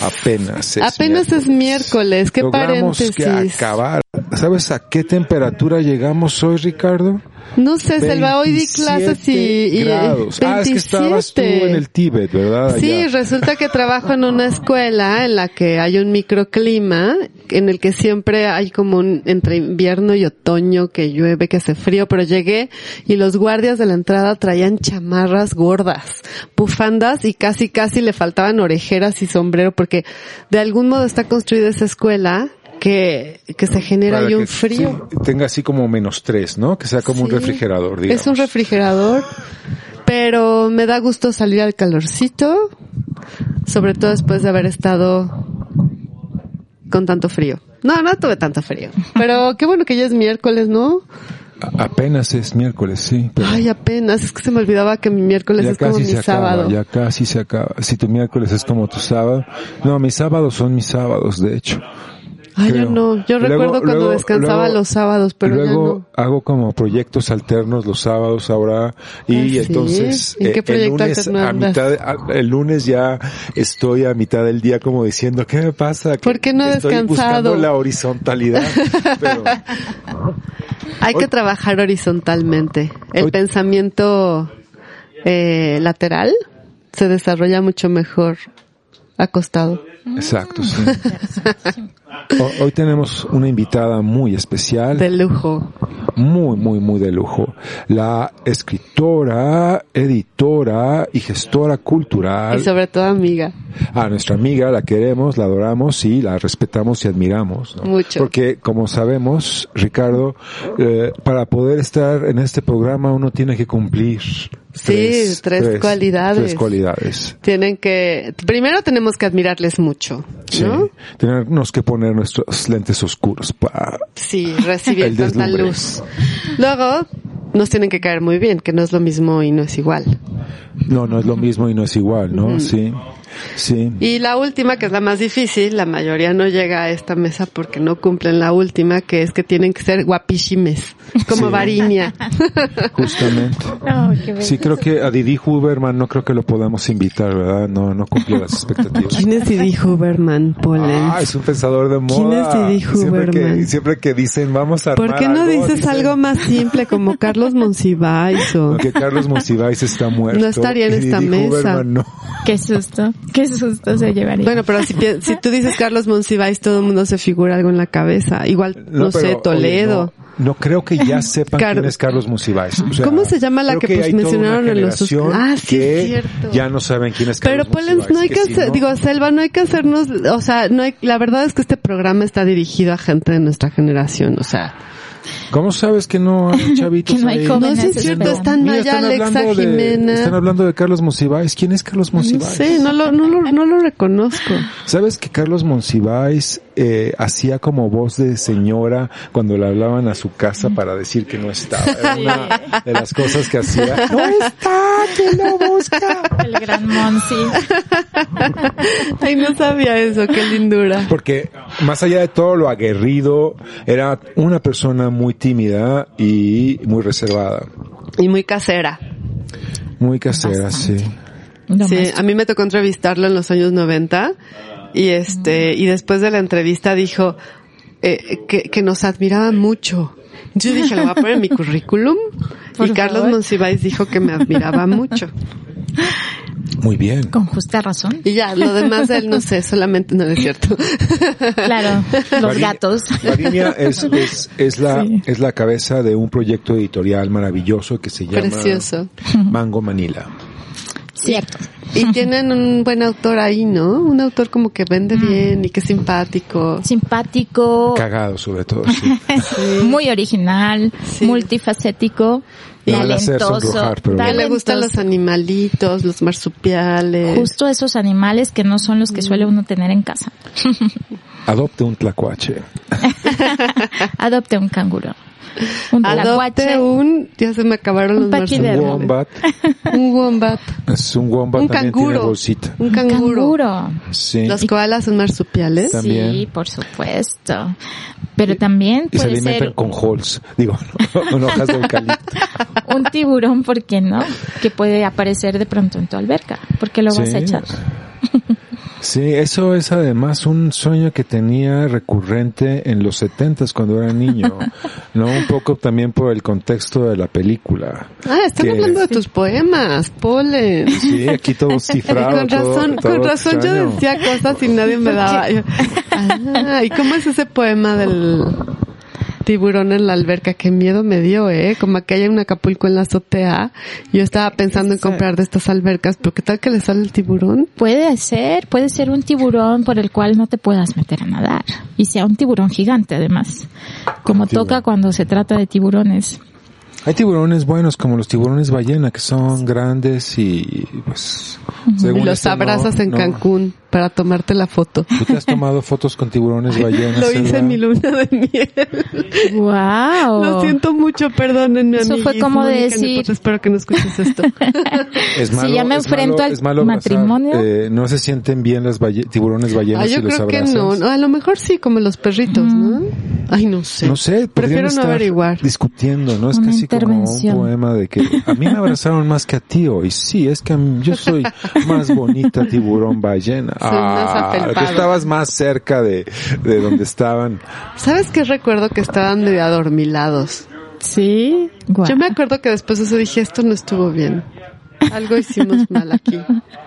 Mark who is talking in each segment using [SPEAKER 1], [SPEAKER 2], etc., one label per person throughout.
[SPEAKER 1] Apenas es
[SPEAKER 2] Apenas es miércoles, qué
[SPEAKER 1] Logramos
[SPEAKER 2] paréntesis.
[SPEAKER 1] que acabar. ¿Sabes a qué temperatura llegamos hoy, Ricardo?
[SPEAKER 2] No sé, Selva, hoy di clases y...
[SPEAKER 1] 27
[SPEAKER 2] y
[SPEAKER 1] grados. Ah, es que estabas tú
[SPEAKER 2] 27.
[SPEAKER 1] en el Tíbet, ¿verdad?
[SPEAKER 2] Sí, resulta que trabajo en una escuela en la que hay un microclima, en el que siempre hay como un entre invierno y otoño que llueve, que hace frío, pero llegué y los guardias de la entrada traían chamarras gordas, bufandas y casi casi le faltaban orejeras y sombrero porque de algún modo está construida esa escuela que, que se genera
[SPEAKER 1] Para
[SPEAKER 2] ahí un frío.
[SPEAKER 1] tenga así como menos tres, ¿no? Que sea como un refrigerador, digamos.
[SPEAKER 2] Es un refrigerador, pero me da gusto salir al calorcito, sobre todo después de haber estado con tanto frío. No, no tuve tanto frío, pero qué bueno que ya es miércoles, ¿no?
[SPEAKER 1] A- Apenas es miércoles, sí. pero
[SPEAKER 2] Ay, apenas, es que se me olvidaba que mi miércoles
[SPEAKER 1] ya
[SPEAKER 2] es como mi
[SPEAKER 1] acaba,
[SPEAKER 2] sábado.
[SPEAKER 1] ya casi se acaba. Si tu miércoles es como tu sábado. No, mis sábados son mis sábados, de hecho.
[SPEAKER 2] Ay,
[SPEAKER 1] creo.
[SPEAKER 2] yo no, yo
[SPEAKER 1] Luego-
[SPEAKER 2] recuerdo cuando
[SPEAKER 1] luego-
[SPEAKER 2] descansaba
[SPEAKER 1] luego-
[SPEAKER 2] los sábados, pero ya
[SPEAKER 1] Luego
[SPEAKER 2] no.
[SPEAKER 1] hago como proyectos alternos los sábados ahora y
[SPEAKER 2] Ah, ¿sí?
[SPEAKER 1] entonces
[SPEAKER 2] ¿En
[SPEAKER 1] eh,
[SPEAKER 2] qué
[SPEAKER 1] el
[SPEAKER 2] proyecto
[SPEAKER 1] lunes
[SPEAKER 2] alterno
[SPEAKER 1] a mitad de- a- el lunes ya estoy a mitad del día como diciendo qué me pasa Que
[SPEAKER 2] ¿Por qué no he
[SPEAKER 1] estoy
[SPEAKER 2] descansado?
[SPEAKER 1] buscando la horizontalidad pero
[SPEAKER 2] Hay que
[SPEAKER 1] Hoy-
[SPEAKER 2] trabajar horizontalmente. El
[SPEAKER 1] Hoy-
[SPEAKER 2] pensamiento eh, lateral se desarrolla mucho mejor acostado.
[SPEAKER 1] exacto sí. Ho- Hoy tenemos una invitada muy especial.
[SPEAKER 2] De lujo.
[SPEAKER 1] muy, muy, muy de lujo. La escritora, editora y gestora cultural.
[SPEAKER 2] Y sobre todo amiga.
[SPEAKER 1] A nuestra amiga la queremos, la adoramos y la respetamos y admiramos. ¿no?
[SPEAKER 2] Mucho.
[SPEAKER 1] Porque, como sabemos, Ricardo, eh, para poder estar en este programa uno tiene que cumplir
[SPEAKER 2] Sí, tres cualidades.
[SPEAKER 1] Tres cualidades.
[SPEAKER 2] Tienen que, primero tenemos que admirarles mucho,
[SPEAKER 1] Sí.
[SPEAKER 2] ¿no?
[SPEAKER 1] Tenemos que poner nuestros lentes oscuros para
[SPEAKER 2] Sí, recibir tanta luz. Luego, nos tienen que caer muy bien, que no es lo mismo y no es igual.
[SPEAKER 1] No, no es lo mismo y no es igual, ¿no? Sí. Sí.
[SPEAKER 2] Y la última, que es la más difícil, la mayoría no llega a esta mesa porque no cumplen la última, que es que tienen que ser guapísimes, como
[SPEAKER 1] Sí.
[SPEAKER 2] Varinia.
[SPEAKER 1] Justamente.
[SPEAKER 3] Oh.
[SPEAKER 1] Sí, creo que a Didi Huberman no creo que lo podamos invitar, ¿verdad? No, no cumplió las expectativas.
[SPEAKER 2] ¿Quién es Didi Huberman, Polen?
[SPEAKER 1] Ah, es un pensador de moda.
[SPEAKER 2] ¿Quién es Didi
[SPEAKER 1] siempre que,
[SPEAKER 2] Huberman?
[SPEAKER 1] siempre que dicen vamos a armar
[SPEAKER 2] ¿Por qué no
[SPEAKER 1] algo,
[SPEAKER 2] dices
[SPEAKER 1] dicen,
[SPEAKER 2] algo más simple como Carlos Monsiváis o...
[SPEAKER 1] Que Carlos Monsiváis está muerto.
[SPEAKER 2] No estaría en esta
[SPEAKER 1] Didi
[SPEAKER 2] mesa.
[SPEAKER 1] Huberman no.
[SPEAKER 3] Qué susto, qué susto se llevaría.
[SPEAKER 2] Bueno, pero si, si tú dices Carlos Monsiváis, todo el mundo se figura algo en la cabeza. Igual, no, sé,
[SPEAKER 1] pero, oye,
[SPEAKER 2] Toledo.
[SPEAKER 1] no, no creo que ya sepan
[SPEAKER 2] Car-
[SPEAKER 1] quién es Carlos Monsiváis. O sea,
[SPEAKER 2] ¿Cómo se llama la
[SPEAKER 1] creo
[SPEAKER 2] que, pues,
[SPEAKER 1] hay toda una
[SPEAKER 2] mencionaron en los Ah, sí,
[SPEAKER 1] que
[SPEAKER 2] es cierto.
[SPEAKER 1] Ya no saben quién es
[SPEAKER 2] Pero
[SPEAKER 1] Carlos
[SPEAKER 2] Polens,
[SPEAKER 1] Monsiváis.
[SPEAKER 2] no hay que
[SPEAKER 1] si
[SPEAKER 2] hacer,
[SPEAKER 1] no-
[SPEAKER 2] digo, Selva, no hay que hacernos, o sea, no hay, la verdad es que este programa está dirigido a gente de nuestra generación, o sea,
[SPEAKER 1] ¿Cómo sabes que no hay chavitos
[SPEAKER 3] Que no hay
[SPEAKER 1] ahí?
[SPEAKER 2] No, sí es cierto, están
[SPEAKER 1] Mira,
[SPEAKER 2] allá Alexa
[SPEAKER 1] hablando de-
[SPEAKER 2] Jimena.
[SPEAKER 1] están hablando de Carlos Monsiváis. ¿Quién es Carlos
[SPEAKER 2] no
[SPEAKER 1] Monsiváis?
[SPEAKER 2] sé, no lo, no lo, no lo reconozco.
[SPEAKER 1] ¿Sabes que Carlos Monsiváis eh, hacía como voz de señora cuando le hablaban a su casa para decir que no estaba? Era una de las cosas que hacía. ¡No está! ¡Que lo busca!
[SPEAKER 3] El gran Monsi.
[SPEAKER 2] Ay, no sabía eso, qué lindura.
[SPEAKER 1] Porque más allá de todo lo aguerrido, era una persona muy tímida y muy reservada.
[SPEAKER 2] Y muy casera.
[SPEAKER 1] Muy casera, sí.
[SPEAKER 2] Sí, a mí me tocó entrevistarlo en los años 90 y este, y después de la entrevista dijo eh, que, que nos admiraba mucho. Yo dije, lo voy a poner en mi currículum.
[SPEAKER 3] Por
[SPEAKER 2] y Carlos
[SPEAKER 3] favor.
[SPEAKER 2] Monsiváis dijo que me admiraba mucho.
[SPEAKER 1] Muy bien.
[SPEAKER 3] Con justa razón.
[SPEAKER 2] Y ya, lo demás de él no sé, solamente no es cierto.
[SPEAKER 3] Claro, los
[SPEAKER 1] Varinia-
[SPEAKER 3] gatos.
[SPEAKER 1] Varinia es, es, es la,
[SPEAKER 3] Sí.
[SPEAKER 1] es la cabeza de un proyecto editorial maravilloso que se llama
[SPEAKER 2] Precioso.
[SPEAKER 1] Mango Manila.
[SPEAKER 3] Cierto.
[SPEAKER 2] Y tienen un buen autor ahí, ¿no? Un autor como que vende bien y que es simpático.
[SPEAKER 3] Simpático,
[SPEAKER 1] Cagado sobre todo. sí.
[SPEAKER 3] muy original,
[SPEAKER 2] Sí.
[SPEAKER 3] multifacético,
[SPEAKER 1] hacer
[SPEAKER 3] talentoso.
[SPEAKER 1] sonrojar, pero bueno.
[SPEAKER 2] le gustan los
[SPEAKER 3] talentoso.
[SPEAKER 2] animalitos, los marsupiales.
[SPEAKER 3] Justo esos animales que no son los que suele uno tener en casa.
[SPEAKER 1] Adopte un tlacuache.
[SPEAKER 3] Adopte un canguro. Un
[SPEAKER 2] Adopte un, ya se me acabaron
[SPEAKER 3] Un
[SPEAKER 2] los
[SPEAKER 3] paquidermo.
[SPEAKER 1] Un
[SPEAKER 2] marsupiales.
[SPEAKER 1] wombat.
[SPEAKER 2] Un wombat.
[SPEAKER 1] Es un wombat
[SPEAKER 2] Un
[SPEAKER 1] también tiene
[SPEAKER 2] canguro.
[SPEAKER 1] bolsita.
[SPEAKER 2] Un canguro.
[SPEAKER 3] Canguro.
[SPEAKER 1] Sí.
[SPEAKER 2] Los koalas son marsupiales.
[SPEAKER 1] También.
[SPEAKER 3] Sí, por supuesto. Pero también
[SPEAKER 1] Y se
[SPEAKER 3] puede
[SPEAKER 1] alimentan
[SPEAKER 3] ser
[SPEAKER 1] con holes. Digo, con hojas de eucalipto.
[SPEAKER 3] un tiburón, ¿por qué no? Que puede aparecer de pronto en tu alberca. ¿Por qué lo vas
[SPEAKER 1] Sí.
[SPEAKER 3] a echar?
[SPEAKER 1] Sí, eso es además un sueño que tenía recurrente en los setentas cuando era niño, ¿no? Un poco también por el contexto de la película.
[SPEAKER 2] Ah, están
[SPEAKER 1] Que-
[SPEAKER 2] hablando de tus poemas, Polen.
[SPEAKER 1] Sí, aquí todo cifrado.
[SPEAKER 2] con razón,
[SPEAKER 1] todo-
[SPEAKER 2] con razón yo decía cosas y nadie me daba. Yo, ah, ¿y cómo es ese poema del tiburón en la alberca? Qué miedo me dio, eh. Como que hay un Acapulco en la azotea. Yo estaba pensando en comprar de estas albercas, pero ¿qué tal que le sale el tiburón?
[SPEAKER 3] Puede ser, puede ser un tiburón por el cual no te puedas meter a nadar. Y sea un tiburón gigante además. Como
[SPEAKER 1] Tiburón.
[SPEAKER 3] toca cuando se trata de tiburones.
[SPEAKER 1] Hay tiburones buenos como los tiburones ballena que son grandes y pues según
[SPEAKER 2] los
[SPEAKER 1] esto, no-
[SPEAKER 2] abrazas en
[SPEAKER 1] no.
[SPEAKER 2] Cancún para tomarte la foto.
[SPEAKER 1] ¿Tú te has tomado fotos con tiburones ballenas?
[SPEAKER 2] Lo hice en mi luna de miel.
[SPEAKER 3] Wow.
[SPEAKER 2] Lo siento mucho, perdónenme
[SPEAKER 3] Eso fue como
[SPEAKER 2] Mónica
[SPEAKER 3] decir-
[SPEAKER 2] espero que no escuches esto.
[SPEAKER 1] Es
[SPEAKER 3] Si
[SPEAKER 1] malo,
[SPEAKER 3] ya me
[SPEAKER 1] es
[SPEAKER 3] enfrento
[SPEAKER 1] malo-
[SPEAKER 3] al
[SPEAKER 1] es malo
[SPEAKER 3] matrimonio.
[SPEAKER 1] Eh, no se sienten bien las balle- tiburones ballenas
[SPEAKER 2] Ah, yo
[SPEAKER 1] si los
[SPEAKER 2] creo que
[SPEAKER 1] abrazas.
[SPEAKER 2] no, no, a lo mejor sí, como los perritos, ¿no? Ay, no sé.
[SPEAKER 1] No sé,
[SPEAKER 2] Prefiero no averiguar.
[SPEAKER 1] discutiendo, ¿no? Es
[SPEAKER 3] Una
[SPEAKER 1] casi como un poema de que a mí me abrazaron más que a ti hoy. Sí, es que yo soy más bonita tiburón ballena. Ah, tú estabas más cerca de, de donde estaban.
[SPEAKER 2] ¿Sabes qué recuerdo que estaban medio adormilados?
[SPEAKER 3] Sí. Guau.
[SPEAKER 2] Yo me acuerdo que después de eso dije, esto no estuvo bien. Algo hicimos mal aquí.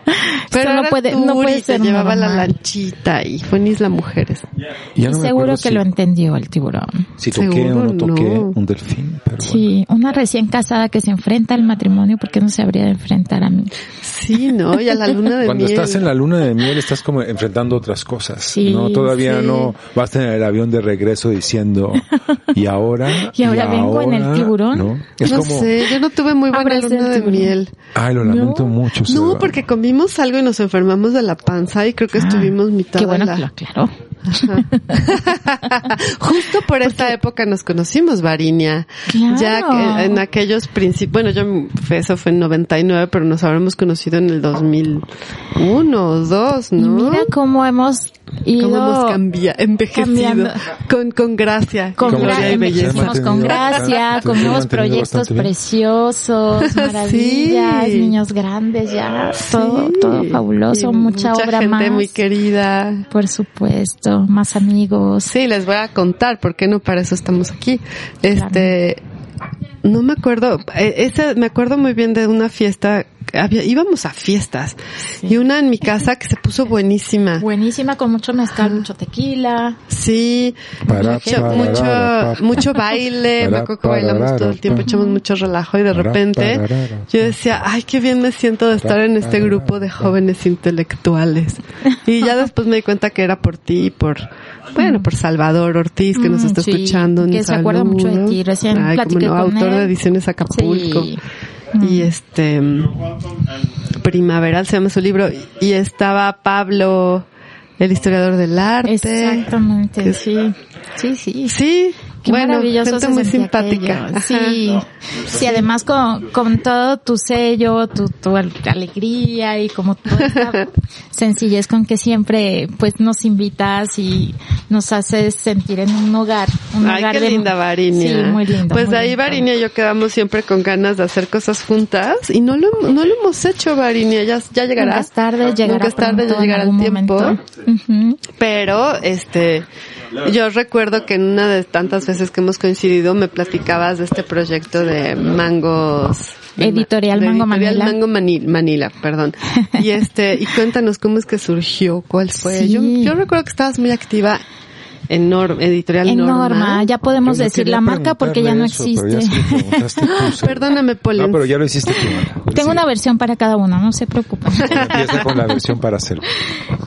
[SPEAKER 2] Pero
[SPEAKER 3] no puede- no puede
[SPEAKER 2] y
[SPEAKER 3] ser
[SPEAKER 2] llevaba la lanchita y fue en Isla Mujeres.
[SPEAKER 1] Y ya
[SPEAKER 3] Y
[SPEAKER 1] no
[SPEAKER 3] seguro que
[SPEAKER 1] si,
[SPEAKER 3] lo entendió el tiburón.
[SPEAKER 1] si toqué
[SPEAKER 2] Seguro
[SPEAKER 1] o no toqué
[SPEAKER 2] no.
[SPEAKER 1] un delfín, pero bueno.
[SPEAKER 3] Sí, una recién casada que se enfrenta al matrimonio, ¿por qué no se habría de enfrentar a mí?
[SPEAKER 2] Sí, ¿no? Y a la luna de
[SPEAKER 1] Cuando
[SPEAKER 2] miel.
[SPEAKER 1] estás en la luna de miel estás como enfrentando otras cosas,
[SPEAKER 3] Sí,
[SPEAKER 1] ¿no? Todavía
[SPEAKER 2] sí.
[SPEAKER 1] no vas en el avión de regreso diciendo, ¿y ahora?
[SPEAKER 3] Y ahora vengo en el
[SPEAKER 1] ahora?",
[SPEAKER 3] tiburón.
[SPEAKER 1] ¿no? Es
[SPEAKER 2] no
[SPEAKER 1] como,
[SPEAKER 2] sé, yo no tuve muy buena luna de miel.
[SPEAKER 1] ay, lo lamento mucho.
[SPEAKER 2] No, porque comimos algo y nos enfermamos de la panza y creo que estuvimos mitad
[SPEAKER 3] Ah, Qué bueno
[SPEAKER 2] de
[SPEAKER 3] que
[SPEAKER 2] la...
[SPEAKER 3] lo aclaró.
[SPEAKER 2] Justo por esta época nos conocimos, Varinia.
[SPEAKER 3] Claro.
[SPEAKER 2] Ya que en aquellos principios, bueno, yo, eso fue en 99, pero nos habremos conocido en el 2001 o 2,
[SPEAKER 3] Y
[SPEAKER 2] ¿no?
[SPEAKER 3] mira cómo hemos
[SPEAKER 2] Cómo hemos cambia, envejecido.
[SPEAKER 3] cambiando.
[SPEAKER 2] Con, con gracia,
[SPEAKER 3] con,
[SPEAKER 1] Como
[SPEAKER 3] gra-
[SPEAKER 1] que
[SPEAKER 2] gloria y belleza.
[SPEAKER 3] Con gracia, con nuevos proyectos preciosos, maravillas,
[SPEAKER 2] Sí.
[SPEAKER 3] niños grandes ya, todo,
[SPEAKER 2] Sí.
[SPEAKER 3] todo fabuloso,
[SPEAKER 2] Y
[SPEAKER 3] mucha, obra
[SPEAKER 2] gente
[SPEAKER 3] más.
[SPEAKER 2] muy querida.
[SPEAKER 3] Por supuesto, más amigos.
[SPEAKER 2] Sí, les voy a contar, ¿por qué no? Para eso estamos aquí. Este, no me acuerdo, eh, esa, me acuerdo muy bien de una fiesta, había, íbamos a fiestas, y una en mi casa que se puso buenísima.
[SPEAKER 3] Buenísima con mucho mezcal, mucho tequila.
[SPEAKER 2] Sí,
[SPEAKER 1] Para,
[SPEAKER 2] mucho,
[SPEAKER 1] para,
[SPEAKER 2] mucho,
[SPEAKER 1] para,
[SPEAKER 2] mucho baile, me acuerdo que bailamos todo el tiempo, echamos mucho relajo y de repente yo decía, ay, qué bien me siento de estar en este grupo de jóvenes intelectuales. Y ya después me di cuenta que era por ti y por, bueno, por Salvador Ortiz que nos está
[SPEAKER 3] sí,
[SPEAKER 2] escuchando.
[SPEAKER 3] que se acuerda mucho de ti, recién
[SPEAKER 2] Ay, como
[SPEAKER 3] platiqué
[SPEAKER 2] no,
[SPEAKER 3] con
[SPEAKER 2] autor
[SPEAKER 3] él.
[SPEAKER 2] de Ediciones Acapulco.
[SPEAKER 3] Sí.
[SPEAKER 2] Y este, Primaveral se llama su libro. Y estaba Pablo, el historiador del arte.
[SPEAKER 3] Exactamente, sí. Sí, sí.
[SPEAKER 2] Sí,
[SPEAKER 3] Qué
[SPEAKER 2] bueno,
[SPEAKER 3] maravilloso
[SPEAKER 2] gente
[SPEAKER 3] se
[SPEAKER 2] muy simpática.
[SPEAKER 3] aquello.
[SPEAKER 2] Ajá.
[SPEAKER 3] Sí, sí, además con, con todo tu sello, tu, tu alegría y como toda esta sencillez con que siempre pues nos invitas y nos haces sentir en un hogar. Un
[SPEAKER 2] Ay,
[SPEAKER 3] hogar
[SPEAKER 2] qué
[SPEAKER 3] de-
[SPEAKER 2] linda Varinia.
[SPEAKER 3] Sí, muy lindo.
[SPEAKER 2] Pues
[SPEAKER 3] muy
[SPEAKER 2] ahí. Varinia y yo quedamos siempre con ganas de hacer cosas juntas y no lo, no lo hemos hecho, Varinia. Ya, ya llegará.
[SPEAKER 3] Nunca es tarde, llegará
[SPEAKER 2] Nunca es tarde,
[SPEAKER 3] pronto
[SPEAKER 2] ya llegará el
[SPEAKER 3] algún
[SPEAKER 2] tiempo. Pero, este, yo recuerdo que en una de tantas veces que hemos coincidido me platicabas de este proyecto de mangos.
[SPEAKER 3] Editorial
[SPEAKER 2] de
[SPEAKER 3] Mango
[SPEAKER 2] Editorial
[SPEAKER 3] Manila.
[SPEAKER 2] Mango Manila, Manila, perdón. Y este, y cuéntanos cómo es que surgió, cuál fue.
[SPEAKER 3] Sí.
[SPEAKER 2] Yo, yo recuerdo que estabas muy activa en Norma, Editorial
[SPEAKER 3] En
[SPEAKER 2] Norma.
[SPEAKER 3] Norma, ya podemos decir la marca porque ya no
[SPEAKER 1] eso,
[SPEAKER 3] existe.
[SPEAKER 1] ya tú.
[SPEAKER 2] Perdóname, Polen.
[SPEAKER 1] No, pero ya lo hiciste tú. Ana.
[SPEAKER 3] Tengo
[SPEAKER 1] Sí.
[SPEAKER 3] una versión para cada uno, no se preocupen.
[SPEAKER 1] Empieza con la versión para hacerlo.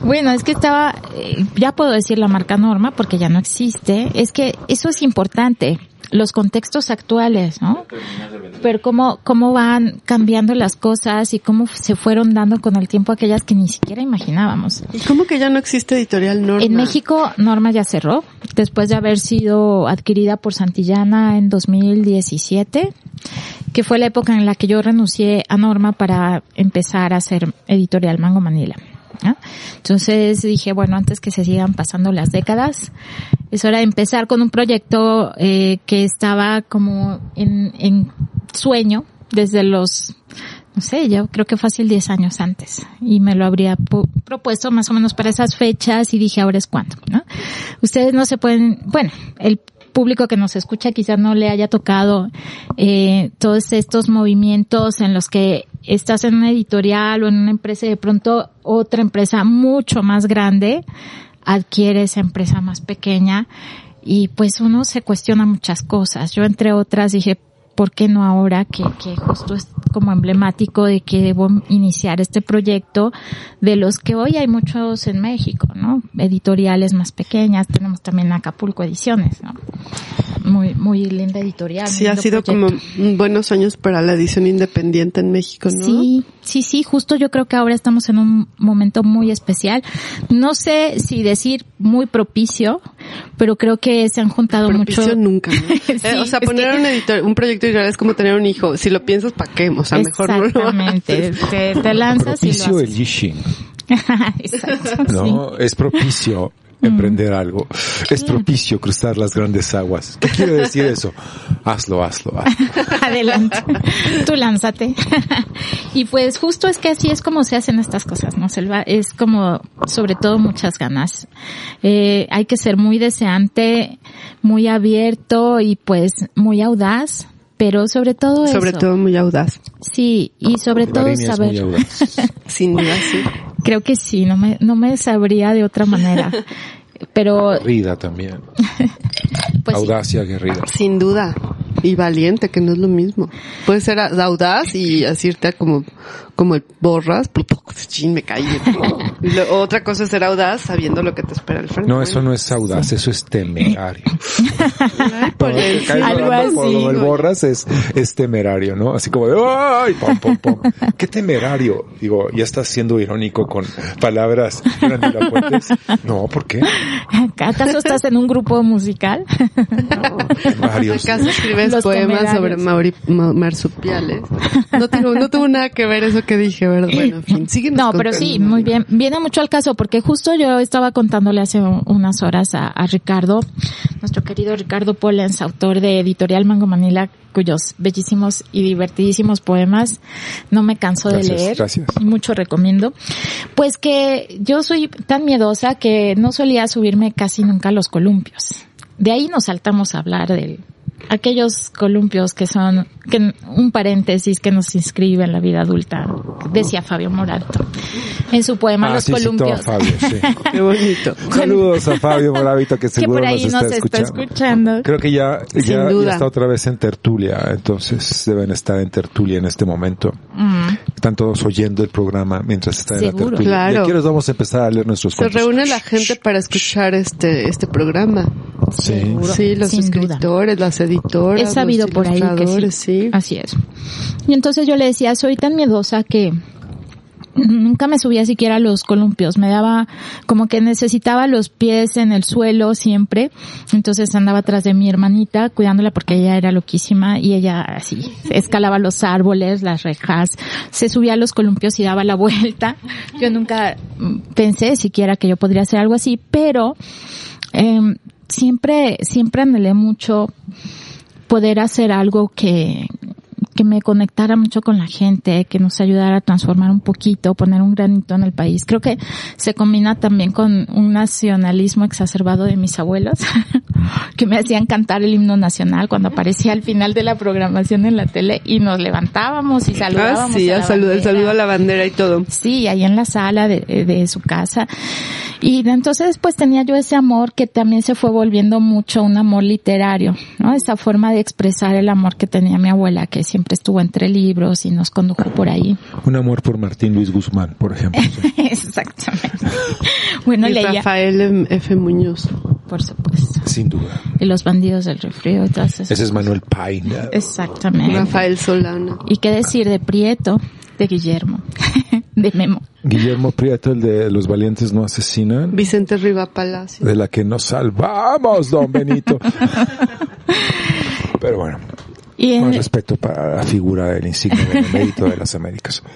[SPEAKER 3] Bueno, es que estaba, eh, ya puedo decir la marca Norma porque ya no existe. Es que eso es importante, los contextos actuales, ¿no? Pero cómo, cómo van cambiando las cosas y cómo se fueron dando con el tiempo aquellas que ni siquiera imaginábamos.
[SPEAKER 2] ¿Y cómo que ya no existe Editorial Norma?
[SPEAKER 3] En México, Norma ya cerró, después de haber sido adquirida por Santillana en 2017, que fue la época en la que yo renuncié a Norma para empezar a hacer editorial Mango Manila. Entonces dije, bueno, antes que se sigan pasando las décadas, es hora de empezar con un proyecto eh, que estaba como en, en sueño desde los no sé, yo creo que fácil 10 años antes y me lo habría propuesto más o menos para esas fechas y dije ahora es cuando, ¿no? Ustedes no se pueden, bueno, el público que nos escucha quizás no le haya tocado eh, todos estos movimientos en los que estás en una editorial o en una empresa y de pronto otra empresa mucho más grande adquiere esa empresa más pequeña y pues uno se cuestiona muchas cosas. Yo entre otras dije, ¿por qué no ahora que, que justo es como emblemático de que debo iniciar este proyecto de los que hoy hay muchos en México, ¿no? Editoriales más pequeñas, tenemos también Acapulco Ediciones, ¿no? Muy, muy linda editorial.
[SPEAKER 2] Sí, ha sido como buenos años para la edición independiente en México, ¿no?
[SPEAKER 3] Sí, sí, sí, justo yo creo que ahora estamos en un momento muy especial. No sé si decir muy propicio, pero creo que se han juntado
[SPEAKER 2] propicio
[SPEAKER 3] mucho.
[SPEAKER 2] nunca, ¿no? Eh, o sea, poner un, editor, un proyecto editorial es como tener un hijo. Si lo piensas, ¿para qué? O sea, mejor no lo
[SPEAKER 3] Exactamente. Te, te lanzas
[SPEAKER 1] propicio
[SPEAKER 3] y lo
[SPEAKER 1] el
[SPEAKER 3] haces.
[SPEAKER 1] Yishin.
[SPEAKER 3] Exacto,
[SPEAKER 1] No, es propicio emprender algo. Es propicio cruzar las grandes aguas. ¿Qué quiere decir eso? Hazlo, hazlo, hazlo.
[SPEAKER 3] Adelante. Tú lánzate. y pues justo es que así es como se hacen estas cosas, ¿no, Selva? Es como, sobre todo, muchas ganas. Eh, hay que ser muy deseante, muy abierto y pues muy audaz. Pero sobre todo
[SPEAKER 2] Sobre
[SPEAKER 3] eso.
[SPEAKER 2] todo muy audaz.
[SPEAKER 3] Sí, y sobre
[SPEAKER 1] La
[SPEAKER 3] todo saber.
[SPEAKER 1] muy audaz.
[SPEAKER 2] Sin duda, sí.
[SPEAKER 3] Creo que sí, no me, no me sabría de otra manera. Pero,
[SPEAKER 1] Aguerrida también.
[SPEAKER 3] pues sí.
[SPEAKER 1] Audacia aguerrida.
[SPEAKER 2] Sin duda. Y valiente, que no es lo mismo. Puede ser audaz y decirte como, como el borras, chin, me caí. Lo- otra cosa es ser audaz sabiendo lo que te espera al frente.
[SPEAKER 1] No, eso no es audaz, eso es temerario.
[SPEAKER 2] Ay, por
[SPEAKER 1] te
[SPEAKER 2] el-
[SPEAKER 3] Algo así,
[SPEAKER 2] güey.
[SPEAKER 1] borras es, es temerario, ¿no? Así como de ¡ay! Pom, pom, pom. ¡Qué temerario! Digo, ya estás siendo irónico con palabras grandilocuentes. No, ¿por qué?
[SPEAKER 3] ¿acaso estás en un grupo musical?
[SPEAKER 1] Varios.
[SPEAKER 2] ¿Acaso escribes
[SPEAKER 3] Los
[SPEAKER 2] poemas sobre mauri- ma- marsupiales? No tuvo, no tuvo nada que ver eso que dije, ¿verdad? Bueno, en fin, síguenos
[SPEAKER 3] No, pero sí, muy bien. Viene mucho al caso porque justo yo estaba contándole hace un- unas horas a, a Ricardo, nuestro querido Ricardo Pollens, autor de Editorial Mango Manila, cuyos bellísimos y divertidísimos poemas no me canso
[SPEAKER 1] Gracias,
[SPEAKER 3] de leer.
[SPEAKER 1] gracias.
[SPEAKER 3] Y mucho recomiendo. Pues que yo soy tan miedosa que no solía subirme casi nunca a los columpios. De ahí nos saltamos a hablar de aquellos columpios que son que un paréntesis que nos inscribe en la vida adulta, decía Fabio Morato en su poema
[SPEAKER 1] Ah,
[SPEAKER 3] Los
[SPEAKER 1] sí, citó a
[SPEAKER 3] columpios.
[SPEAKER 1] Fabio, sí.
[SPEAKER 2] Qué bonito.
[SPEAKER 1] Saludos a Fabio Moravito que
[SPEAKER 3] que
[SPEAKER 1] seguro
[SPEAKER 3] por ahí
[SPEAKER 1] nos
[SPEAKER 3] nos
[SPEAKER 1] está,
[SPEAKER 3] está
[SPEAKER 1] escuchando.
[SPEAKER 3] escuchando.
[SPEAKER 1] Creo que ya, ya, ya está otra vez en tertulia, entonces deben estar en tertulia en este momento.
[SPEAKER 3] Mm.
[SPEAKER 1] Están todos oyendo el programa mientras está en la
[SPEAKER 3] Seguro.
[SPEAKER 1] tertulia.
[SPEAKER 2] Claro.
[SPEAKER 1] Y aquí nos vamos a empezar a leer nuestros
[SPEAKER 2] Se
[SPEAKER 1] cuentos.
[SPEAKER 2] reúne la gente para escuchar este, este programa.
[SPEAKER 1] Sí.
[SPEAKER 3] Seguro.
[SPEAKER 2] Sí, los
[SPEAKER 3] Sin duda.
[SPEAKER 2] escritores, las editoras.
[SPEAKER 3] He sabido
[SPEAKER 2] los
[SPEAKER 3] por ahí que sí.
[SPEAKER 2] ilustradores, sí.
[SPEAKER 3] Así es. Y entonces yo le decía, soy tan miedosa que nunca me subía siquiera a los columpios. Me daba como que necesitaba los pies en el suelo siempre. Entonces andaba atrás de mi hermanita cuidándola porque ella era loquísima y ella así escalaba los árboles, las rejas, se subía a los columpios y daba la vuelta. Yo nunca pensé siquiera que yo podría hacer algo así, pero em, siempre, siempre anhelé mucho poder hacer algo que, que me conectara mucho con la gente, que nos ayudara a transformar un poquito, poner un granito en el país. Creo que se combina también con un nacionalismo exacerbado de mis abuelos, que me hacían cantar el himno nacional cuando aparecía al final de la programación en la tele y nos levantábamos y
[SPEAKER 2] Ah,
[SPEAKER 3] saludábamos.
[SPEAKER 2] sí,
[SPEAKER 3] a la
[SPEAKER 2] saludo, el saludo a la bandera y todo.
[SPEAKER 3] Sí, ahí en la sala de, de su casa. Y de entonces pues tenía yo ese amor que también se fue volviendo mucho un amor literario, ¿no? Esa forma de expresar el amor que tenía mi abuela, que siempre estuvo entre libros y nos condujo por ahí.
[SPEAKER 1] Un amor por Martín Luis Guzmán, por ejemplo. sí.
[SPEAKER 3] Exactamente. Bueno,
[SPEAKER 2] y
[SPEAKER 3] leía,
[SPEAKER 2] Rafael F. Muñoz.
[SPEAKER 3] por supuesto.
[SPEAKER 1] Sin duda.
[SPEAKER 3] Y los bandidos del refrío y todas esas
[SPEAKER 1] Ese es. Manuel Paine.
[SPEAKER 3] Exactamente.
[SPEAKER 2] Rafael Solana.
[SPEAKER 3] Y qué decir de Prieto, de Guillermo, de Memo.
[SPEAKER 1] Guillermo Prieto, el de Los Valientes No Asesinan.
[SPEAKER 2] Vicente Riva Palacio.
[SPEAKER 1] De la que nos salvamos, don Benito. Pero bueno,
[SPEAKER 3] Y en-
[SPEAKER 1] más respeto para la figura del insigne benemérito de las Américas.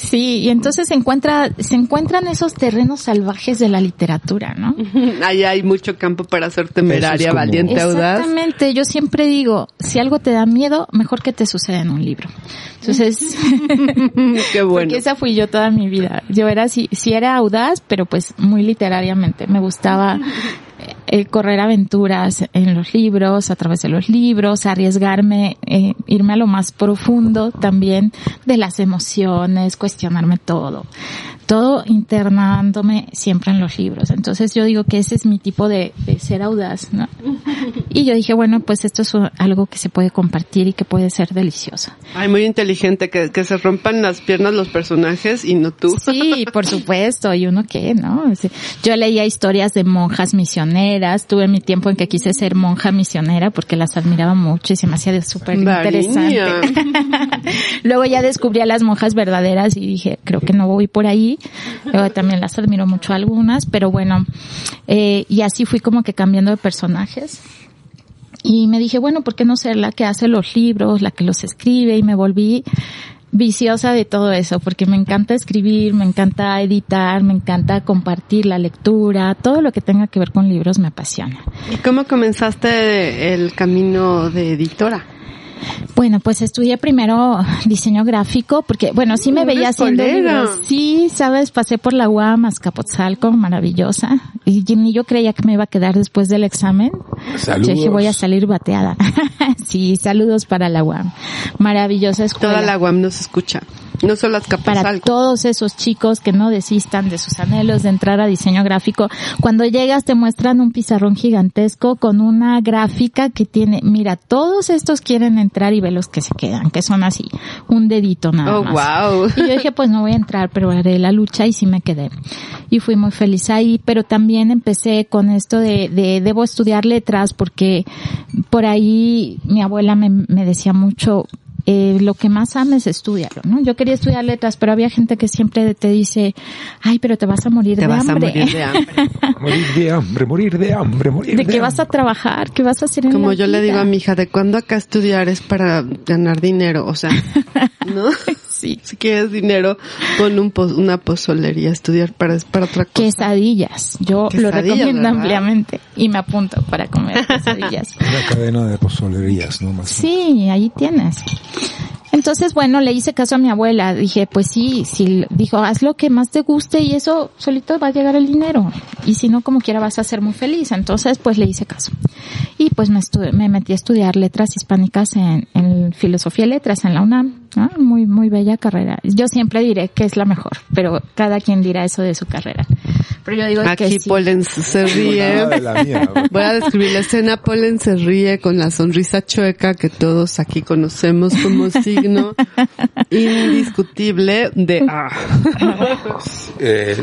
[SPEAKER 3] Sí, y entonces se encuentra, se encuentran esos terrenos salvajes de la literatura, ¿no?
[SPEAKER 2] Ahí hay mucho campo para ser temeraria,
[SPEAKER 1] como-
[SPEAKER 2] valiente, audaz.
[SPEAKER 3] Exactamente, yo siempre digo, si algo te da miedo, mejor que te suceda en un libro. Entonces,
[SPEAKER 2] Qué bueno.
[SPEAKER 3] porque esa fui yo toda mi vida. Yo era sí, sí era audaz, pero pues muy literariamente. Me gustaba eh, correr aventuras en los libros, a través de los libros, arriesgarme, eh, irme a lo más profundo también de las emociones, cuestionarme todo. Todo internándome siempre en los libros. Entonces yo digo que ese es mi tipo de, de ser audaz, ¿no? Y yo dije, bueno, pues esto es algo que se puede compartir y que puede ser delicioso.
[SPEAKER 2] Ay, muy inteligente, que, que se rompan las piernas los personajes y no tú.
[SPEAKER 3] Sí, por supuesto, y uno qué, ¿no? Yo leía historias de monjas misioneras, tuve mi tiempo en que quise ser monja misionera porque las admiraba mucho y se me hacía súper interesante. Luego ya descubrí a las monjas verdaderas y dije, creo que no voy por ahí. Luego también las admiro mucho algunas, pero bueno, eh, y así fui como que cambiando de personajes. Y me dije, bueno, ¿por qué no ser la que hace los libros, la que los escribe? Y me volví viciosa de todo eso, porque me encanta escribir, me encanta editar, me encanta compartir la lectura, todo lo que tenga que ver con libros me apasiona.
[SPEAKER 2] ¿Y cómo comenzaste el camino de editora?
[SPEAKER 3] Bueno, pues estudié primero diseño gráfico, porque bueno, sí me veía haciendo libros. Sí, sabes, pasé por la UAM Azcapotzalco, maravillosa, y ni yo creía que me iba a quedar después del examen.
[SPEAKER 1] Saludos.
[SPEAKER 3] Yo dije, voy a salir bateada. sí, saludos para la UAM. Maravillosa escuela.
[SPEAKER 2] Toda la UAM nos escucha. No solo
[SPEAKER 3] para
[SPEAKER 2] Azcapotzalco.
[SPEAKER 3] todos esos chicos que no desistan de sus anhelos de entrar a diseño gráfico. Cuando llegas te muestran un pizarrón gigantesco con una gráfica que tiene, mira, todos estos quieren entrar y ve los que se quedan, que son así, un dedito nada
[SPEAKER 2] Oh,
[SPEAKER 3] más.
[SPEAKER 2] wow.
[SPEAKER 3] Y yo dije, pues no voy a entrar, pero haré la lucha y sí me quedé. Y fui muy feliz ahí, pero también empecé con esto de, de debo estudiar letras porque por ahí mi abuela me, me decía mucho, eh, lo que más ames, estudiarlo, ¿no? Yo quería estudiar letras, pero había gente que siempre te dice, ay, pero te vas a morir
[SPEAKER 2] Te
[SPEAKER 3] de
[SPEAKER 2] vas a
[SPEAKER 3] hambre.
[SPEAKER 2] morir de hambre.
[SPEAKER 1] Morir de hambre, morir de hambre, morir
[SPEAKER 3] de
[SPEAKER 1] de
[SPEAKER 3] que vas a trabajar, que vas a hacer en
[SPEAKER 2] Como
[SPEAKER 3] la
[SPEAKER 2] yo le digo a mi hija, ¿de cuándo acá estudiar es para ganar dinero? O sea, ¿no?
[SPEAKER 3] Sí.
[SPEAKER 2] Si quieres dinero, pon un pos- una pozolería, estudiar para, para otra cosa.
[SPEAKER 3] Quesadillas. Yo lo recomiendo
[SPEAKER 2] ¿verdad?
[SPEAKER 3] ampliamente y me apunto para comer quesadillas.
[SPEAKER 1] Una cadena de pozolerías, ¿no? Más
[SPEAKER 3] Sí, ahí tienes. Entonces, bueno, le hice caso a mi abuela. Dije, pues sí, sí, dijo, haz lo que más te guste y eso solito va a llegar el dinero. Y si no, como quiera, vas a ser muy feliz. Entonces, pues le hice caso. Y pues me, me metí a estudiar letras hispánicas en, filosofía y letras en la UNAM. Muy, muy bella carrera. Yo siempre diré que es la mejor, pero cada quien dirá eso de su carrera. Pero yo digo que
[SPEAKER 2] Aquí
[SPEAKER 3] sí.
[SPEAKER 2] Polen se
[SPEAKER 1] Nada
[SPEAKER 2] ríe.
[SPEAKER 1] de la mía.
[SPEAKER 2] Voy a describir la escena. Polen se ríe con la sonrisa chueca que todos aquí conocemos como signo indiscutible de ah.
[SPEAKER 1] Eh,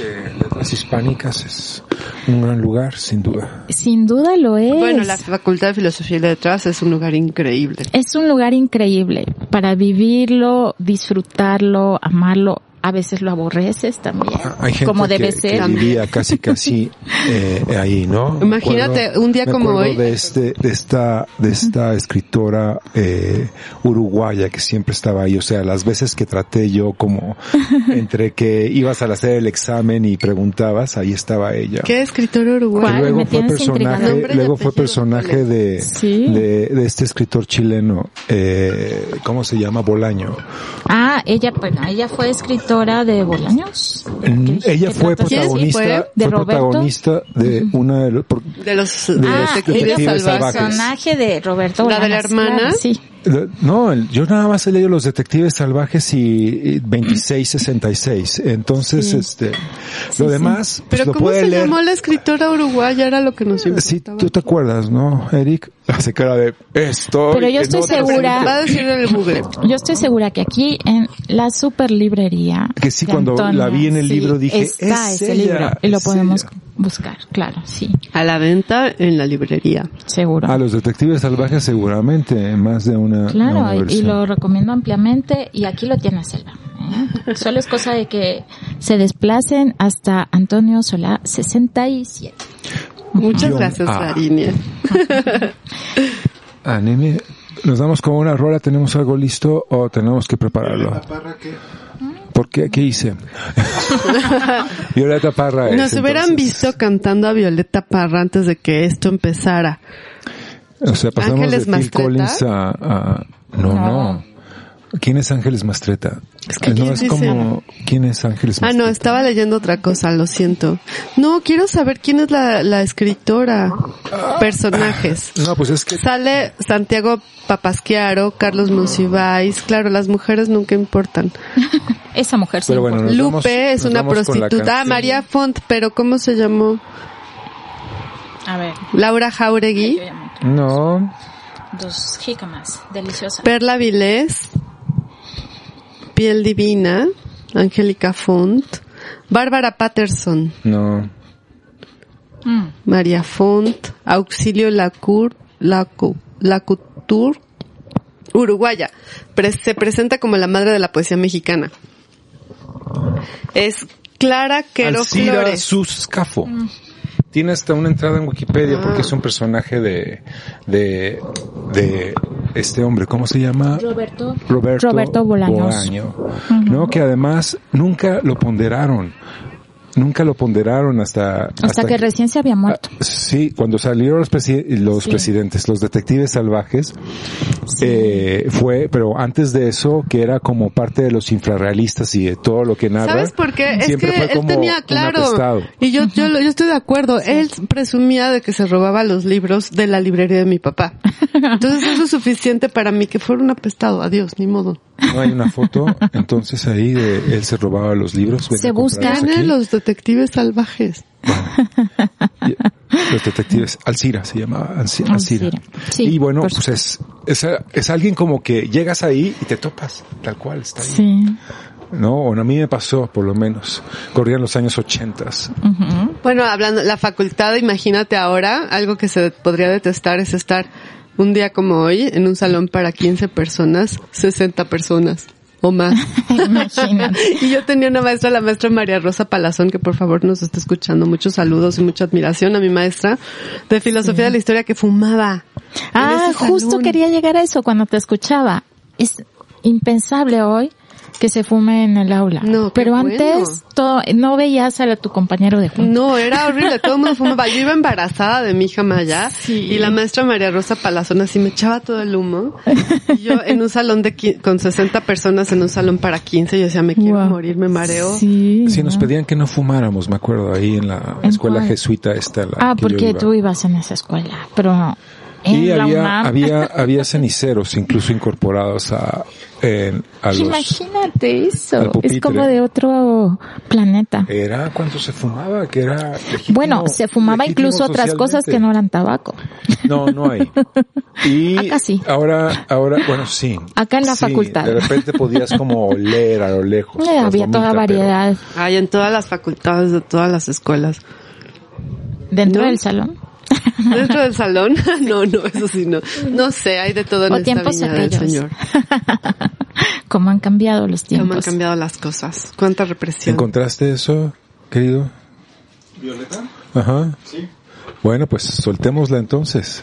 [SPEAKER 1] eh, letras hispánicas es un gran lugar, sin duda.
[SPEAKER 3] Sin duda lo es.
[SPEAKER 2] Bueno, la Facultad de Filosofía y Letras es un lugar increíble.
[SPEAKER 3] Es un lugar increíble para vivirlo, disfrutarlo, amarlo. A veces lo aborreces también,
[SPEAKER 1] Ah, Hay gente
[SPEAKER 3] como
[SPEAKER 1] que,
[SPEAKER 3] debe
[SPEAKER 1] que
[SPEAKER 3] ser.
[SPEAKER 1] vivía casi casi eh, ahí, ¿no?
[SPEAKER 2] Imagínate,
[SPEAKER 1] acuerdo-
[SPEAKER 2] un día como hoy.
[SPEAKER 1] de este, de esta, de esta escritora eh, uruguaya que siempre estaba ahí. O sea, las veces que traté yo como entre que ibas a hacer el examen y preguntabas, ahí estaba ella.
[SPEAKER 2] ¿Qué escritor uruguayo?
[SPEAKER 3] ¿Cuál?
[SPEAKER 1] Que luego
[SPEAKER 3] Me
[SPEAKER 1] fue personaje, luego fue personaje
[SPEAKER 2] ¿cuál
[SPEAKER 1] de,
[SPEAKER 3] Sí.
[SPEAKER 1] de, de este escritor chileno, eh, ¿cómo se llama? Bolaño.
[SPEAKER 3] Ah, ella, bueno, ella fue escritora de Bolaños.
[SPEAKER 1] Mm,
[SPEAKER 3] ¿Qué-
[SPEAKER 1] Ella fue protagonista,
[SPEAKER 2] fue?
[SPEAKER 3] ¿De
[SPEAKER 1] fue
[SPEAKER 3] Roberto?
[SPEAKER 1] protagonista de una de los,
[SPEAKER 2] De los
[SPEAKER 1] De
[SPEAKER 3] Ah,
[SPEAKER 1] los
[SPEAKER 3] ella
[SPEAKER 1] salvajes.
[SPEAKER 3] personaje de Roberto
[SPEAKER 2] ¿La de la
[SPEAKER 3] Bolaños,
[SPEAKER 2] hermana?
[SPEAKER 3] claro, sí.
[SPEAKER 1] No, el- yo nada más he leído Los Detectives Salvajes y y 2666. Entonces,
[SPEAKER 3] Sí.
[SPEAKER 1] este,
[SPEAKER 3] Sí,
[SPEAKER 1] lo
[SPEAKER 3] sí.
[SPEAKER 1] demás, pues
[SPEAKER 2] Pero
[SPEAKER 1] lo
[SPEAKER 2] ¿cómo
[SPEAKER 1] puede
[SPEAKER 2] se
[SPEAKER 1] leer.
[SPEAKER 2] llamó la escritora uruguaya? Era lo que nos
[SPEAKER 1] Sí,
[SPEAKER 2] importaba.
[SPEAKER 1] tú te acuerdas, ¿no, Eric? Hace cara de esto.
[SPEAKER 3] Pero yo estoy segura-
[SPEAKER 2] Va a decir el Google.
[SPEAKER 3] Yo estoy segura que aquí en la super librería
[SPEAKER 1] Que sí, cuando la vi en el
[SPEAKER 3] sí,
[SPEAKER 1] libro dije,
[SPEAKER 3] está
[SPEAKER 1] "Es
[SPEAKER 3] ese
[SPEAKER 1] ella,
[SPEAKER 3] libro y lo podemos
[SPEAKER 1] ella".
[SPEAKER 3] Buscar, claro, sí,
[SPEAKER 2] A la venta en la librería.
[SPEAKER 3] seguro.
[SPEAKER 1] A los Detectives Salvajes seguramente, más de una,
[SPEAKER 3] Claro,
[SPEAKER 1] una
[SPEAKER 3] y- lo recomiendo ampliamente y aquí lo tiene Selva. ¿eh? Solo es cosa de que se desplacen hasta Antonio Solá 67.
[SPEAKER 2] Muchas gracias. Larinia.
[SPEAKER 1] Ah, nene, nos damos con una rola, ¿tenemos algo listo o tenemos que prepararlo? Porque ¿Por qué? ¿Qué hice? Violeta Parra. es,
[SPEAKER 2] Nos hubieran
[SPEAKER 1] entonces.
[SPEAKER 2] visto cantando a Violeta Parra antes de que esto empezara.
[SPEAKER 1] O sea, pasamos
[SPEAKER 2] ¿Ángeles
[SPEAKER 1] de Phil
[SPEAKER 2] Mastreta?
[SPEAKER 1] Collins a, a- no, no. ¿Quién es Ángeles Mastreta?
[SPEAKER 2] Es que
[SPEAKER 1] no
[SPEAKER 2] ¿quién
[SPEAKER 1] es
[SPEAKER 2] dice?
[SPEAKER 1] como ¿quién es Ángeles
[SPEAKER 2] Ah,
[SPEAKER 1] Mastreta?
[SPEAKER 2] no, estaba leyendo otra cosa, lo siento. No, quiero saber quién es la, la escritora. Personajes.
[SPEAKER 1] No, pues es que
[SPEAKER 2] Sale Santiago Papasquiaro, Carlos Monsiváis. Claro, las mujeres nunca importan.
[SPEAKER 3] Esa mujer sí.
[SPEAKER 1] Pero bueno, nos
[SPEAKER 2] Lupe
[SPEAKER 1] vamos-
[SPEAKER 2] es
[SPEAKER 1] nos
[SPEAKER 2] una prostituta. Ah. María Font, pero ¿cómo se llamó?
[SPEAKER 3] A ver.
[SPEAKER 2] Laura Jauregui.
[SPEAKER 1] no,
[SPEAKER 3] Dos jícamas. Deliciosa.
[SPEAKER 2] Perla Vilés. Piel Divina. Angélica Font. Bárbara Patterson.
[SPEAKER 1] no.
[SPEAKER 3] Mm.
[SPEAKER 2] María Font, Auxilio Lacour, Lacu, Lacouture, uruguaya. Pre- se presenta como la madre de la poesía mexicana. Es Clara Quero
[SPEAKER 1] Alcira
[SPEAKER 2] Flores.
[SPEAKER 1] Suscafo.
[SPEAKER 3] Mm.
[SPEAKER 1] Tiene hasta una entrada en Wikipedia
[SPEAKER 2] Ah.
[SPEAKER 1] porque es un personaje de, de, de este hombre, ¿cómo se llama?
[SPEAKER 3] Roberto.
[SPEAKER 1] Roberto,
[SPEAKER 3] Roberto Bolaños.
[SPEAKER 1] Bolaño, ¿no? Que además nunca lo ponderaron. Nunca lo ponderaron hasta...
[SPEAKER 3] Hasta, que, recién se había muerto.
[SPEAKER 1] Ah, Sí, cuando salieron los, presi- los
[SPEAKER 3] Sí.
[SPEAKER 1] presidentes, los detectives salvajes, eh, fue, pero antes de eso, que era como parte de los infrarrealistas y de todo lo que narra.
[SPEAKER 2] ¿Sabes por qué? Es
[SPEAKER 1] siempre
[SPEAKER 2] que
[SPEAKER 1] fue
[SPEAKER 2] él
[SPEAKER 1] como
[SPEAKER 2] tenía,
[SPEAKER 1] un
[SPEAKER 2] claro, y yo, yo, lo- yo estoy de acuerdo, él presumía de que se robaba los libros de la librería de mi papá. Entonces eso es suficiente para mí que fuera un apestado, adiós, ni modo.
[SPEAKER 1] No hay una foto, entonces ahí de él se robaba los libros.
[SPEAKER 3] Se
[SPEAKER 1] a
[SPEAKER 3] busca.
[SPEAKER 1] comprarlos
[SPEAKER 2] Tiene
[SPEAKER 1] aquí.
[SPEAKER 2] los detectives salvajes.
[SPEAKER 1] Los detectives, Alcira se llamaba, Alci- Alcira.
[SPEAKER 3] Alcira. Sí,
[SPEAKER 1] y bueno, pues es, es, es alguien como que llegas ahí y te topas, tal cual, está ahí.
[SPEAKER 3] Sí.
[SPEAKER 1] No, a mí me pasó, por lo menos. Corrían los años ochentas.
[SPEAKER 2] Bueno, hablando, la facultad, imagínate ahora, algo que se podría detestar es estar un día como hoy en un salón para 15 personas, 60 personas o más.
[SPEAKER 3] Imagínate.
[SPEAKER 2] y yo tenía una maestra, la maestra María Rosa Palazón, que por favor nos está escuchando. Muchos saludos y mucha admiración a mi maestra de filosofía de la historia que fumaba.
[SPEAKER 3] Ah, justo quería llegar a eso cuando te escuchaba. Es impensable hoy que se fume en el aula.
[SPEAKER 2] No, qué
[SPEAKER 3] Pero
[SPEAKER 2] bueno.
[SPEAKER 3] antes todo, no veías a tu compañero de junto.
[SPEAKER 2] No, era horrible, todo el mundo fumaba. Yo iba embarazada de mi hija Maya
[SPEAKER 3] Sí.
[SPEAKER 2] y la maestra María Rosa Palazón así me echaba todo el humo. Y yo en un salón de con 60 personas en un salón para 15, yo decía, me quiero
[SPEAKER 3] Guau.
[SPEAKER 2] morir, me mareo.
[SPEAKER 3] Sí.
[SPEAKER 1] Sí, nos
[SPEAKER 3] ¿no?
[SPEAKER 1] pedían que no fumáramos, me acuerdo, ahí en la
[SPEAKER 3] ¿En
[SPEAKER 1] escuela
[SPEAKER 3] cuál?
[SPEAKER 1] jesuita esta. La
[SPEAKER 3] Ah,
[SPEAKER 1] que yo
[SPEAKER 3] porque
[SPEAKER 1] iba.
[SPEAKER 3] tú ibas en esa escuela, pero en
[SPEAKER 1] Y
[SPEAKER 3] la
[SPEAKER 1] había,
[SPEAKER 3] UNAM.
[SPEAKER 1] había, había ceniceros incluso incorporados a, en, a los...
[SPEAKER 3] Imagínate eso. Es como de otro planeta.
[SPEAKER 1] Era cuando se fumaba, que era legítimo,
[SPEAKER 3] bueno, se fumaba incluso otras cosas que no eran tabaco.
[SPEAKER 1] No, no hay. Y
[SPEAKER 3] Acá sí.
[SPEAKER 1] ahora, ahora, bueno, sí.
[SPEAKER 3] Acá en la
[SPEAKER 1] Sí,
[SPEAKER 3] facultad.
[SPEAKER 1] De repente podías como oler a lo lejos.
[SPEAKER 3] Eh, había toda
[SPEAKER 1] gomitas, pero-
[SPEAKER 3] variedad
[SPEAKER 2] Ay, en todas las facultades de todas las escuelas.
[SPEAKER 3] dentro
[SPEAKER 2] ¿No?
[SPEAKER 3] del salón.
[SPEAKER 2] Dentro del salón, no, no, eso sí, no. No sé, hay de todo en
[SPEAKER 3] O
[SPEAKER 2] esta
[SPEAKER 3] tiempos
[SPEAKER 2] viña del. Señor.
[SPEAKER 3] Cómo han cambiado los
[SPEAKER 2] Cómo han
[SPEAKER 3] tiempos.
[SPEAKER 2] cambiado las cosas. Cuánta represión.
[SPEAKER 1] ¿Encontraste eso, querido?
[SPEAKER 4] ¿Violeta?
[SPEAKER 1] Ajá.
[SPEAKER 4] Sí.
[SPEAKER 1] Bueno, pues soltémosla entonces.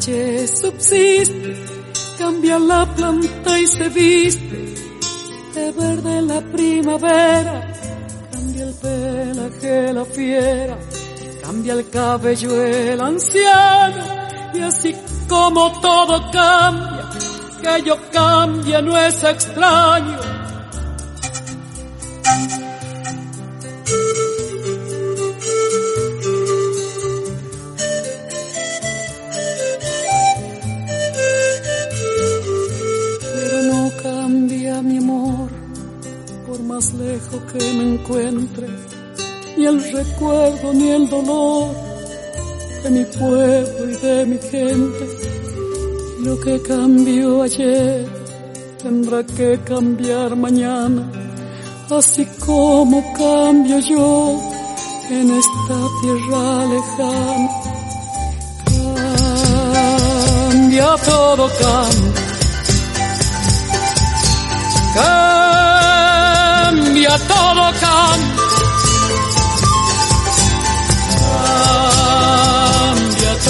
[SPEAKER 5] Noche subsiste. Cambia la planta y se viste de verde la primavera. Cambia el pelaje la fiera, cambia el cabello el anciano. Y así como todo cambia, que yo cambie no es extraño. Recuerdo ni el dolor de mi pueblo y de mi gente. Lo que cambió ayer tendrá que cambiar mañana, así como cambio yo en esta tierra lejana. Cambia todo, cambia. Cambia todo, cambia.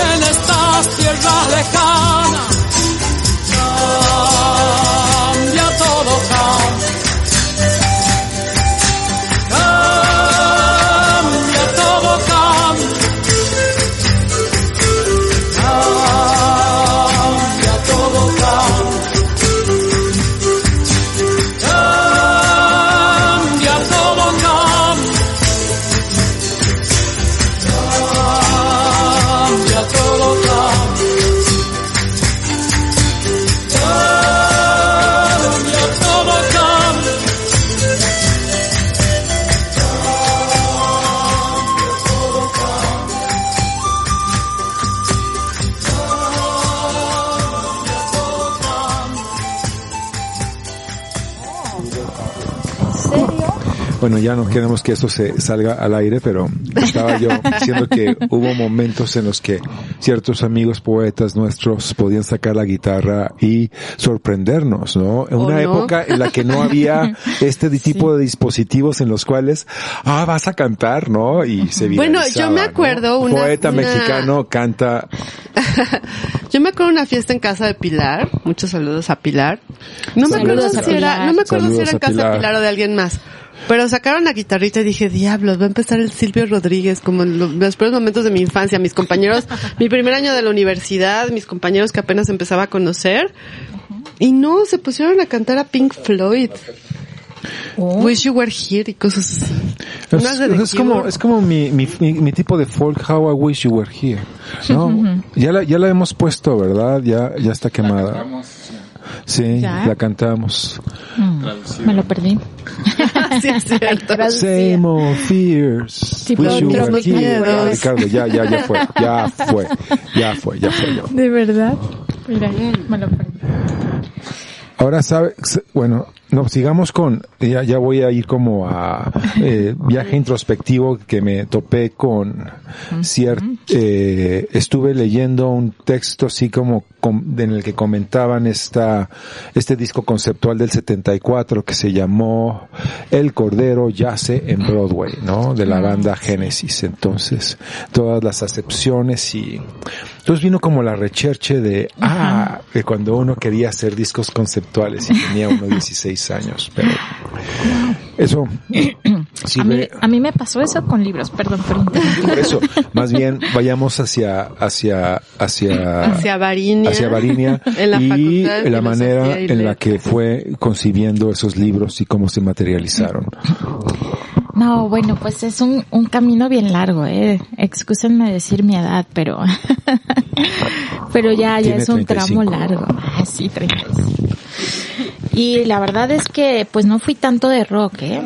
[SPEAKER 5] en estas tierras lejanas.
[SPEAKER 1] Bueno, ya no queremos que esto se salga al aire, pero estaba yo diciendo que hubo momentos en los que ciertos amigos poetas nuestros podían sacar la guitarra y sorprendernos, ¿no? En
[SPEAKER 2] ¿O
[SPEAKER 1] una
[SPEAKER 2] no?
[SPEAKER 1] época en la que no había este tipo de dispositivos en los cuales, ah, vas a cantar, ¿no? Y se
[SPEAKER 2] Bueno, yo me
[SPEAKER 1] ¿no?
[SPEAKER 2] acuerdo una-
[SPEAKER 1] Poeta
[SPEAKER 2] una-
[SPEAKER 1] mexicano canta,
[SPEAKER 2] Yo me acuerdo una fiesta en casa de Pilar. Muchos saludos a Pilar. No me acuerdo si era, no me acuerdo si era en casa de Pilar o de alguien más. Pero sacaron la guitarrita y dije, diablos, va a empezar el Silvio Rodríguez, como en los primeros momentos de mi infancia, mis compañeros, mi primer año de la universidad, mis compañeros que apenas empezaba a conocer. Y no, se pusieron a cantar a Pink Floyd.
[SPEAKER 3] Oh.
[SPEAKER 2] Wish You Were Here y cosas así.
[SPEAKER 1] Es, como, es como mi, mi, mi, mi tipo de folk, How I Wish You Were Here. ¿no? ya, la, ya la hemos puesto, ¿verdad? Ya, ya está quemada. Sí,
[SPEAKER 3] ¿Ya?
[SPEAKER 1] la cantamos.
[SPEAKER 3] Mm, me lo perdí.
[SPEAKER 2] Sí, es cierto.
[SPEAKER 1] Same old fears.
[SPEAKER 3] Tipo,
[SPEAKER 1] Wish you were here. Ricardo, ya, ya, ya fue. Ya fue. Ya fue, ya fue. ya fue.
[SPEAKER 3] ¿De verdad? Mira, me lo perdí.
[SPEAKER 1] Ahora sabe, bueno, no, sigamos con, ya, ya voy a ir como a eh, viaje introspectivo que me topé con cierto, eh, estuve leyendo un texto así como com- en el que comentaban esta, este disco conceptual del 74 que se llamó El Cordero Yace en Broadway, ¿no? De la banda Génesis. Entonces, todas las acepciones y, entonces vino como la recherche de, ah, que cuando uno quería hacer discos conceptuales y tenía unos 16 años, pero eso Sí,
[SPEAKER 3] a, mí,
[SPEAKER 1] ve-
[SPEAKER 3] a mí me pasó eso con libros, perdón por interrumpir.
[SPEAKER 1] Por eso, más bien vayamos hacia, hacia, hacia,
[SPEAKER 2] Hacia Varinia.
[SPEAKER 1] hacia Varinia
[SPEAKER 2] En la
[SPEAKER 1] y la manera
[SPEAKER 2] y
[SPEAKER 1] en la que fue concibiendo esos libros y cómo se materializaron.
[SPEAKER 3] No, bueno, pues es un, un camino bien largo, eh. Excúsenme decir mi edad, pero, pero ya, ya
[SPEAKER 1] Tiene
[SPEAKER 3] es un
[SPEAKER 1] 35.
[SPEAKER 3] tramo largo. Ay, Sí, 35. Y la verdad es que, pues no fui tanto de rock, eh.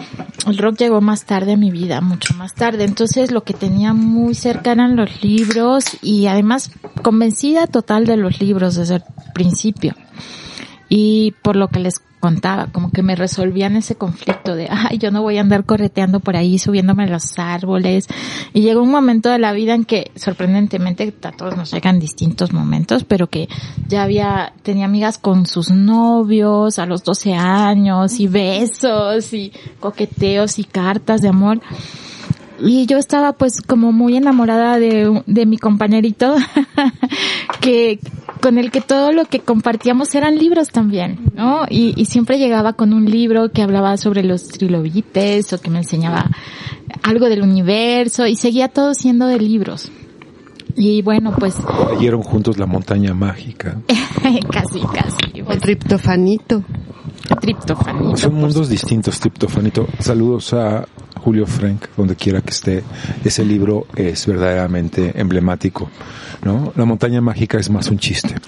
[SPEAKER 3] El rock llegó más tarde a mi vida, mucho más tarde. Entonces lo que tenía muy cerca eran los libros y además convencida total de los libros desde el principio. Y por lo que les contaba, como que me resolvían ese conflicto de, ay, yo no voy a andar correteando por ahí, subiéndome a los árboles. Y llegó un momento de la vida en que, sorprendentemente, a todos nos llegan distintos momentos, pero que ya había, tenía amigas con sus novios a los 12 años y besos y coqueteos y cartas de amor. Y yo estaba pues como muy enamorada de, de mi compañerito, que con el que todo lo que compartíamos eran libros también, ¿no? Y, y siempre llegaba con un libro que hablaba sobre los trilobites o que me enseñaba algo del universo y seguía todo siendo de libros. Y bueno, pues
[SPEAKER 1] Leyeron juntos La Montaña Mágica.
[SPEAKER 3] casi, casi.
[SPEAKER 2] O
[SPEAKER 3] Pues,
[SPEAKER 2] triptofanito.
[SPEAKER 3] triptofanito.
[SPEAKER 1] Son mundos distintos, Triptofanito. Saludos a Julio Frank, donde quiera que esté. Ese libro es verdaderamente emblemático, ¿no? La Montaña Mágica es más un chiste.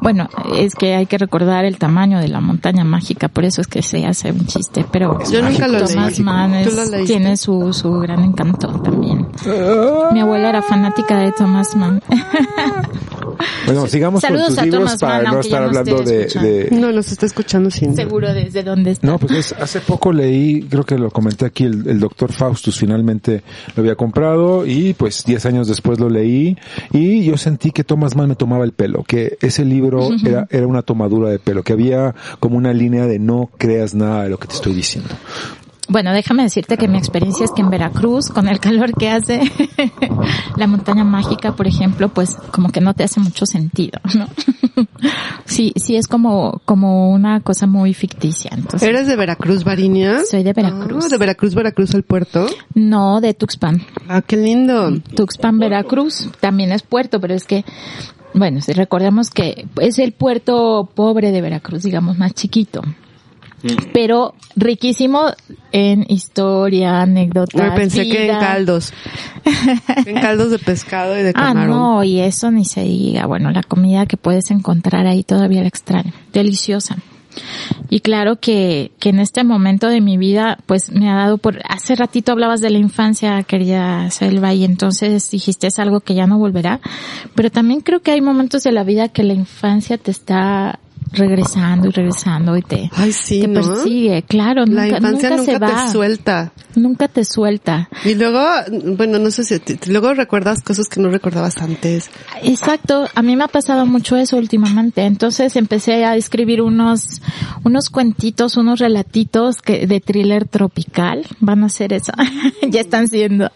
[SPEAKER 3] Bueno, es que hay que recordar el tamaño de la montaña mágica, por eso es que se hace un chiste, pero
[SPEAKER 2] Yo nunca lo leí.
[SPEAKER 3] Thomas Mann es- tiene su, su gran encanto también. Mi abuela era fanática de Thomas Mann.
[SPEAKER 1] Bueno, sigamos
[SPEAKER 3] Saludos
[SPEAKER 1] con tus
[SPEAKER 3] a
[SPEAKER 1] libros
[SPEAKER 3] Thomas
[SPEAKER 1] para
[SPEAKER 3] Mann,
[SPEAKER 1] no estar
[SPEAKER 3] no
[SPEAKER 1] hablando de,
[SPEAKER 2] No, nos está escuchando sin.
[SPEAKER 3] Seguro desde dónde está.
[SPEAKER 1] No, pues es- hace poco leí, creo que lo comenté aquí, el, el doctor Faustus finalmente lo había comprado y pues 10 años después lo leí y yo sentí que Thomas Mann me tomaba el pelo, que ese libro era, era una tomadura de pelo, que había como una línea de no creas nada de lo que te estoy diciendo.
[SPEAKER 3] Bueno, déjame decirte que mi experiencia es que en Veracruz, con el calor que hace, la montaña mágica, por ejemplo, pues como que no te hace mucho sentido, ¿no? sí, sí es como, como una cosa muy ficticia. Entonces,
[SPEAKER 2] ¿Eres de Veracruz, Varinia?
[SPEAKER 3] Soy de Veracruz.
[SPEAKER 2] Ah, de Veracruz, Veracruz al puerto.
[SPEAKER 3] no de Tuxpan.
[SPEAKER 2] Ah, qué lindo.
[SPEAKER 3] Tuxpan, Veracruz, también es puerto, pero es que, bueno, si recordemos que es el puerto pobre de Veracruz, digamos, más chiquito. Pero riquísimo en historia, anécdotas.
[SPEAKER 2] Ay, pensé que en caldos. en caldos de pescado y de
[SPEAKER 3] Ah,
[SPEAKER 2] camarón.
[SPEAKER 3] no, y eso ni se diga. Bueno, la comida que puedes encontrar ahí todavía la extraño. Deliciosa. Y claro que, que en este momento de mi vida, pues me ha dado por, hace ratito hablabas de la infancia, querida Selva, y entonces dijiste es algo que ya no volverá. Pero también creo que hay momentos de la vida que la infancia te está regresando y regresando y te,
[SPEAKER 2] Ay, sí,
[SPEAKER 3] te
[SPEAKER 2] ¿no?
[SPEAKER 3] persigue. Claro,
[SPEAKER 2] La
[SPEAKER 3] nunca,
[SPEAKER 2] infancia
[SPEAKER 3] nunca,
[SPEAKER 2] nunca,
[SPEAKER 3] se va.
[SPEAKER 2] te suelta.
[SPEAKER 3] Nunca te suelta.
[SPEAKER 2] Y luego, bueno, no sé si te- luego recuerdas cosas que no recordabas antes.
[SPEAKER 3] Exacto, a mí me ha pasado mucho eso últimamente. Entonces empecé a escribir unos unos cuentitos, unos relatitos que de thriller tropical. Van a ser eso. ya están siendo.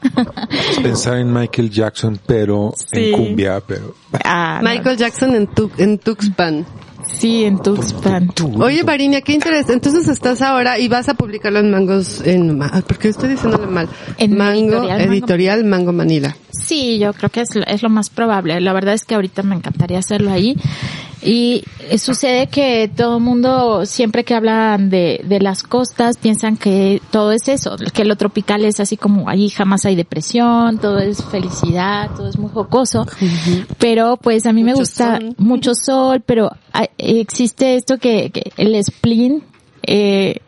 [SPEAKER 1] Pensar en Michael Jackson, pero
[SPEAKER 3] Sí.
[SPEAKER 1] en cumbia, pero...
[SPEAKER 3] Ah, no.
[SPEAKER 2] Michael Jackson en, tu, en Tuxpan.
[SPEAKER 3] Sí, en Tuxpan.
[SPEAKER 2] Oye, Varinia, qué interesante. Entonces estás ahora y vas a publicarlo en Mangos, en, Ma- ay, ¿por qué estoy diciéndole mal?
[SPEAKER 3] En
[SPEAKER 2] Mango,
[SPEAKER 3] Editorial Mango.
[SPEAKER 2] editorial Mango Manila.
[SPEAKER 3] Sí, yo creo que es, lo- es lo más probable. La verdad es que ahorita me encantaría hacerlo ahí. Y sucede que todo el mundo, siempre que hablan de, de las costas, piensan que todo es eso, que lo tropical es así como allí jamás hay depresión, todo es felicidad, todo es muy jocoso. Pero pues a mí me gusta
[SPEAKER 2] sol.
[SPEAKER 3] mucho sol, pero hay- existe esto que, que el spleen, eh,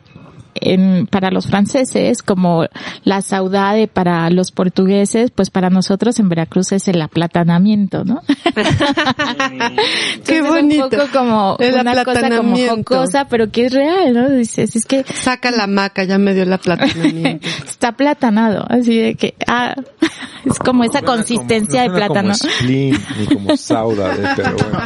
[SPEAKER 3] en, para los franceses, como la saudade para los portugueses, pues para nosotros en Veracruz es el aplatanamiento, ¿no?
[SPEAKER 2] Qué
[SPEAKER 3] Entonces,
[SPEAKER 2] bonito.
[SPEAKER 3] Un poco como
[SPEAKER 2] El
[SPEAKER 3] una cosa como jocosa, pero que es real, ¿no? Dices, es que
[SPEAKER 2] Saca la maca, ya me dio el aplatanamiento.
[SPEAKER 3] está aplatanado, así de que, ah, es como esa
[SPEAKER 1] como-
[SPEAKER 3] consistencia
[SPEAKER 1] no
[SPEAKER 3] de plátano.
[SPEAKER 1] Como spleen, ni como sauda, pero bueno.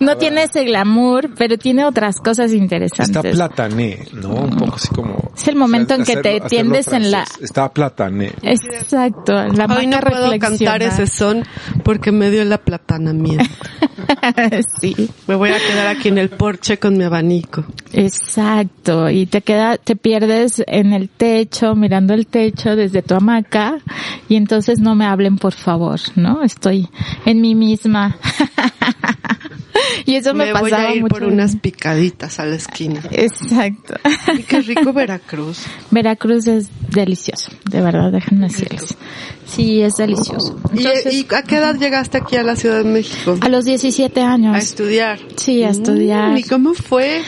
[SPEAKER 3] No tiene ese glamour, pero tiene otras cosas interesantes.
[SPEAKER 1] Está platané, ¿no? Un poco así como como...
[SPEAKER 3] Es el momento en que
[SPEAKER 1] hacerlo-
[SPEAKER 3] te tiendes en la...
[SPEAKER 1] Está platané.
[SPEAKER 3] Exacto, la
[SPEAKER 2] Hoy no puedo cantar ese son porque me dio el aplatanamiento.
[SPEAKER 3] sí,
[SPEAKER 2] Me voy a quedar aquí en el porche con mi abanico.
[SPEAKER 3] exacto. Y te queda, te pierdes en el techo, mirando el techo desde tu hamaca, y entonces no me hablen por favor, ¿no? Estoy en mí misma. y eso me,
[SPEAKER 2] Me voy
[SPEAKER 3] pasaba
[SPEAKER 2] a ir
[SPEAKER 3] mucho.
[SPEAKER 2] por unas picaditas a la esquina.
[SPEAKER 3] Exacto.
[SPEAKER 2] Y qué rico Veracruz.
[SPEAKER 3] Veracruz es delicioso, de verdad, déjenme decirles. Sí, es delicioso.
[SPEAKER 2] ¿Y,
[SPEAKER 3] Entonces,
[SPEAKER 2] y a qué edad llegaste aquí a la Ciudad de México?
[SPEAKER 3] a los 17
[SPEAKER 2] A
[SPEAKER 3] años.
[SPEAKER 2] estudiar.
[SPEAKER 3] Sí, a estudiar.
[SPEAKER 2] Mm, ¿Y cómo fue?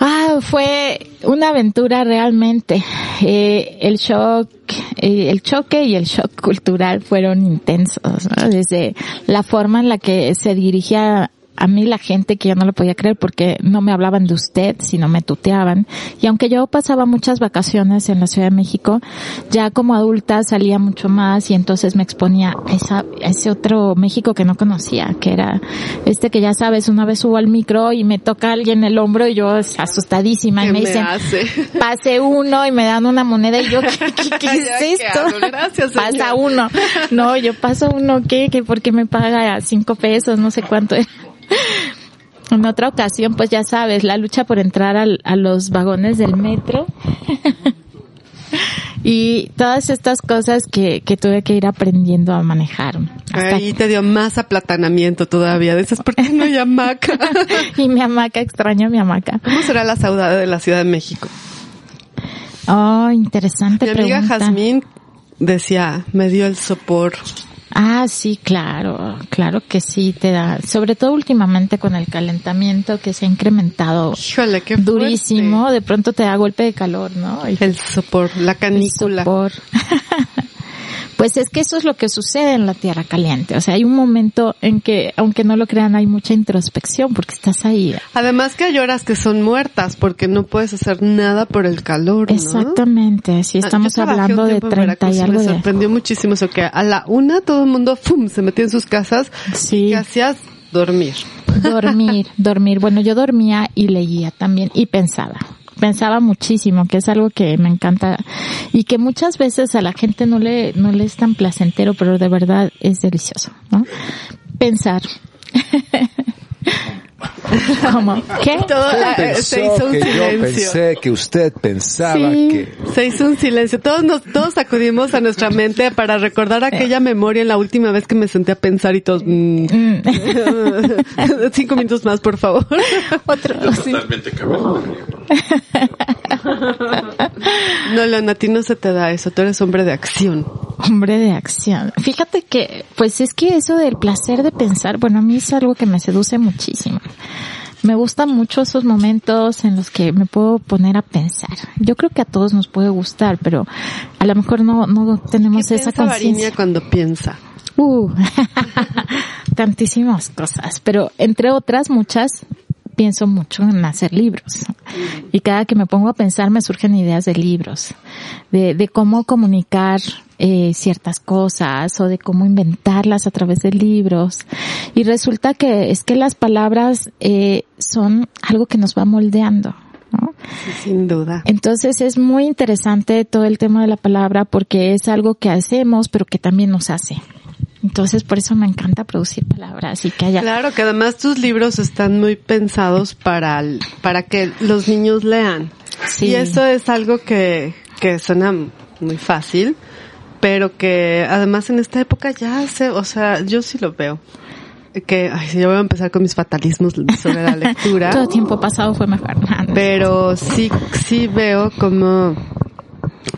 [SPEAKER 3] Ah, fue una aventura realmente. Eh, el shock, eh, el choque y el shock cultural fueron intensos, ¿no? Desde la forma en la que se dirigía a mí la gente que yo no lo podía creer porque no me hablaban de usted, sino me tuteaban. Y aunque yo pasaba muchas vacaciones en la Ciudad de México, ya como adulta salía mucho más y entonces me exponía a, esa, a ese otro México que no conocía, que era este que ya sabes, una vez subo al micro y me toca alguien el hombro y yo asustadísima y
[SPEAKER 2] ¿Qué
[SPEAKER 3] me
[SPEAKER 2] me
[SPEAKER 3] dicen,
[SPEAKER 2] hace?
[SPEAKER 3] pase uno y me dan una moneda y yo, ¿qué, qué- qué es
[SPEAKER 2] ¿qué
[SPEAKER 3] esto?
[SPEAKER 2] hago? Gracias, señor.
[SPEAKER 3] Pasa uno. No, yo paso uno, ¿qué? ¿Qué? ¿Por qué me paga cinco pesos? No sé cuánto era. En otra ocasión, pues ya sabes, la lucha por entrar al- a los vagones del metro. y todas estas cosas que, que tuve que ir aprendiendo a manejar.
[SPEAKER 2] Ahí te dio más aplatanamiento todavía. Dices, ¿por qué no hay hamaca?
[SPEAKER 3] y mi hamaca, extraño mi hamaca.
[SPEAKER 2] ¿Cómo será la saudade de la Ciudad de México?
[SPEAKER 3] Oh, interesante
[SPEAKER 2] Mi amiga
[SPEAKER 3] pregunta.
[SPEAKER 2] Jazmín decía, me dio el sopor.
[SPEAKER 3] Ah, sí, claro, claro que sí te da, sobre todo últimamente con el calentamiento que se ha incrementado
[SPEAKER 2] Híjole, qué fuerte.
[SPEAKER 3] durísimo, de pronto te da golpe de calor, ¿no? Y
[SPEAKER 2] El sopor, la canícula.
[SPEAKER 3] sopor. Pues es que eso es lo que sucede en la tierra caliente. O sea, hay un momento en que, aunque no lo crean, hay mucha introspección porque estás ahí.
[SPEAKER 2] Además que hay horas que son muertas porque no puedes hacer nada por el calor, ¿no?
[SPEAKER 3] Exactamente. Si
[SPEAKER 2] Ah,
[SPEAKER 3] estamos hablando de
[SPEAKER 2] tiempo en
[SPEAKER 3] 30 y algo
[SPEAKER 2] Me
[SPEAKER 3] de...
[SPEAKER 2] sorprendió muchísimo eso que a la una todo el mundo ¡fum! se metía en sus casas.
[SPEAKER 3] Sí.
[SPEAKER 2] ¿Qué hacías? Dormir.
[SPEAKER 3] Dormir, dormir. Bueno, yo dormía y leía también y pensaba. Pensaba muchísimo, que es algo que me encanta y que muchas veces a la gente no le, no le es tan placentero, pero de verdad es delicioso, ¿no? Pensar. ¿Cómo? ¿Qué?
[SPEAKER 2] Todo, eh,
[SPEAKER 1] Pensó
[SPEAKER 2] se hizo un
[SPEAKER 1] que yo
[SPEAKER 2] silencio.
[SPEAKER 1] pensé que usted pensaba
[SPEAKER 3] Sí.
[SPEAKER 1] que...
[SPEAKER 2] Se hizo un silencio. Todos nos, todos acudimos a nuestra mente para recordar aquella memoria en la última vez que me senté a pensar y todos, mm,
[SPEAKER 3] Mm.
[SPEAKER 2] cinco minutos más, por favor.
[SPEAKER 3] Otro, sí.
[SPEAKER 2] No, Leon, a ti no se te da eso. Tú eres hombre de acción.
[SPEAKER 3] Hombre de acción. Fíjate que, pues es que eso del placer de pensar, bueno, a mí es algo que me seduce muchísimo. Me gustan mucho esos momentos en los que me puedo poner a pensar. Yo creo que a todos nos puede gustar, pero a lo mejor no, no tenemos
[SPEAKER 2] ¿Qué
[SPEAKER 3] esa conciencia.
[SPEAKER 2] cuando piensa?
[SPEAKER 3] Uh, tantísimas cosas, pero entre otras muchas pienso mucho en hacer libros. Y cada que me pongo a pensar me surgen ideas de libros, de, de cómo comunicar eh, ciertas cosas o de cómo inventarlas a través de libros. Y resulta que es que las palabras eh, son algo que nos va moldeando. ¿no?
[SPEAKER 2] Sí, sin duda.
[SPEAKER 3] Entonces es muy interesante todo el tema de la palabra porque es algo que hacemos pero que también nos hace. Entonces por eso me encanta producir palabras y que haya...
[SPEAKER 2] Claro, que además tus libros están muy pensados para, el- para que los niños lean.
[SPEAKER 3] Sí.
[SPEAKER 2] Y eso es algo que, que suena muy fácil, pero que además en esta época ya se, o sea, yo sí lo veo. Que, ay, sí, yo voy a empezar con mis fatalismos sobre la lectura.
[SPEAKER 3] Todo tiempo pasado fue mejor.
[SPEAKER 2] pero sí, sí veo como,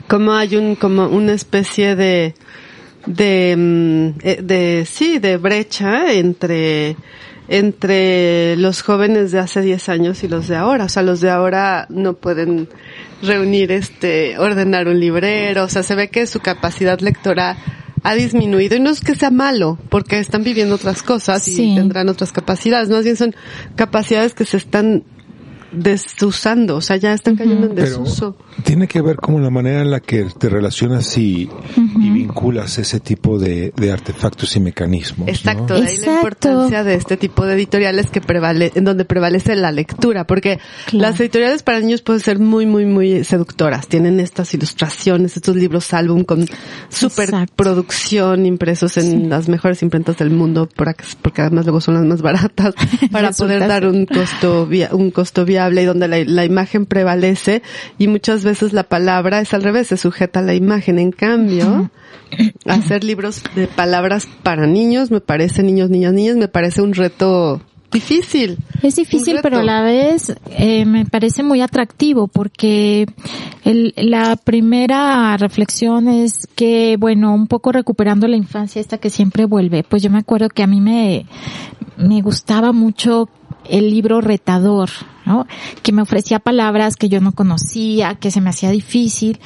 [SPEAKER 2] como hay un, como una especie de, de, mm, eh, de, sí, de brecha entre, entre los jóvenes de hace 10 años y los de ahora. O sea, los de ahora no pueden reunir este, ordenar un librero. O sea, se ve que su capacidad lectora ha disminuido. Y no es que sea malo, porque están viviendo otras cosas y tendrán otras capacidades. Más bien son capacidades que se están desusando. O sea, ya están cayendo en
[SPEAKER 1] Pero
[SPEAKER 2] desuso.
[SPEAKER 1] tiene que ver con la manera en la que te relacionas y, y vinculas ese tipo de, de artefactos y mecanismos.
[SPEAKER 2] Exacto,
[SPEAKER 1] ¿no?
[SPEAKER 2] de ahí la importancia de este tipo de editoriales que prevale, en donde prevalece la lectura, porque
[SPEAKER 3] Claro.
[SPEAKER 2] las editoriales para niños pueden ser muy, muy, muy seductoras. Tienen estas ilustraciones, estos libros álbum con super
[SPEAKER 3] Exacto.
[SPEAKER 2] producción impresos en las mejores imprentas del mundo, porque además luego son las más baratas, para poder dar un costo, via- un costo viable y donde la, la imagen prevalece y muchas veces la palabra es al revés, se sujeta a la imagen. En cambio, hacer libros de palabras para niños, me parece, niños, niñas, niñas, me parece un reto difícil.
[SPEAKER 3] Es difícil, pero a la vez eh, me parece muy atractivo porque el- la primera reflexión es que, bueno, un poco recuperando la infancia esta que siempre vuelve, pues yo me acuerdo que a mí me, me gustaba mucho el libro retador, ¿no? Que me ofrecía palabras que yo no conocía, que se me hacía difícil.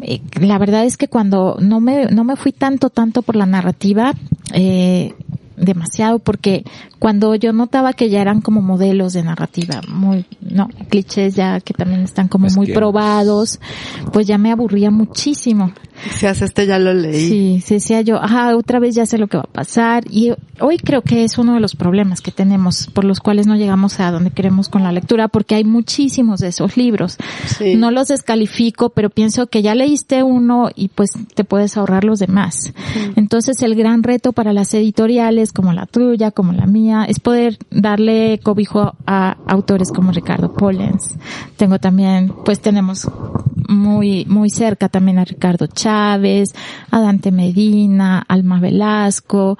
[SPEAKER 3] Eh, la verdad es que cuando no me, no me fui tanto, tanto por la narrativa, eh, demasiado porque cuando yo notaba que ya eran como modelos de narrativa muy no clichés ya que también están como muy probados pues ya me aburría muchísimo
[SPEAKER 2] Si hace este ya lo leí.
[SPEAKER 3] sí se decía yo ajá otra vez ya sé lo que va a pasar y hoy creo que es uno de los problemas que tenemos por los cuales no llegamos a donde queremos con la lectura porque hay muchísimos de esos libros
[SPEAKER 2] Sí.
[SPEAKER 3] no los descalifico, pero pienso que ya leíste uno y pues te puedes ahorrar los demás. Entonces el gran reto para las editoriales como la tuya, como la mía, es poder darle cobijo a autores como Ricardo Pollens. Tengo también, pues tenemos muy, muy cerca también a Ricardo Chávez, a Dante Medina, Alma Velasco.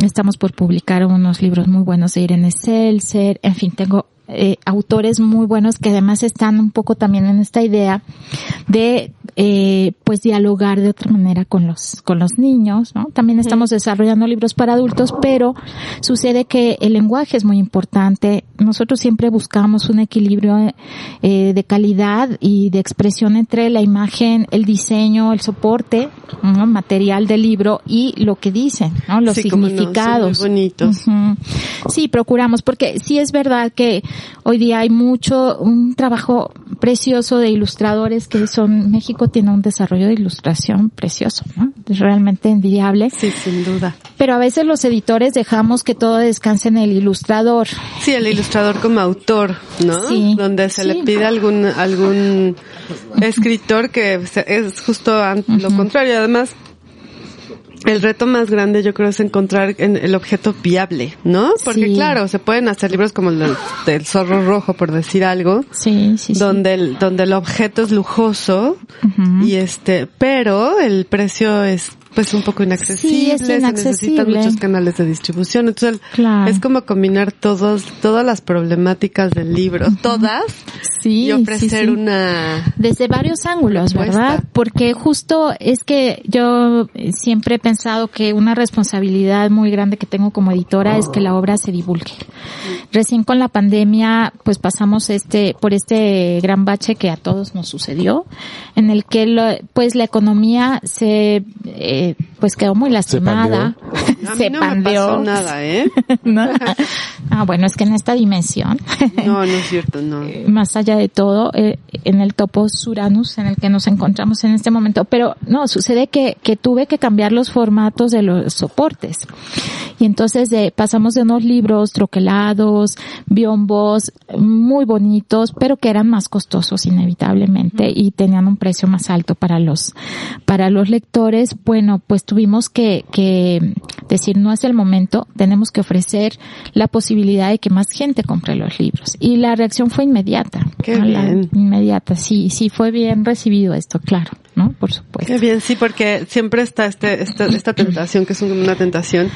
[SPEAKER 3] Estamos por publicar unos libros muy buenos de Irene Seltzer. En fin, tengo eh, autores muy buenos que además están un poco también en esta idea de eh, pues dialogar de otra manera con los con los niños no también estamos desarrollando libros para adultos pero sucede que el lenguaje es muy importante. Nosotros siempre buscamos un equilibrio eh, de calidad y de expresión entre la imagen el diseño el soporte ¿no? material del libro y lo que dicen no los
[SPEAKER 2] Sí, cómo no, son muy
[SPEAKER 3] significados.
[SPEAKER 2] bonitos.
[SPEAKER 3] Sí, procuramos, porque sí es verdad que hoy día hay mucho, un trabajo precioso de ilustradores que son, México tiene un desarrollo de ilustración precioso, ¿no? Es realmente envidiable.
[SPEAKER 2] Sí, sin duda.
[SPEAKER 3] Pero a veces los editores dejamos que todo descanse en el ilustrador.
[SPEAKER 2] Sí, el ilustrador como autor, ¿no?
[SPEAKER 3] Sí,
[SPEAKER 2] Donde se
[SPEAKER 3] sí.
[SPEAKER 2] le pide algún, algún escritor que es justo lo contrario. Además, el reto más grande yo creo es encontrar en- el objeto viable, ¿no? Porque
[SPEAKER 3] Sí.
[SPEAKER 2] claro, se pueden hacer libros como el del, zorro rojo, por decir algo,
[SPEAKER 3] Sí, sí, sí.
[SPEAKER 2] donde el, donde el objeto es lujoso y este, pero el precio es pues un poco inaccesible,
[SPEAKER 3] Sí, es
[SPEAKER 2] se necesitan
[SPEAKER 3] inaccesible.
[SPEAKER 2] muchos canales de distribución, entonces
[SPEAKER 3] Claro.
[SPEAKER 2] es como combinar todos, todas las problemáticas del libro, todas,
[SPEAKER 3] Sí,
[SPEAKER 2] y ofrecer
[SPEAKER 3] sí,
[SPEAKER 2] una
[SPEAKER 3] Desde varios ángulos,
[SPEAKER 2] Propuesta.
[SPEAKER 3] ¿verdad? Porque justo es que yo siempre he pensado que una responsabilidad muy grande que tengo como editora es que la obra se divulgue. Recién con la pandemia, pues pasamos este, por este gran bache que a todos nos sucedió, en el que lo- pues la economía se, eh, pues quedó muy lastimada.
[SPEAKER 2] A mí no me pasó nada, ¿eh?
[SPEAKER 3] ¿no? Ah, bueno, es que en esta dimensión,
[SPEAKER 2] No, no es cierto, no.
[SPEAKER 3] más allá de todo, eh, en el topos Uranus en el que nos encontramos en este momento. Pero no, sucede que, que tuve que cambiar los formatos de los soportes. Y entonces de, pasamos de unos libros troquelados, biombos, muy bonitos, pero que eran más costosos inevitablemente y tenían un precio más alto para los, para los lectores. Bueno, pues tuvimos que, que decir no es el momento, tenemos que ofrecer la posibilidad de que más gente compre los libros. Y la reacción fue inmediata. Inmediata, sí, sí fue bien recibido esto, claro, ¿no? Por supuesto.
[SPEAKER 2] Qué bien, sí, porque siempre está este, esta, esta tentación, que es un- una tentación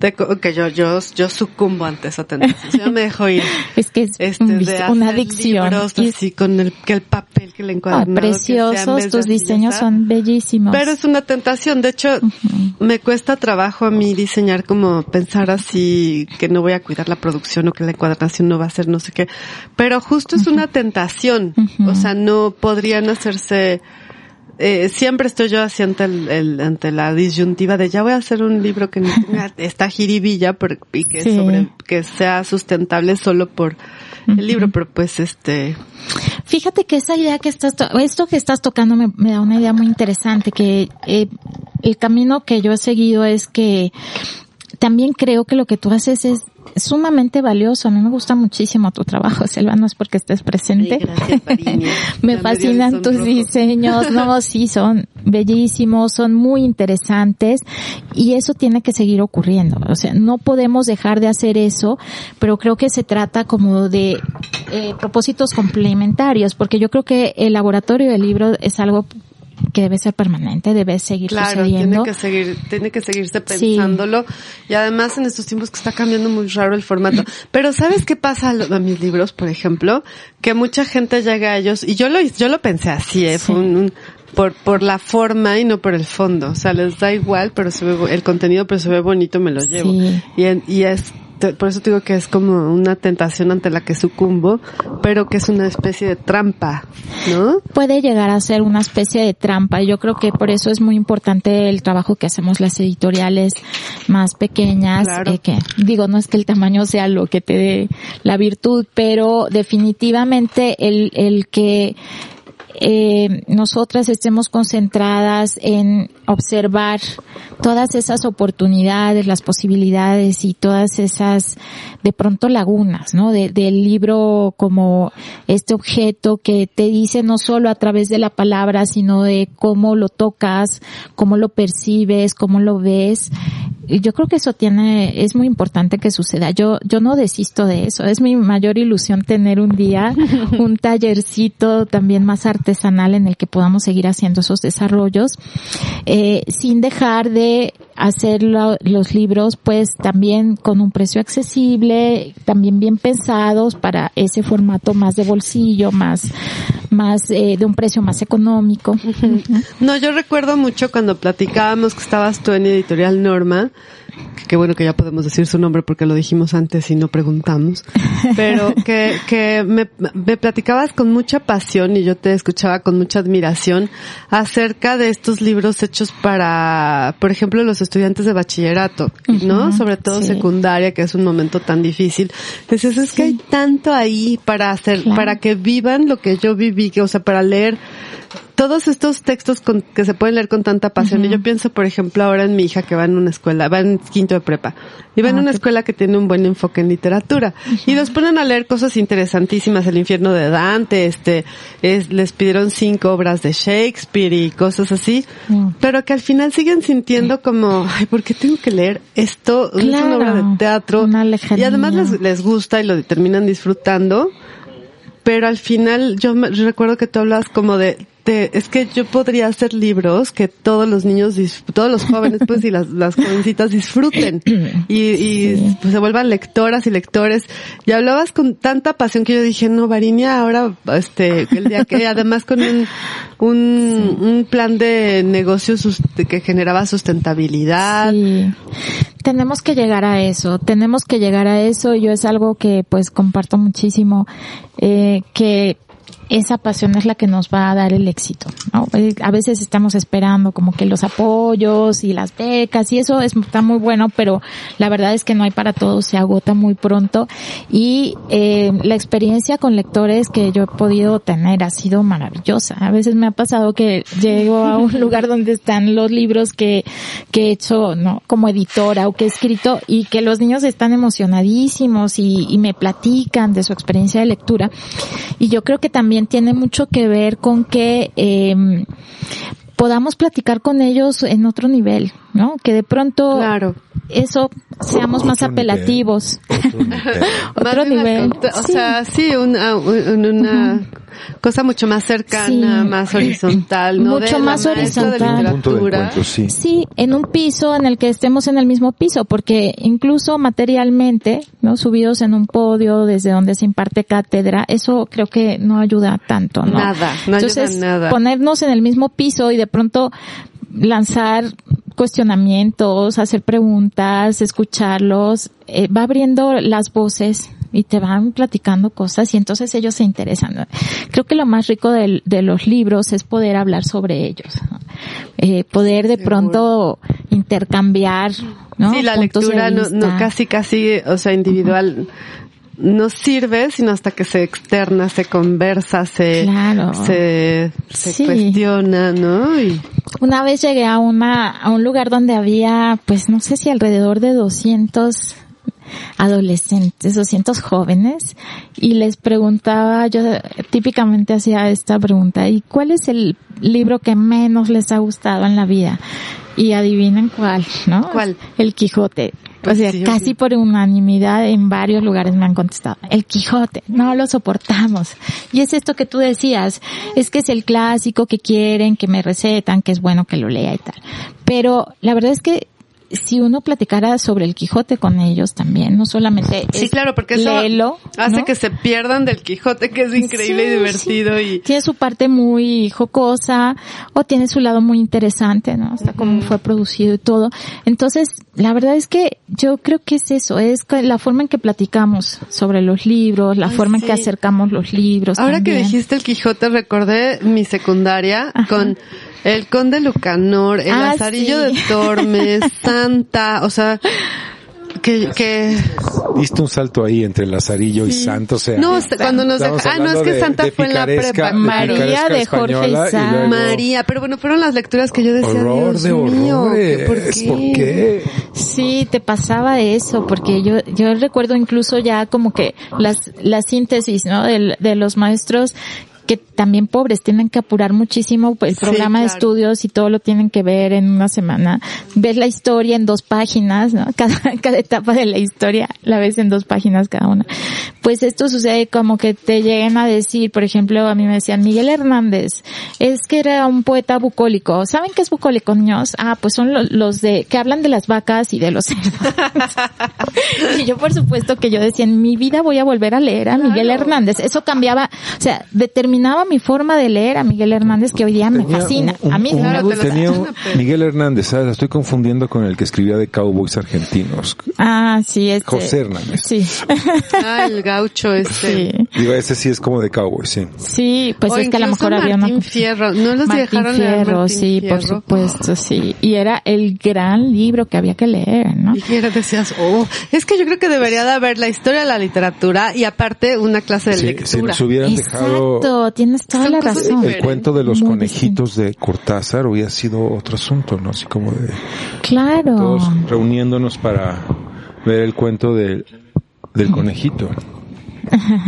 [SPEAKER 2] de que yo, yo, yo sucumbo ante esa tentación. Yo me dejo ir.
[SPEAKER 3] Es que es
[SPEAKER 2] Este,
[SPEAKER 3] un
[SPEAKER 2] de
[SPEAKER 3] vicio, una adicción.
[SPEAKER 2] libros
[SPEAKER 3] Y-
[SPEAKER 2] así con el, que el papel, que el
[SPEAKER 3] ah, preciosos, tus diseños son bellísimos.
[SPEAKER 2] Pero es una tentación. De hecho, me cuesta trabajo a mí diseñar como pensar así que no voy a cuidar la producción o que la encuadernación no va a ser no sé qué. Pero justo es una tentación.
[SPEAKER 3] Ujú.
[SPEAKER 2] O sea, no podrían hacerse eh, siempre estoy yo así ante, el, el- ante la disyuntiva de ya voy a hacer un libro que no tenga esta jiribilla pero- y que
[SPEAKER 3] Sí.
[SPEAKER 2] sobre que sea sustentable solo por el libro, pero pues este
[SPEAKER 3] Fíjate que esa idea que estás, esto que estás tocando me, da una idea muy interesante, que eh, el camino que yo he seguido es que también creo que lo que tú haces es sumamente valioso. A mí me gusta muchísimo tu trabajo, Selva, no es porque estés presente. me fascinan tus diseños, no, sí, son bellísimos, son muy interesantes y eso tiene que seguir ocurriendo. O sea, no podemos dejar de hacer eso, pero creo que se trata como de eh, propósitos complementarios, porque yo creo que el laboratorio del libro es algo que debe ser permanente, debe seguir
[SPEAKER 2] claro,
[SPEAKER 3] Tiene
[SPEAKER 2] que seguir, tiene que seguirse pensándolo. Y además en estos tiempos que está cambiando muy raro el formato. Pero ¿sabes qué pasa a, mis libros, por ejemplo? Que mucha gente llega a ellos, y yo lo, yo lo pensé así, ¿eh? Fue un, por, por la forma y no por el fondo. O sea, les da igual, pero se ve, el contenido, pero se ve bonito, me lo llevo. Y, y es por eso digo que es como una tentación ante la que sucumbo, pero que es una especie de trampa, ¿no?
[SPEAKER 3] Puede llegar a ser una especie de trampa. Yo creo que por eso es muy importante el trabajo que hacemos las editoriales más pequeñas, eh, que digo, no es que el tamaño sea lo que te dé la virtud, pero definitivamente el, el que eh, nosotras estemos concentradas en observar todas esas oportunidades, las posibilidades y todas esas de pronto lagunas, ¿no? del libro como este objeto que te dice no solo a través de la palabra, sino de cómo lo tocas, cómo lo percibes, cómo lo ves. Yo creo que eso tiene, es muy importante que suceda. Yo, yo no desisto de eso. Es mi mayor ilusión tener un día un tallercito también más artesanal en el que podamos seguir haciendo esos desarrollos, eh, sin dejar de hacer los libros pues también con un precio accesible, también bien pensados para ese formato más de bolsillo, más, más eh, de un precio más económico.
[SPEAKER 2] No, yo recuerdo mucho cuando platicábamos que estabas tú en Editorial Norma, qué bueno que ya podemos decir su nombre porque lo dijimos antes y no preguntamos, pero que, que me, me platicabas con mucha pasión y yo te escuchaba con mucha admiración acerca de estos libros hechos para, por ejemplo, los estudiantes de bachillerato, ¿no? Sobre todo secundaria, que es un momento tan difícil. Entonces es que hay tanto ahí para hacer, para que vivan lo que yo viví, que, o sea, para leer todos estos textos con, que se pueden leer con tanta pasión. Y yo pienso, por ejemplo, ahora en mi hija que va en una escuela, va en quinto de prepa, y va en ah, una escuela que tiene un buen enfoque en literatura. Y los ponen a leer cosas interesantísimas, El infierno de Dante, este, es, les pidieron cinco obras de Shakespeare y cosas así, mm. pero que al final siguen sintiendo como, ay, ¿por qué tengo que leer esto? es una obra de teatro. y además les, les gusta y lo terminan disfrutando pero al final yo me recuerdo que tú hablas como de es que yo podría hacer libros que todos los niños, todos los jóvenes pues y las, las jovencitas disfruten y, y pues, se vuelvan lectoras y lectores. Y hablabas con tanta pasión que yo dije, no, Varinia ahora, este, el día que además con un, un, un plan de negocio que generaba sustentabilidad.
[SPEAKER 3] Tenemos que llegar a eso, tenemos que llegar a eso. Yo es algo que pues comparto muchísimo, eh, que esa pasión es la que nos va a dar el éxito. ¿no? Eh, a veces estamos esperando como que los apoyos y las becas y eso está muy bueno, pero la verdad es que no hay para todos, se agota muy pronto y eh, la experiencia con lectores que yo he podido tener ha sido maravillosa. A veces me ha pasado que llego a un lugar donde están los libros que, que he hecho no como editora o que he escrito y que los niños están emocionadísimos y, y me platican de su experiencia de lectura y yo creo que también tiene mucho que ver con que eh, podamos platicar con ellos en otro nivel, ¿no? Que de pronto
[SPEAKER 2] claro.
[SPEAKER 3] eso seamos más apelativos.
[SPEAKER 2] Otro nivel. o sea, sí, una, una, cosa mucho más cercana, más horizontal, ¿no?
[SPEAKER 3] Mucho más horizontal.
[SPEAKER 1] sí.
[SPEAKER 3] sí, en un piso en el que estemos en el mismo piso, porque incluso materialmente, ¿no? Subidos en un podio desde donde se imparte cátedra, eso creo que no ayuda tanto, ¿no?
[SPEAKER 2] Nada, no ayuda nada.
[SPEAKER 3] Ponernos en el mismo piso y de pronto lanzar cuestionamientos, hacer preguntas, escucharlos, eh, va abriendo las voces y te van platicando cosas y entonces ellos se interesan. Creo que lo más rico de, de los libros es poder hablar sobre ellos, eh, poder de pronto intercambiar, ¿no?
[SPEAKER 2] Sí, la lectura no, no, casi, casi, o sea, individual no sirve sino hasta que se externa, se conversa, se,
[SPEAKER 3] Claro.
[SPEAKER 2] se, se
[SPEAKER 3] Sí.
[SPEAKER 2] cuestiona, ¿no? Y,
[SPEAKER 3] Una vez llegué a una, a un lugar donde había, pues no sé si alrededor de 200 adolescentes, 200 jóvenes, y les preguntaba, yo típicamente hacía esta pregunta, ¿y cuál es el libro que menos les ha gustado en la vida? Y adivinen cuál, ¿no?
[SPEAKER 2] ¿Cuál?
[SPEAKER 3] El Quijote. O
[SPEAKER 2] Pues
[SPEAKER 3] sea,
[SPEAKER 2] sí,
[SPEAKER 3] casi por unanimidad en varios lugares me han contestado. El Quijote, no lo soportamos. Y es esto que tú decías, es que es el clásico que quieren, que me recetan, que es bueno que lo lea y tal. Pero la verdad es que si uno platicara sobre el Quijote con ellos también, no solamente
[SPEAKER 2] sí,
[SPEAKER 3] es
[SPEAKER 2] claro, porque eso
[SPEAKER 3] léelo,
[SPEAKER 2] hace
[SPEAKER 3] ¿no?
[SPEAKER 2] que se pierdan del Quijote, que es increíble y divertido
[SPEAKER 3] sí.
[SPEAKER 2] y
[SPEAKER 3] Tiene su parte muy jocosa o tiene su lado muy interesante, ¿no? Hasta cómo fue producido y todo. Entonces, la verdad es que yo creo que es eso, es la forma en que platicamos sobre los libros, la
[SPEAKER 2] Ay,
[SPEAKER 3] forma
[SPEAKER 2] sí.
[SPEAKER 3] en que acercamos los libros.
[SPEAKER 2] Ahora que dijiste el Quijote, recordé mi secundaria
[SPEAKER 3] Ajá.
[SPEAKER 2] con el Conde Lucanor, el
[SPEAKER 3] Ah,
[SPEAKER 2] Lazarillo
[SPEAKER 3] sí.
[SPEAKER 2] de Tormes, Santa, o sea, que, que,
[SPEAKER 1] Diste un salto ahí entre Lazarillo y Santo, o sea.
[SPEAKER 2] no, cuando nos ah, no, es que
[SPEAKER 1] de-
[SPEAKER 2] Santa
[SPEAKER 1] de
[SPEAKER 2] fue en la prepa.
[SPEAKER 1] de
[SPEAKER 3] María de Jorge
[SPEAKER 1] y luego-
[SPEAKER 2] María, pero bueno, fueron las lecturas que yo decía,
[SPEAKER 1] Horror
[SPEAKER 2] Dios
[SPEAKER 1] de
[SPEAKER 2] mío. ¿por qué?
[SPEAKER 1] ¿Por qué?
[SPEAKER 3] Sí, te pasaba eso, porque yo, yo recuerdo incluso ya como que las, la síntesis, ¿no? De, de los maestros que también pobres tienen que apurar muchísimo el
[SPEAKER 2] Sí,
[SPEAKER 3] programa de estudios y todo lo tienen que ver en una semana. Ves la historia en dos páginas, ¿no? Cada, cada etapa de la historia la ves en dos páginas cada una. Pues esto sucede como que te lleguen a decir, por ejemplo, a mí me decían Miguel Hernández, es que era un poeta bucólico. ¿Saben qué es bucólico, niños? Ah, pues son lo- los de, que hablan de las vacas y de los cerdos. y yo por supuesto que yo decía, en mi vida voy a volver a leer a Miguel
[SPEAKER 2] Claro.
[SPEAKER 3] Hernández. Eso cambiaba, o sea, determinaba mi forma de leer a Miguel Hernández que hoy día me
[SPEAKER 1] Tenía
[SPEAKER 3] fascina.
[SPEAKER 1] un-
[SPEAKER 3] a mí
[SPEAKER 1] un-
[SPEAKER 3] me
[SPEAKER 1] Tenía un- Miguel Hernández, ¿sabes? Lo estoy confundiendo con el que escribía de cowboys argentinos.
[SPEAKER 3] Ah, sí, este.
[SPEAKER 1] José Hernández.
[SPEAKER 3] Sí.
[SPEAKER 2] Ah, el gaucho este.
[SPEAKER 3] sí.
[SPEAKER 1] Digo, ese sí es como de cowboys, sí.
[SPEAKER 3] Sí, pues
[SPEAKER 2] O
[SPEAKER 3] es que a lo mejor había una
[SPEAKER 2] Martín Fierro. ¿No los
[SPEAKER 3] Martín
[SPEAKER 2] dejaron leer
[SPEAKER 3] Fierro,
[SPEAKER 2] Martín
[SPEAKER 3] sí, por
[SPEAKER 2] Fierro?
[SPEAKER 3] supuesto, sí. Y era el gran libro que había que leer, ¿no?
[SPEAKER 2] Y que decías, oh, es que yo creo que debería de haber la historia de la literatura y aparte una clase de
[SPEAKER 1] Sí, si
[SPEAKER 2] lectura.
[SPEAKER 1] nos hubieran dejado
[SPEAKER 3] Tienes toda
[SPEAKER 2] Son
[SPEAKER 3] la razón.
[SPEAKER 1] el cuento de los
[SPEAKER 3] Muy
[SPEAKER 1] conejitos de Cortázar, hubiera sido otro asunto, ¿no? Así como de
[SPEAKER 3] Claro.
[SPEAKER 1] todos reuniéndonos para ver el cuento del, del conejito.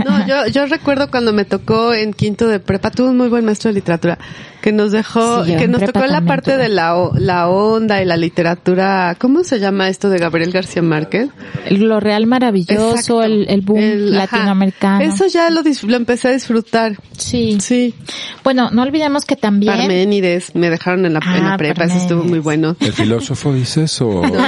[SPEAKER 2] No, yo, yo recuerdo cuando me tocó en quinto de prepa, tuve un muy buen maestro de literatura que nos dejó,
[SPEAKER 3] Sí,
[SPEAKER 2] que nos tocó la parte de la, la onda y la literatura, ¿cómo se llama esto de Gabriel García Márquez?
[SPEAKER 3] Lo real maravilloso,
[SPEAKER 2] Exacto.
[SPEAKER 3] el, el boom
[SPEAKER 2] El- ajá.
[SPEAKER 3] latinoamericano.
[SPEAKER 2] Eso ya lo, lo empecé a disfrutar.
[SPEAKER 3] Sí.
[SPEAKER 2] Sí.
[SPEAKER 3] Bueno, no olvidemos que también
[SPEAKER 2] Parménides, me dejaron en la, en la
[SPEAKER 3] Ah,
[SPEAKER 2] prepa, eso estuvo muy bueno.
[SPEAKER 1] ¿El filósofo dices o hondero?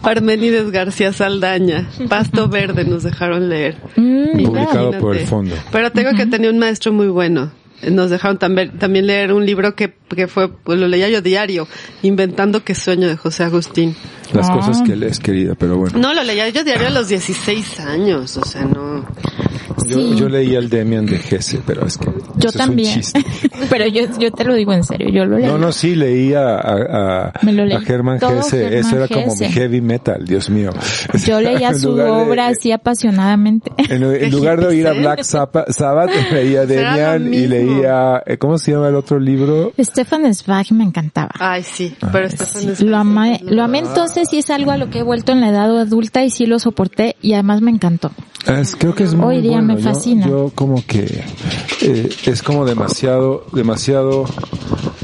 [SPEAKER 2] Parménides García Saldaña, Pasto Verde nos dejaron leer.
[SPEAKER 3] Mm.
[SPEAKER 1] Publicado por el fondo.
[SPEAKER 2] Pero tengo que tenía un maestro muy bueno. Nos dejaron también, también leer un libro que, que fue, pues lo leía yo diario, Inventando que sueño de José Agustín.
[SPEAKER 1] Las
[SPEAKER 3] Ah.
[SPEAKER 1] cosas que lees, querida, pero bueno.
[SPEAKER 2] No, lo leía yo diario a los 16 años, o sea, no.
[SPEAKER 1] Yo,
[SPEAKER 3] Sí.
[SPEAKER 1] yo leía el Demian de Gese, pero es que
[SPEAKER 3] Yo
[SPEAKER 1] ese es un
[SPEAKER 3] también. Pero yo, yo te lo digo en serio, yo lo leí.
[SPEAKER 1] No, no, sí, leía a, a,
[SPEAKER 3] Me lo leí
[SPEAKER 1] a Germán Gese. Eso era como mi heavy metal, Dios mío.
[SPEAKER 3] Yo leía su
[SPEAKER 1] lugar de-
[SPEAKER 3] obra así apasionadamente.
[SPEAKER 1] En, en lugar de oír a. Black Sabbath, leía
[SPEAKER 2] lo
[SPEAKER 1] Demian y leía, eh, ¿cómo se llama el otro libro?
[SPEAKER 3] Stefan Zweig me encantaba.
[SPEAKER 2] Ay, sí, pero Estefan es-
[SPEAKER 3] Lo amé, lo amé entonces y es algo a lo que he vuelto en la edad adulta y sí lo soporté y además me encantó.
[SPEAKER 1] Es- creo que es muy
[SPEAKER 3] Hoy día
[SPEAKER 1] bueno.
[SPEAKER 3] me
[SPEAKER 1] Yo-
[SPEAKER 3] fascina.
[SPEAKER 1] Yo, como que eh, es como demasiado, demasiado.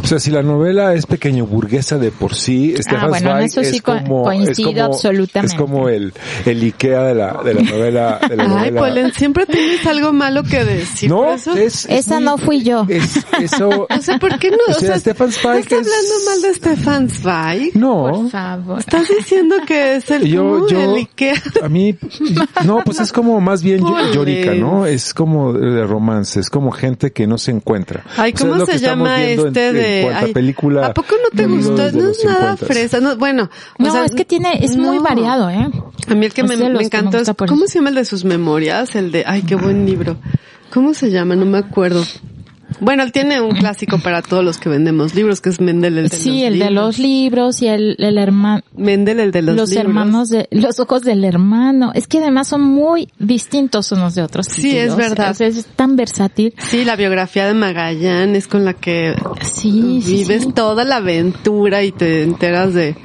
[SPEAKER 1] O sea, si la novela es pequeño burguesa de por sí, Stefan
[SPEAKER 3] bueno, en
[SPEAKER 1] Zweig
[SPEAKER 3] sí
[SPEAKER 1] es
[SPEAKER 3] co-
[SPEAKER 1] como,
[SPEAKER 3] coincido
[SPEAKER 1] es como,
[SPEAKER 3] absolutamente.
[SPEAKER 1] Es como el, el Ikea de la, de la novela, de la
[SPEAKER 2] Ay,
[SPEAKER 1] novela.
[SPEAKER 2] Polen, siempre tienes algo malo que decir.
[SPEAKER 1] no,
[SPEAKER 2] eso-
[SPEAKER 1] es, es
[SPEAKER 3] Esa
[SPEAKER 1] muy-
[SPEAKER 3] no fui yo.
[SPEAKER 1] Es, eso,
[SPEAKER 2] O sea, ¿por qué no?
[SPEAKER 1] O sea, Stefan Zweig
[SPEAKER 2] ¿Estás
[SPEAKER 1] es-
[SPEAKER 2] hablando mal de Stefan Zweig?
[SPEAKER 1] no.
[SPEAKER 3] Por favor.
[SPEAKER 2] ¿Estás diciendo que es el,
[SPEAKER 1] Yo, yo,
[SPEAKER 2] el Ikea?
[SPEAKER 1] a mí, no, pues es como más bien llorica, ¿no? Es como de romance, es como gente que no se encuentra.
[SPEAKER 2] Ay,
[SPEAKER 1] O sea,
[SPEAKER 2] ¿cómo
[SPEAKER 1] lo que
[SPEAKER 2] se llama este
[SPEAKER 1] en
[SPEAKER 2] de...
[SPEAKER 1] cuanta
[SPEAKER 2] ay,
[SPEAKER 1] película
[SPEAKER 2] ¿A poco no te
[SPEAKER 1] de
[SPEAKER 2] gustó?
[SPEAKER 1] de
[SPEAKER 2] No es nada
[SPEAKER 1] 50s.
[SPEAKER 2] fresa. No, bueno, o
[SPEAKER 3] No,
[SPEAKER 2] sea,
[SPEAKER 3] es que tiene, es muy
[SPEAKER 2] no.
[SPEAKER 3] variado, ¿eh?
[SPEAKER 2] A mí el que me,
[SPEAKER 3] de los
[SPEAKER 2] me
[SPEAKER 3] que me
[SPEAKER 2] encantó es, ¿cómo se llama el de sus memorias? El de, ay, qué buen libro. ¿Cómo se llama? No me acuerdo. Bueno, él tiene un clásico para todos los que vendemos libros, que es Mendel, el de
[SPEAKER 3] sí,
[SPEAKER 2] los
[SPEAKER 3] el
[SPEAKER 2] libros.
[SPEAKER 3] de los libros y el, el hermano,
[SPEAKER 2] Mendel, el de los,
[SPEAKER 3] los,
[SPEAKER 2] libros.
[SPEAKER 3] hermanos de, los ojos del hermano. Es que además son muy distintos unos de otros.
[SPEAKER 2] Sí, es verdad.
[SPEAKER 3] O sea, es tan versátil.
[SPEAKER 2] Sí, la biografía de Magallán es con la que
[SPEAKER 3] Sí, sí,
[SPEAKER 2] vives
[SPEAKER 3] sí.
[SPEAKER 2] toda la aventura y te enteras de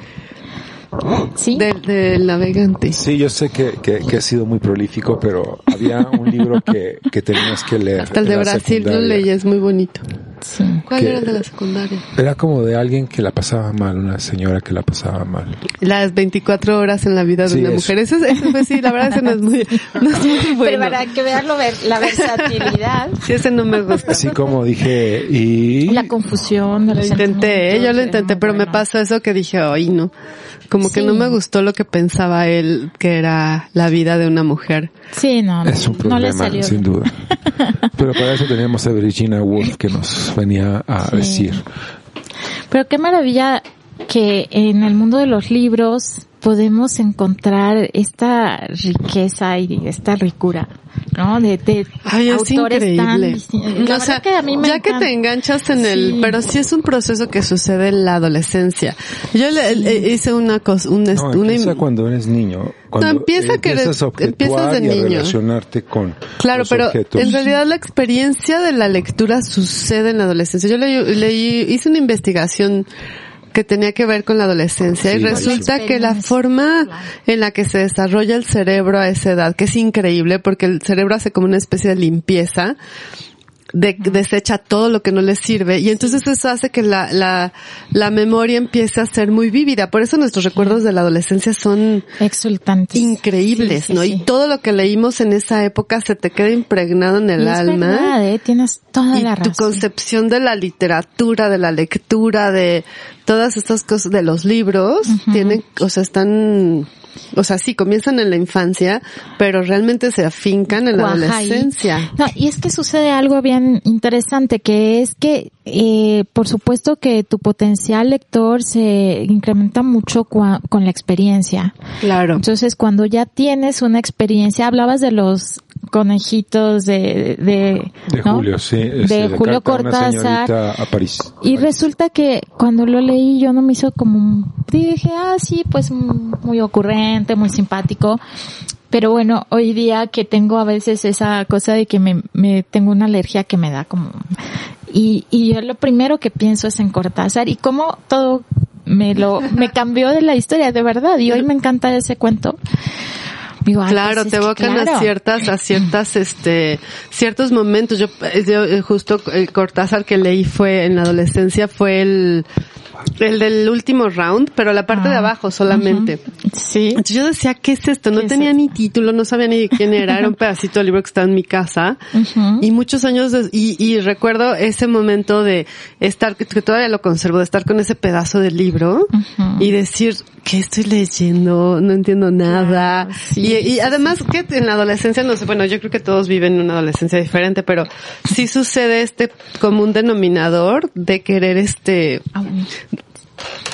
[SPEAKER 3] Sí.
[SPEAKER 2] del del navegante.
[SPEAKER 1] Sí, yo sé que, que, que ha sido muy prolífico, pero había un libro que, que tenías que leer.
[SPEAKER 2] Hasta el de Brasil lo
[SPEAKER 1] secundaria.
[SPEAKER 2] leí, es muy bonito.
[SPEAKER 3] sí.
[SPEAKER 2] ¿Cuál era el de la secundaria?
[SPEAKER 1] Era como de alguien que la pasaba mal, una señora que la pasaba mal.
[SPEAKER 2] Las 24 horas en la vida de
[SPEAKER 1] Sí,
[SPEAKER 2] una
[SPEAKER 1] eso.
[SPEAKER 2] mujer. Ese, es- ese pues sí, la verdad ese no es muy, no es muy bueno.
[SPEAKER 3] Pero para que vean lo ver- la versatilidad,
[SPEAKER 2] Sí, ese no me gusta.
[SPEAKER 1] Así como dije, y...
[SPEAKER 3] la confusión, de
[SPEAKER 2] Lo intenté, ¿eh? yo lo intenté, pero me pasó eso que dije, ay no. Como que
[SPEAKER 3] Sí.
[SPEAKER 2] no me gustó lo que pensaba él que era la vida de una mujer.
[SPEAKER 3] Sí, no, no,
[SPEAKER 1] Es un
[SPEAKER 3] no le
[SPEAKER 1] problema,
[SPEAKER 3] salió.
[SPEAKER 1] sin duda. Pero para eso teníamos a Virginia Woolf que nos venía a
[SPEAKER 3] Sí.
[SPEAKER 1] decir.
[SPEAKER 3] Pero qué maravilla que en el mundo de los libros podemos encontrar esta riqueza y esta ricura, ¿no? De, de
[SPEAKER 2] Ay, es
[SPEAKER 3] autores tan
[SPEAKER 2] increíble.
[SPEAKER 3] La
[SPEAKER 2] O sea,
[SPEAKER 3] que a mí me
[SPEAKER 2] ya que te enganchas en el, pero sí es un proceso que sucede en la adolescencia. Yo le, le- hice una cosa, un,
[SPEAKER 1] No,
[SPEAKER 2] una
[SPEAKER 1] empieza cuando eres niño. Cuando
[SPEAKER 2] empieza que
[SPEAKER 1] empiezas
[SPEAKER 2] eres-
[SPEAKER 1] a objetuar
[SPEAKER 2] empiezas de
[SPEAKER 1] y a
[SPEAKER 2] niño.
[SPEAKER 1] relacionarte con
[SPEAKER 2] Claro,
[SPEAKER 1] los
[SPEAKER 2] pero
[SPEAKER 1] objetos.
[SPEAKER 2] en realidad la experiencia de la lectura sucede en la adolescencia. Yo leí, leí- hice una investigación que tenía que ver con la adolescencia. Y resulta que la forma en la que se desarrolla el cerebro a esa edad, que es increíble porque el cerebro hace como una especie de limpieza, de, desecha todo lo que no le sirve y entonces eso hace que la, la, la memoria empiece a ser muy vívida. Por eso nuestros recuerdos de la adolescencia son
[SPEAKER 3] Exultantes.
[SPEAKER 2] increíbles,
[SPEAKER 3] Sí, sí,
[SPEAKER 2] ¿no?
[SPEAKER 3] sí.
[SPEAKER 2] Y todo lo que leímos en esa época se te queda impregnado en el
[SPEAKER 3] Y es
[SPEAKER 2] alma.
[SPEAKER 3] verdad, ¿eh? Tienes toda
[SPEAKER 2] Y
[SPEAKER 3] la
[SPEAKER 2] tu
[SPEAKER 3] razón.
[SPEAKER 2] concepción de la literatura, de la lectura, de todas estas cosas de los libros, tienen, o sea, están, o sea, sí, comienzan en la infancia, pero realmente se afincan en la adolescencia.
[SPEAKER 3] No, y es que sucede algo bien interesante, que es que, eh, por supuesto que tu potencial lector se incrementa mucho cua- con la experiencia.
[SPEAKER 2] Claro.
[SPEAKER 3] Entonces, cuando ya tienes una experiencia, hablabas de los conejitos de, de,
[SPEAKER 1] De
[SPEAKER 3] ¿no?
[SPEAKER 1] Julio, sí. este,
[SPEAKER 3] de Julio
[SPEAKER 1] a una
[SPEAKER 3] Cortázar.
[SPEAKER 1] señorita a París.
[SPEAKER 3] Y resulta que cuando lo leí yo no me hizo como, un- dije, ah, sí, pues mm, muy ocurrente, muy simpático. Pero bueno, hoy día que tengo a veces esa cosa de que me, me tengo una alergia que me da como, y, y yo lo primero que pienso es en Cortázar y cómo todo me lo, me cambió de la historia, de verdad. Y hoy me encanta ese cuento. Digo,
[SPEAKER 2] Claro,
[SPEAKER 3] pues es
[SPEAKER 2] te evocan a ciertas, a ciertas, este, ciertos momentos. Yo, yo, eh, justo el Cortázar que leí fue en la adolescencia fue el, el del último round, pero la parte de
[SPEAKER 3] Ah,
[SPEAKER 2] abajo solamente.
[SPEAKER 3] Sí.
[SPEAKER 2] Entonces yo decía, ¿qué es esto? No
[SPEAKER 3] ¿Qué es
[SPEAKER 2] tenía ni título, no sabía ni de quién era, era un pedacito del libro que estaba en mi casa. Y muchos años, de- y, y recuerdo ese momento de estar, que todavía lo conservo, de estar con ese pedazo del libro y decir, ¿qué estoy leyendo? No entiendo nada.
[SPEAKER 3] Sí,
[SPEAKER 2] y, y además que en la adolescencia, no sé, bueno, yo creo que todos viven una adolescencia diferente, pero sí sucede este común denominador de querer este,
[SPEAKER 3] Ah.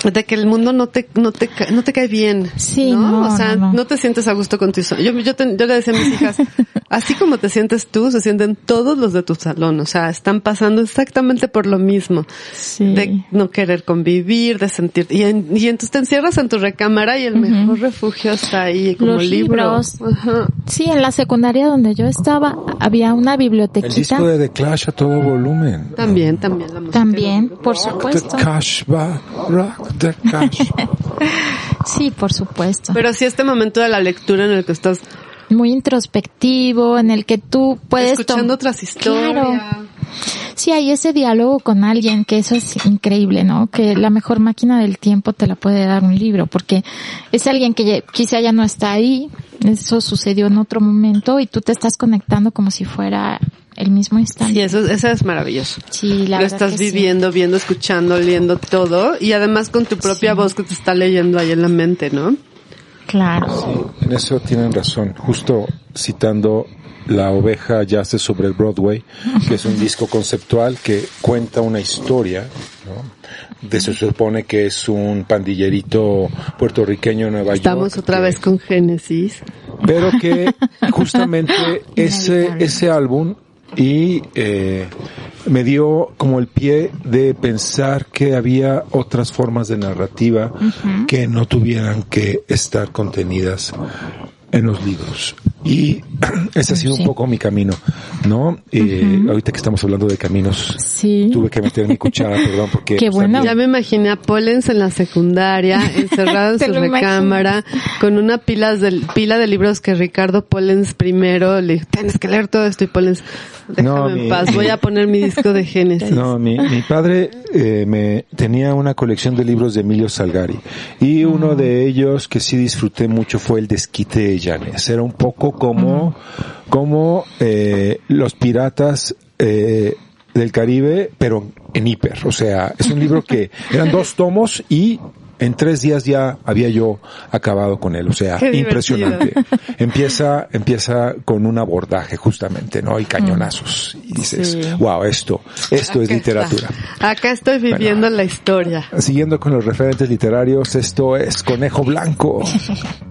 [SPEAKER 2] De que el mundo no te, no te, no te cae bien.
[SPEAKER 3] Sí,
[SPEAKER 2] ¿no?
[SPEAKER 3] no,
[SPEAKER 2] o sea,
[SPEAKER 3] no, no.
[SPEAKER 2] te sientes a gusto con tu Yo, yo, te- yo le decía a mis hijas, así como te sientes tú, se sienten todos los de tu salón. O sea, están pasando exactamente por lo mismo.
[SPEAKER 3] Sí.
[SPEAKER 2] De no querer convivir, de sentir, y, en- y entonces te encierras en tu recámara y el mejor refugio está ahí como
[SPEAKER 3] Los
[SPEAKER 2] libro.
[SPEAKER 3] libros.
[SPEAKER 2] Ajá.
[SPEAKER 3] Sí, en la secundaria donde yo estaba había una
[SPEAKER 1] El
[SPEAKER 3] bibliotequita.
[SPEAKER 1] disco de The Clash a todo volumen.
[SPEAKER 2] También, también la música.
[SPEAKER 3] También, por
[SPEAKER 1] The
[SPEAKER 3] supuesto.
[SPEAKER 1] Va, rock cash.
[SPEAKER 3] Sí, por supuesto.
[SPEAKER 2] Pero sí este momento de la lectura en el que estás
[SPEAKER 3] Muy introspectivo, en el que tú puedes...
[SPEAKER 2] escuchando otras historias.
[SPEAKER 3] Claro. Sí, hay ese diálogo con alguien que eso es increíble, ¿no? Que la mejor máquina del tiempo te la puede dar un libro, porque es alguien que ya- quizá ya no está ahí, eso sucedió en otro momento y tú te estás conectando como si fuera el mismo
[SPEAKER 2] Sí,
[SPEAKER 3] instante.
[SPEAKER 2] eso, eso es maravilloso.
[SPEAKER 3] Sí, la
[SPEAKER 2] lo
[SPEAKER 3] verdad
[SPEAKER 2] estás
[SPEAKER 3] que sí.
[SPEAKER 2] viviendo, viendo, escuchando, leyendo todo y además con tu propia
[SPEAKER 3] Sí.
[SPEAKER 2] voz que te está leyendo ahí en la mente, ¿no?
[SPEAKER 3] Claro.
[SPEAKER 1] En eso tienen razón. Justo citando La oveja yace sobre el Broadway, que es un disco conceptual que cuenta una historia, ¿no? De se supone que es un pandillerito puertorriqueño en Nueva
[SPEAKER 2] Estamos
[SPEAKER 1] York.
[SPEAKER 2] otra
[SPEAKER 1] que-
[SPEAKER 2] vez con Génesis.
[SPEAKER 1] pero que justamente ese ese álbum y eh,
[SPEAKER 6] me dio como el pie de pensar que había otras formas de narrativa que no tuvieran que estar contenidas en los libros. Y ese ha sido
[SPEAKER 3] Sí.
[SPEAKER 6] un poco mi camino, ¿no? Eh, Ahorita que estamos hablando de caminos,
[SPEAKER 3] Sí.
[SPEAKER 6] tuve que meter mi cuchara, perdón, porque...
[SPEAKER 3] Qué
[SPEAKER 6] pues,
[SPEAKER 3] bueno.
[SPEAKER 6] también-
[SPEAKER 2] Ya me imaginé a Pollens en la secundaria, encerrado en su recámara, con una pila de, pila de libros que Ricardo Pollens primero le dijo, tienes que leer todo esto y Pollens, déjame
[SPEAKER 6] No,
[SPEAKER 2] en
[SPEAKER 6] mi-
[SPEAKER 2] paz, voy a poner mi disco de Génesis.
[SPEAKER 6] No, mi, mi padre eh, me tenía una colección de libros de Emilio Salgari y uno de ellos que sí disfruté mucho fue el Desquite de Llanes. Era un poco como, como eh, los piratas eh, del Caribe, pero en hiper. O sea, es un libro que eran dos tomos y en tres días ya había yo acabado con él. O sea, impresionante. Empieza, empieza con un abordaje justamente, ¿no? Y cañonazos. Y dices,
[SPEAKER 3] Sí.
[SPEAKER 6] wow, esto, esto es
[SPEAKER 2] Acá
[SPEAKER 6] literatura.
[SPEAKER 2] está. Acá estoy viviendo la historia.
[SPEAKER 6] Siguiendo con los referentes literarios, esto es Conejo Blanco.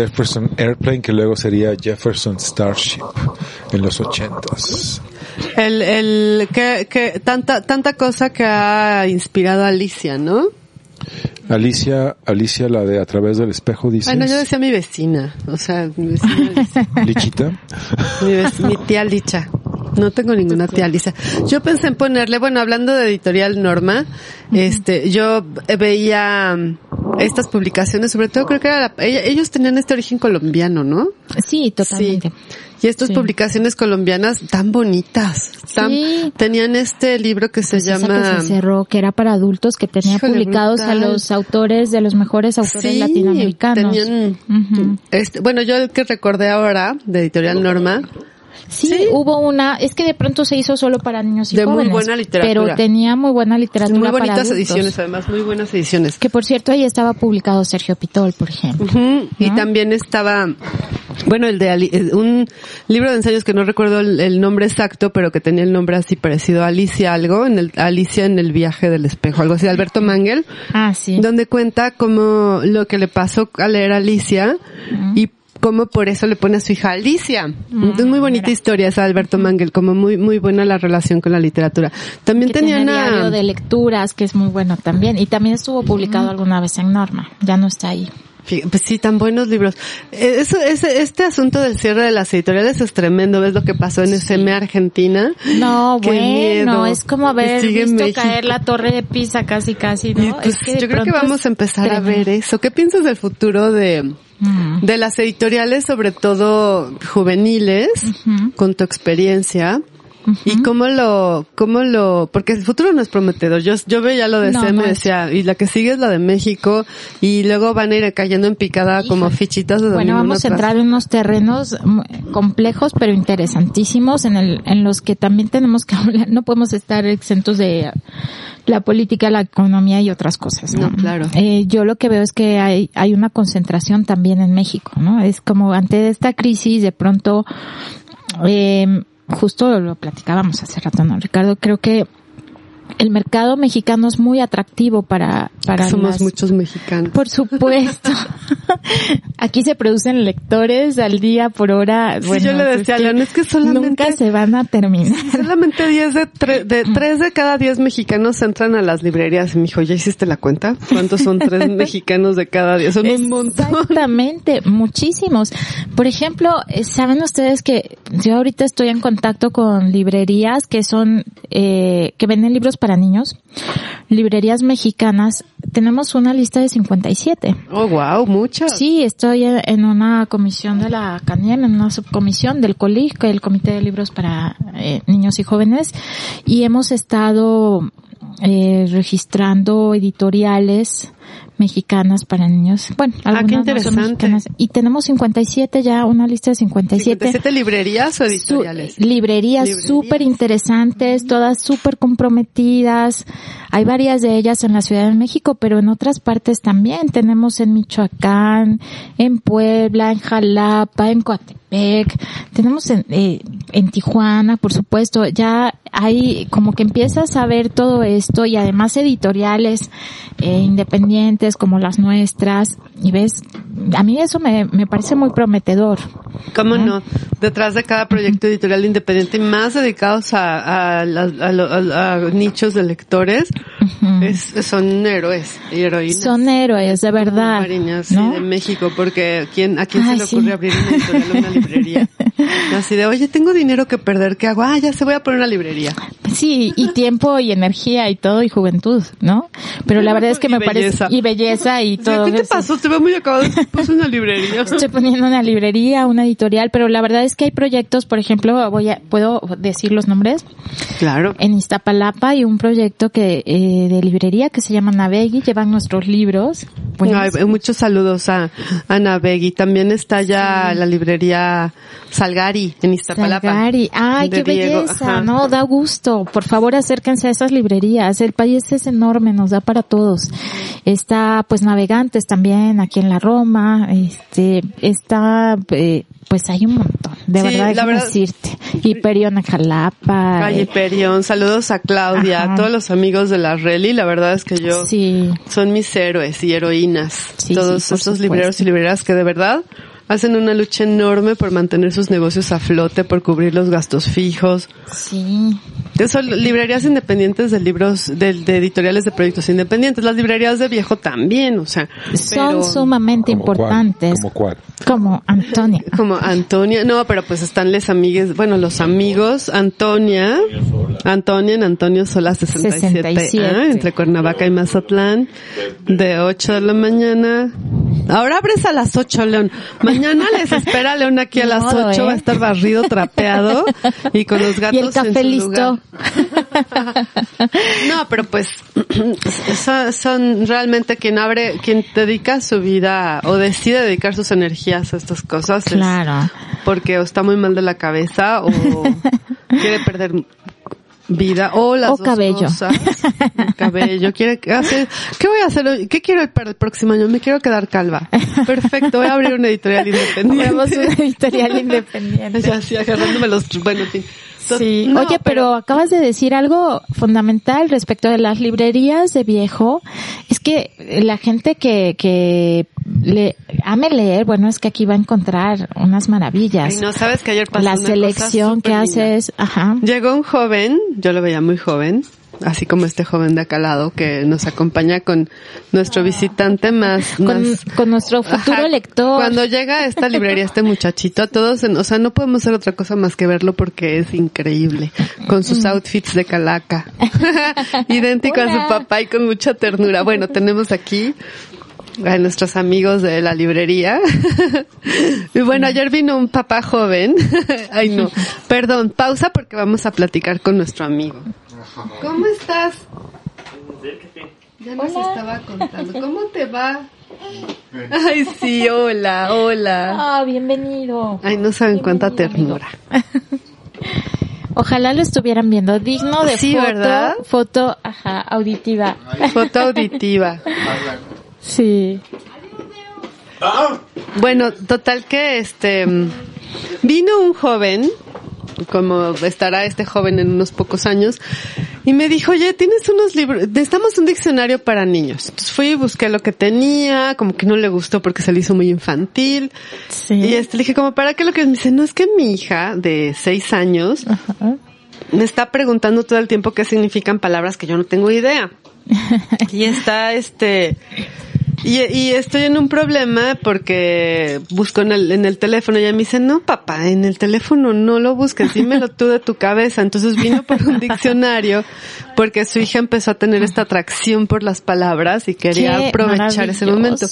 [SPEAKER 6] Jefferson Airplane, que luego sería Jefferson Starship en los ochentas.
[SPEAKER 2] El, el, que, que, tanta, tanta cosa que ha inspirado a Alicia, ¿no?
[SPEAKER 6] Alicia, Alicia, la de A través del espejo, dice.
[SPEAKER 2] Ay, no, yo decía mi vecina, o sea, mi vecina.
[SPEAKER 6] Lichita.
[SPEAKER 2] mi, tía Licha. No tengo ninguna tía Lisa. Yo pensé en ponerle, bueno, hablando de editorial Norma, este, yo veía estas publicaciones, sobre todo creo que era la- ellos tenían este origen colombiano, ¿no?
[SPEAKER 3] Sí, totalmente.
[SPEAKER 2] Sí. Y estas
[SPEAKER 3] Sí.
[SPEAKER 2] publicaciones colombianas tan bonitas. Tan,
[SPEAKER 3] Sí.
[SPEAKER 2] Tenían este libro que se
[SPEAKER 3] Pues esa
[SPEAKER 2] llama...
[SPEAKER 3] que se cerró, que era para adultos, que tenía
[SPEAKER 2] Híjole,
[SPEAKER 3] publicados a los autores de los mejores autores
[SPEAKER 2] Sí,
[SPEAKER 3] latinoamericanos.
[SPEAKER 2] tenían- este, bueno, yo el que recordé ahora, de editorial Norma,
[SPEAKER 3] Sí,
[SPEAKER 2] Sí.
[SPEAKER 3] hubo una, es que de pronto se hizo solo para niños y
[SPEAKER 2] De muy
[SPEAKER 3] jóvenes,
[SPEAKER 2] buena literatura.
[SPEAKER 3] pero tenía muy buena literatura
[SPEAKER 2] muy
[SPEAKER 3] para
[SPEAKER 2] bonitas
[SPEAKER 3] adultos.
[SPEAKER 2] ediciones, además, muy buenas ediciones.
[SPEAKER 3] Que por cierto ahí estaba publicado Sergio Pitol, por ejemplo.
[SPEAKER 2] Ujú, Y
[SPEAKER 3] ¿No?
[SPEAKER 2] también estaba, bueno, el de Ali- eh, un libro de ensayos que no recuerdo el, el nombre exacto, pero que tenía el nombre así parecido a Alicia algo, en el, Alicia en el viaje del espejo, algo así, de Alberto Mangel,
[SPEAKER 3] Ah, sí.
[SPEAKER 2] donde cuenta como lo que le pasó al leer Alicia y cómo por eso le pone a su hija Alicia.
[SPEAKER 3] Mm,
[SPEAKER 2] es muy bonita
[SPEAKER 3] mira.
[SPEAKER 2] historia esa de Alberto Mangel, como muy muy buena la relación con la literatura. También tenía
[SPEAKER 3] tiene
[SPEAKER 2] una
[SPEAKER 3] diario de lecturas, que es muy bueno también. Y también estuvo publicado alguna vez en Norma. Ya no está ahí.
[SPEAKER 2] Pues sí, tan buenos libros. Eh, Eso, ese, este asunto del cierre de las editoriales es tremendo. ¿Ves lo que pasó en SM Argentina?
[SPEAKER 3] No,
[SPEAKER 2] Qué
[SPEAKER 3] bueno,
[SPEAKER 2] miedo.
[SPEAKER 3] es como haber
[SPEAKER 2] sigue
[SPEAKER 3] visto
[SPEAKER 2] México.
[SPEAKER 3] caer la torre de Pisa casi casi, ¿no?
[SPEAKER 2] Pues,
[SPEAKER 3] Es que
[SPEAKER 2] yo creo que vamos a empezar a
[SPEAKER 3] tremendo.
[SPEAKER 2] ver eso. ¿Qué piensas del futuro de,
[SPEAKER 3] Mm.
[SPEAKER 2] de las editoriales, sobre todo juveniles, con tu experiencia? Y cómo lo, cómo lo, porque el futuro no es prometedor. Yo, yo veía lo de
[SPEAKER 3] No,
[SPEAKER 2] CM
[SPEAKER 3] no
[SPEAKER 2] decía, y la que sigue es la de México, y luego van a ir cayendo en picada como
[SPEAKER 3] Híjole.
[SPEAKER 2] fichitas de
[SPEAKER 3] Bueno, vamos a entrar en unos terrenos mm, complejos pero interesantísimos en, el, en los que también tenemos que hablar, no podemos estar exentos de la política, la economía y otras cosas.
[SPEAKER 2] No, claro.
[SPEAKER 3] Eh, yo lo que veo es que hay, hay una concentración también en México, ¿no? Es como ante esta crisis de pronto, eh, justo lo platicábamos hace rato, ¿no? Ricardo, creo que el mercado mexicano es muy atractivo para, para
[SPEAKER 2] Somos
[SPEAKER 3] las-
[SPEAKER 2] muchos mexicanos.
[SPEAKER 3] por supuesto. Aquí se producen lectores al día por hora.
[SPEAKER 2] Sí,
[SPEAKER 3] Bueno,
[SPEAKER 2] yo le
[SPEAKER 3] es
[SPEAKER 2] decía a
[SPEAKER 3] que
[SPEAKER 2] León, es que solamente-
[SPEAKER 3] nunca se van a terminar.
[SPEAKER 2] Solamente 10 de, tre- de 3 de cada 10 mexicanos entran a las librerías. Y me dijo, ¿ya hiciste la cuenta? ¿Cuántos son 3 mexicanos de cada 10? Son un montón.
[SPEAKER 3] Exactamente, muchísimos. Por ejemplo, eh, saben ustedes que yo ahorita estoy en contacto con librerías que son eh, que venden libros para niños, librerías mexicanas. Tenemos una lista de 57.
[SPEAKER 2] Oh, wow, muchas.
[SPEAKER 3] Sí, estoy en una comisión de la CANIEM, en una subcomisión del COLIC, que el Comité de Libros para eh, Niños y Jóvenes, y hemos estado eh, registrando editoriales mexicanas para niños. Bueno,
[SPEAKER 2] Ah, qué
[SPEAKER 3] algunas no son
[SPEAKER 2] interesante.
[SPEAKER 3] mexicanas. Y tenemos 57 ya, una lista de 57.
[SPEAKER 2] ¿57 librerías o editoriales?
[SPEAKER 3] librerías
[SPEAKER 2] Librerías.
[SPEAKER 3] súper interesantes, todas súper comprometidas. Hay varias de ellas en la Ciudad de México, pero en otras partes también. Tenemos en Michoacán, en Puebla, en Jalapa, en Coatepec. Tenemos en, eh, en Tijuana, por supuesto. Ya hay como que empiezas a ver todo esto y además editoriales eh, independientes como las nuestras. Y ves, a mí eso me, me parece muy prometedor.
[SPEAKER 2] ¿Cómo no? Detrás de cada proyecto editorial independiente más dedicados a, a, a a- a nichos de lectores,
[SPEAKER 3] Ujú.
[SPEAKER 2] es, son héroes y heroínas.
[SPEAKER 3] Son héroes, de verdad.
[SPEAKER 2] Marinas, sí,
[SPEAKER 3] ¿no?
[SPEAKER 2] de México, porque ¿quién, ¿a quién se
[SPEAKER 3] Ay,
[SPEAKER 2] le
[SPEAKER 3] sí.
[SPEAKER 2] ocurre abrir una editorial una librería? Así de, oye, tengo dinero que perder, ¿qué hago? Ah, ya se voy a poner una librería.
[SPEAKER 3] Sí, y tiempo y energía y todo y juventud, ¿no? Pero la verdad es que me parece y belleza y todo
[SPEAKER 2] ¿Qué te
[SPEAKER 3] eso.
[SPEAKER 2] pasó? Te veo muy acabado. Puse una librería.
[SPEAKER 3] Estoy poniendo una librería, una editorial, pero la verdad es que hay proyectos, por ejemplo, voy a, puedo decir los nombres.
[SPEAKER 2] Claro.
[SPEAKER 3] En Iztapalapa hay un proyecto que eh, de librería que se llama Navegui, llevan nuestros libros.
[SPEAKER 2] Muchos saludos a Ana Begui. También está ya la librería Salgari en Iztapalapa.
[SPEAKER 3] Salgari. Ay, qué
[SPEAKER 2] Diego,
[SPEAKER 3] belleza,
[SPEAKER 2] ajá.
[SPEAKER 3] ¿no? Da gusto. Por favor, acérquense a esas librerías. El país es enorme, nos da para todos. Está, pues, Navegantes también aquí en la Roma. Este, está, eh, pues hay un montón. De
[SPEAKER 2] Sí,
[SPEAKER 3] verdad,
[SPEAKER 2] la verdad-
[SPEAKER 3] decirte. Hiperión en Jalapa.
[SPEAKER 2] Calle
[SPEAKER 3] eh,
[SPEAKER 2] Perión, saludos a Claudia,
[SPEAKER 3] Ajá.
[SPEAKER 2] a todos los amigos de la Reli, la verdad es que yo
[SPEAKER 3] Sí.
[SPEAKER 2] son mis héroes y heroínas.
[SPEAKER 3] Sí,
[SPEAKER 2] todos estos libreros y libreras que de verdad hacen una lucha enorme por mantener sus negocios a flote, por cubrir los gastos fijos.
[SPEAKER 3] Sí.
[SPEAKER 2] Son librerías independientes de libros, de, de editoriales de proyectos independientes. Las librerías de viejo también, o sea.
[SPEAKER 3] Son
[SPEAKER 2] pero-
[SPEAKER 3] sumamente importantes.
[SPEAKER 1] ¿Como cuál?
[SPEAKER 3] Como Antonia.
[SPEAKER 2] Como Antonia, no, pero pues están les amigues, bueno, los amigos, Antonia, Antonia en Antonio Sola 67,
[SPEAKER 3] 67.
[SPEAKER 2] ah, entre Cuernavaca y Mazatlán, de 8 de la mañana. Ahora abres a las 8, León. Mañana les espera León aquí a las
[SPEAKER 3] modo,
[SPEAKER 2] 8,
[SPEAKER 3] ¿eh?
[SPEAKER 2] va a estar barrido, trapeado y con los gatos
[SPEAKER 3] Y el café
[SPEAKER 2] en su
[SPEAKER 3] listo.
[SPEAKER 2] lugar. No, pero pues son, son realmente quien abre, quien dedica su vida o decide dedicar sus energías a estas cosas. es
[SPEAKER 3] Claro.
[SPEAKER 2] porque o está muy mal de la cabeza o quiere perder vida o las
[SPEAKER 3] O
[SPEAKER 2] dos
[SPEAKER 3] cabello.
[SPEAKER 2] cosas. O cabello. Quiere hacer, ¿qué voy a hacer hoy? ¿Qué quiero para el próximo año? Me quiero quedar calva. Perfecto, voy a abrir una editorial independiente.
[SPEAKER 3] Tenemos una editorial independiente.
[SPEAKER 2] Ya, así agarrándome los, bueno, en fin.
[SPEAKER 3] Sí,
[SPEAKER 2] No,
[SPEAKER 3] oye, pero, acabas de decir algo fundamental respecto de las librerías de viejo. Es que la gente que, que le, ame leer, bueno, es que aquí va a encontrar unas maravillas.
[SPEAKER 2] Ay, no, sabes que ayer pasó
[SPEAKER 3] la
[SPEAKER 2] una cosa
[SPEAKER 3] selección que haces, ajá.
[SPEAKER 2] Llegó un joven, yo lo veía muy joven, así como este joven de acá al lado que nos acompaña con nuestro visitante más,
[SPEAKER 3] Con,
[SPEAKER 2] más-
[SPEAKER 3] con nuestro futuro
[SPEAKER 2] Ajá.
[SPEAKER 3] lector.
[SPEAKER 2] Cuando llega a esta librería este muchachito, a todos, o sea, no podemos hacer otra cosa más que verlo porque es increíble, con sus outfits de calaca, idéntico a su papá y con mucha ternura. Bueno, tenemos aquí a nuestros amigos de la librería. y bueno, ayer vino un papá joven. Ay, no. Perdón, pausa porque vamos a platicar con nuestro amigo. ¿Cómo estás? Ya nos estaba contando. ¿Cómo te va? Ay, sí, hola, hola.
[SPEAKER 3] Ah, bienvenido.
[SPEAKER 2] Ay, no saben cuánta ternura.
[SPEAKER 3] Ojalá lo estuvieran viendo. Digno de
[SPEAKER 2] Sí,
[SPEAKER 3] foto.
[SPEAKER 2] ¿verdad?
[SPEAKER 3] Foto, ajá, auditiva.
[SPEAKER 2] Foto auditiva.
[SPEAKER 3] Sí.
[SPEAKER 2] Bueno, total que este vino un joven, como estará este joven en unos pocos años, y me dijo, oye, tienes unos libros, necesitamos un diccionario para niños. Entonces fui y busqué lo que tenía, como que no le gustó porque se le hizo muy infantil.
[SPEAKER 3] Sí.
[SPEAKER 2] Y este, le dije, como, ¿para qué lo que Me dice, no, es que mi hija de seis años
[SPEAKER 3] Ajá.
[SPEAKER 2] me está preguntando todo el tiempo qué significan palabras que yo no tengo idea. y está este y, y estoy en un problema porque busco en el, en el teléfono y ella me dice, no papá, en el teléfono no lo busques, dímelo tú de tu cabeza. Entonces vino por un diccionario porque su hija empezó a tener esta atracción por las palabras y quería
[SPEAKER 3] Qué
[SPEAKER 2] aprovechar ese momento.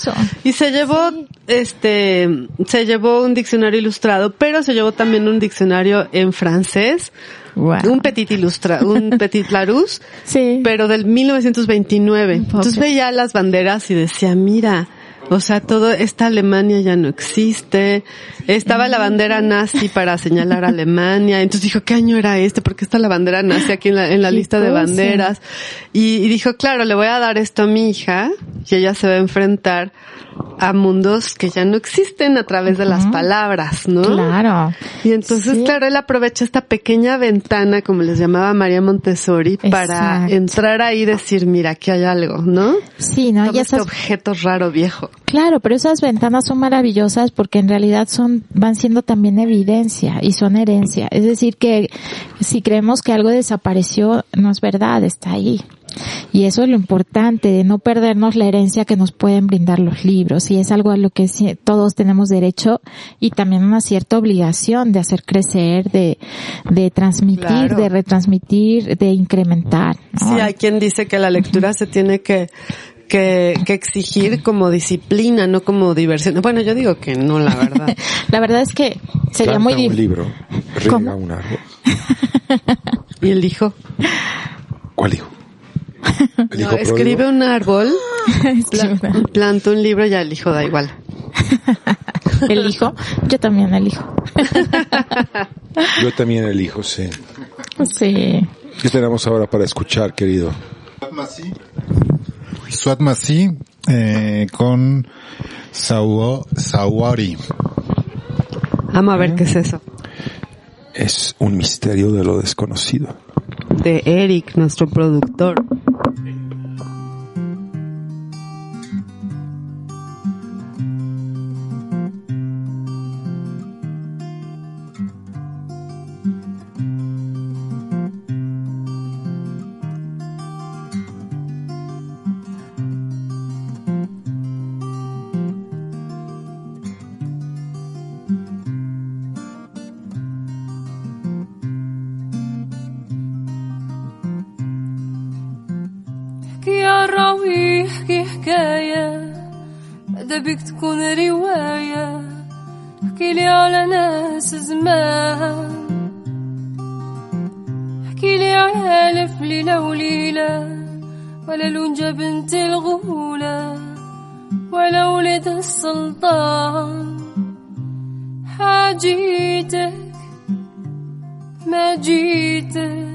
[SPEAKER 2] Y se llevó, este, se llevó un diccionario ilustrado, pero se llevó también un diccionario en francés, un petit ilustra, un petit Larousse,
[SPEAKER 3] Sí.
[SPEAKER 2] pero del 1929. Entonces veía las banderas y decía, mira, o sea, todo, esta Alemania ya no existe. Estaba la bandera nazi para señalar a Alemania. Entonces dijo, ¿qué año era este? Porque está la bandera nazi aquí en la, en la lista de banderas. Y, y dijo, claro, le voy a dar esto a mi hija y ella se va a enfrentar a mundos que ya no existen a través de las palabras, ¿no?
[SPEAKER 3] Claro.
[SPEAKER 2] Y entonces,
[SPEAKER 3] Sí.
[SPEAKER 2] claro, él aprovecha esta pequeña ventana, como les llamaba María Montessori, para entrar ahí y decir, mira, aquí hay algo, ¿no?
[SPEAKER 3] Sí, ¿no?
[SPEAKER 2] Todo
[SPEAKER 3] Y
[SPEAKER 2] este objeto raro viejo.
[SPEAKER 3] Claro, pero esas ventanas son maravillosas porque en realidad son, van siendo también evidencia y son herencia. Es decir que si creemos que algo desapareció, no es verdad, está ahí. Y eso es lo importante, de no perdernos la herencia que nos pueden brindar los libros. Y es algo a lo que todos tenemos derecho y también una cierta obligación de hacer crecer, de, de transmitir,
[SPEAKER 2] Claro.
[SPEAKER 3] de retransmitir, de incrementar. ¿no?
[SPEAKER 2] Sí, hay quien dice que la lectura se tiene que, que, que exigir como disciplina, no como diversión. Bueno, yo digo que no, la verdad.
[SPEAKER 3] La verdad es que sería
[SPEAKER 1] Planta
[SPEAKER 3] muy
[SPEAKER 1] un
[SPEAKER 3] difícil.
[SPEAKER 1] libro, riega un árbol.
[SPEAKER 2] ¿Y el hijo?
[SPEAKER 1] ¿Cuál hijo? ¿El
[SPEAKER 2] No,
[SPEAKER 1] hijo
[SPEAKER 2] escribe
[SPEAKER 1] pródigo?
[SPEAKER 2] un árbol, pla- planta un libro y ya el hijo da igual.
[SPEAKER 3] Elijo. Yo también elijo.
[SPEAKER 1] Yo también elijo, sí.
[SPEAKER 3] Sí.
[SPEAKER 1] ¿Qué tenemos ahora para escuchar, querido?
[SPEAKER 7] Swatmasi. Swatmasi eh, con Sawo- Sawari.
[SPEAKER 2] Vamos a ver qué es eso.
[SPEAKER 1] Es un misterio de lo desconocido.
[SPEAKER 2] De Eric, nuestro productor.
[SPEAKER 5] يا راوي احكي حكاية ماذا بيك تكون رواية احكي لي على ناس زمان احكي لي ألف ليلة وليلة ولا لونجة بنت الغولة ولا ولد السلطان حاجيتك ما جيتك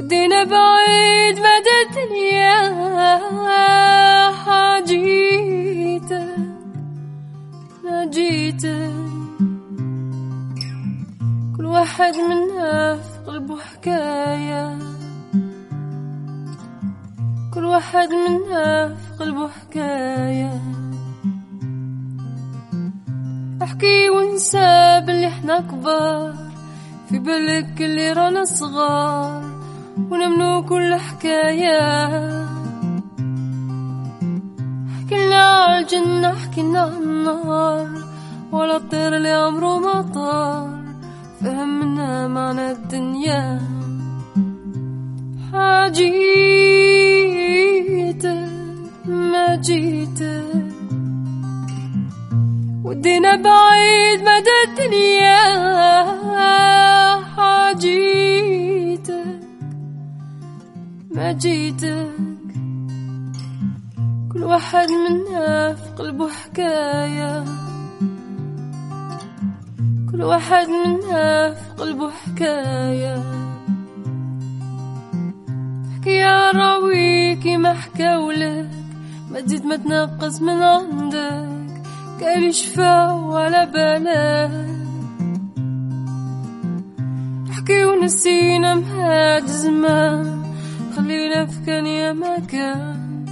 [SPEAKER 5] ودينا بعيد مدى الدنيا حاجيتك ما جيتك واحد منا في قلبه حكاية كل واحد منا في قلبه حكاية احكي وانسى باللي إحنا كبار في بالك اللي رانا صغار. ونمنو كل حكاية. حكينا على الجنة حكينا على النار ولا الطير اللي عمره ما طار. فهمنا معنى الدنيا. حاجيتك ما جيتك ودينا بعيد مدى الدنيا. حاجيتك ما جيتك كل واحد منا في قلبه حكاية. كل واحد منا في قلبه حكاية. حكاية راويكي ما حكاولك ما تزيد ما تنقص من عندك. قال شفا ولا بالك. احكي ونسينا مهاد زمان. خلينا في كان يا ما كان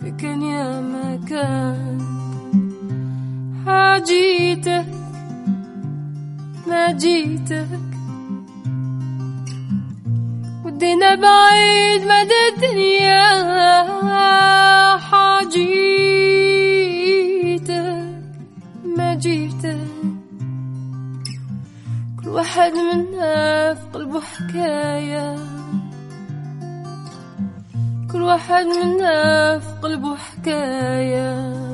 [SPEAKER 5] في كان يا ما كان حاجيتك ما جيتك ودينا بعيد مدى الدنيا. حاجيتك ما جيتك كل واحد منا في قلبه حكاية. كل واحد منا في قلبه حكاية.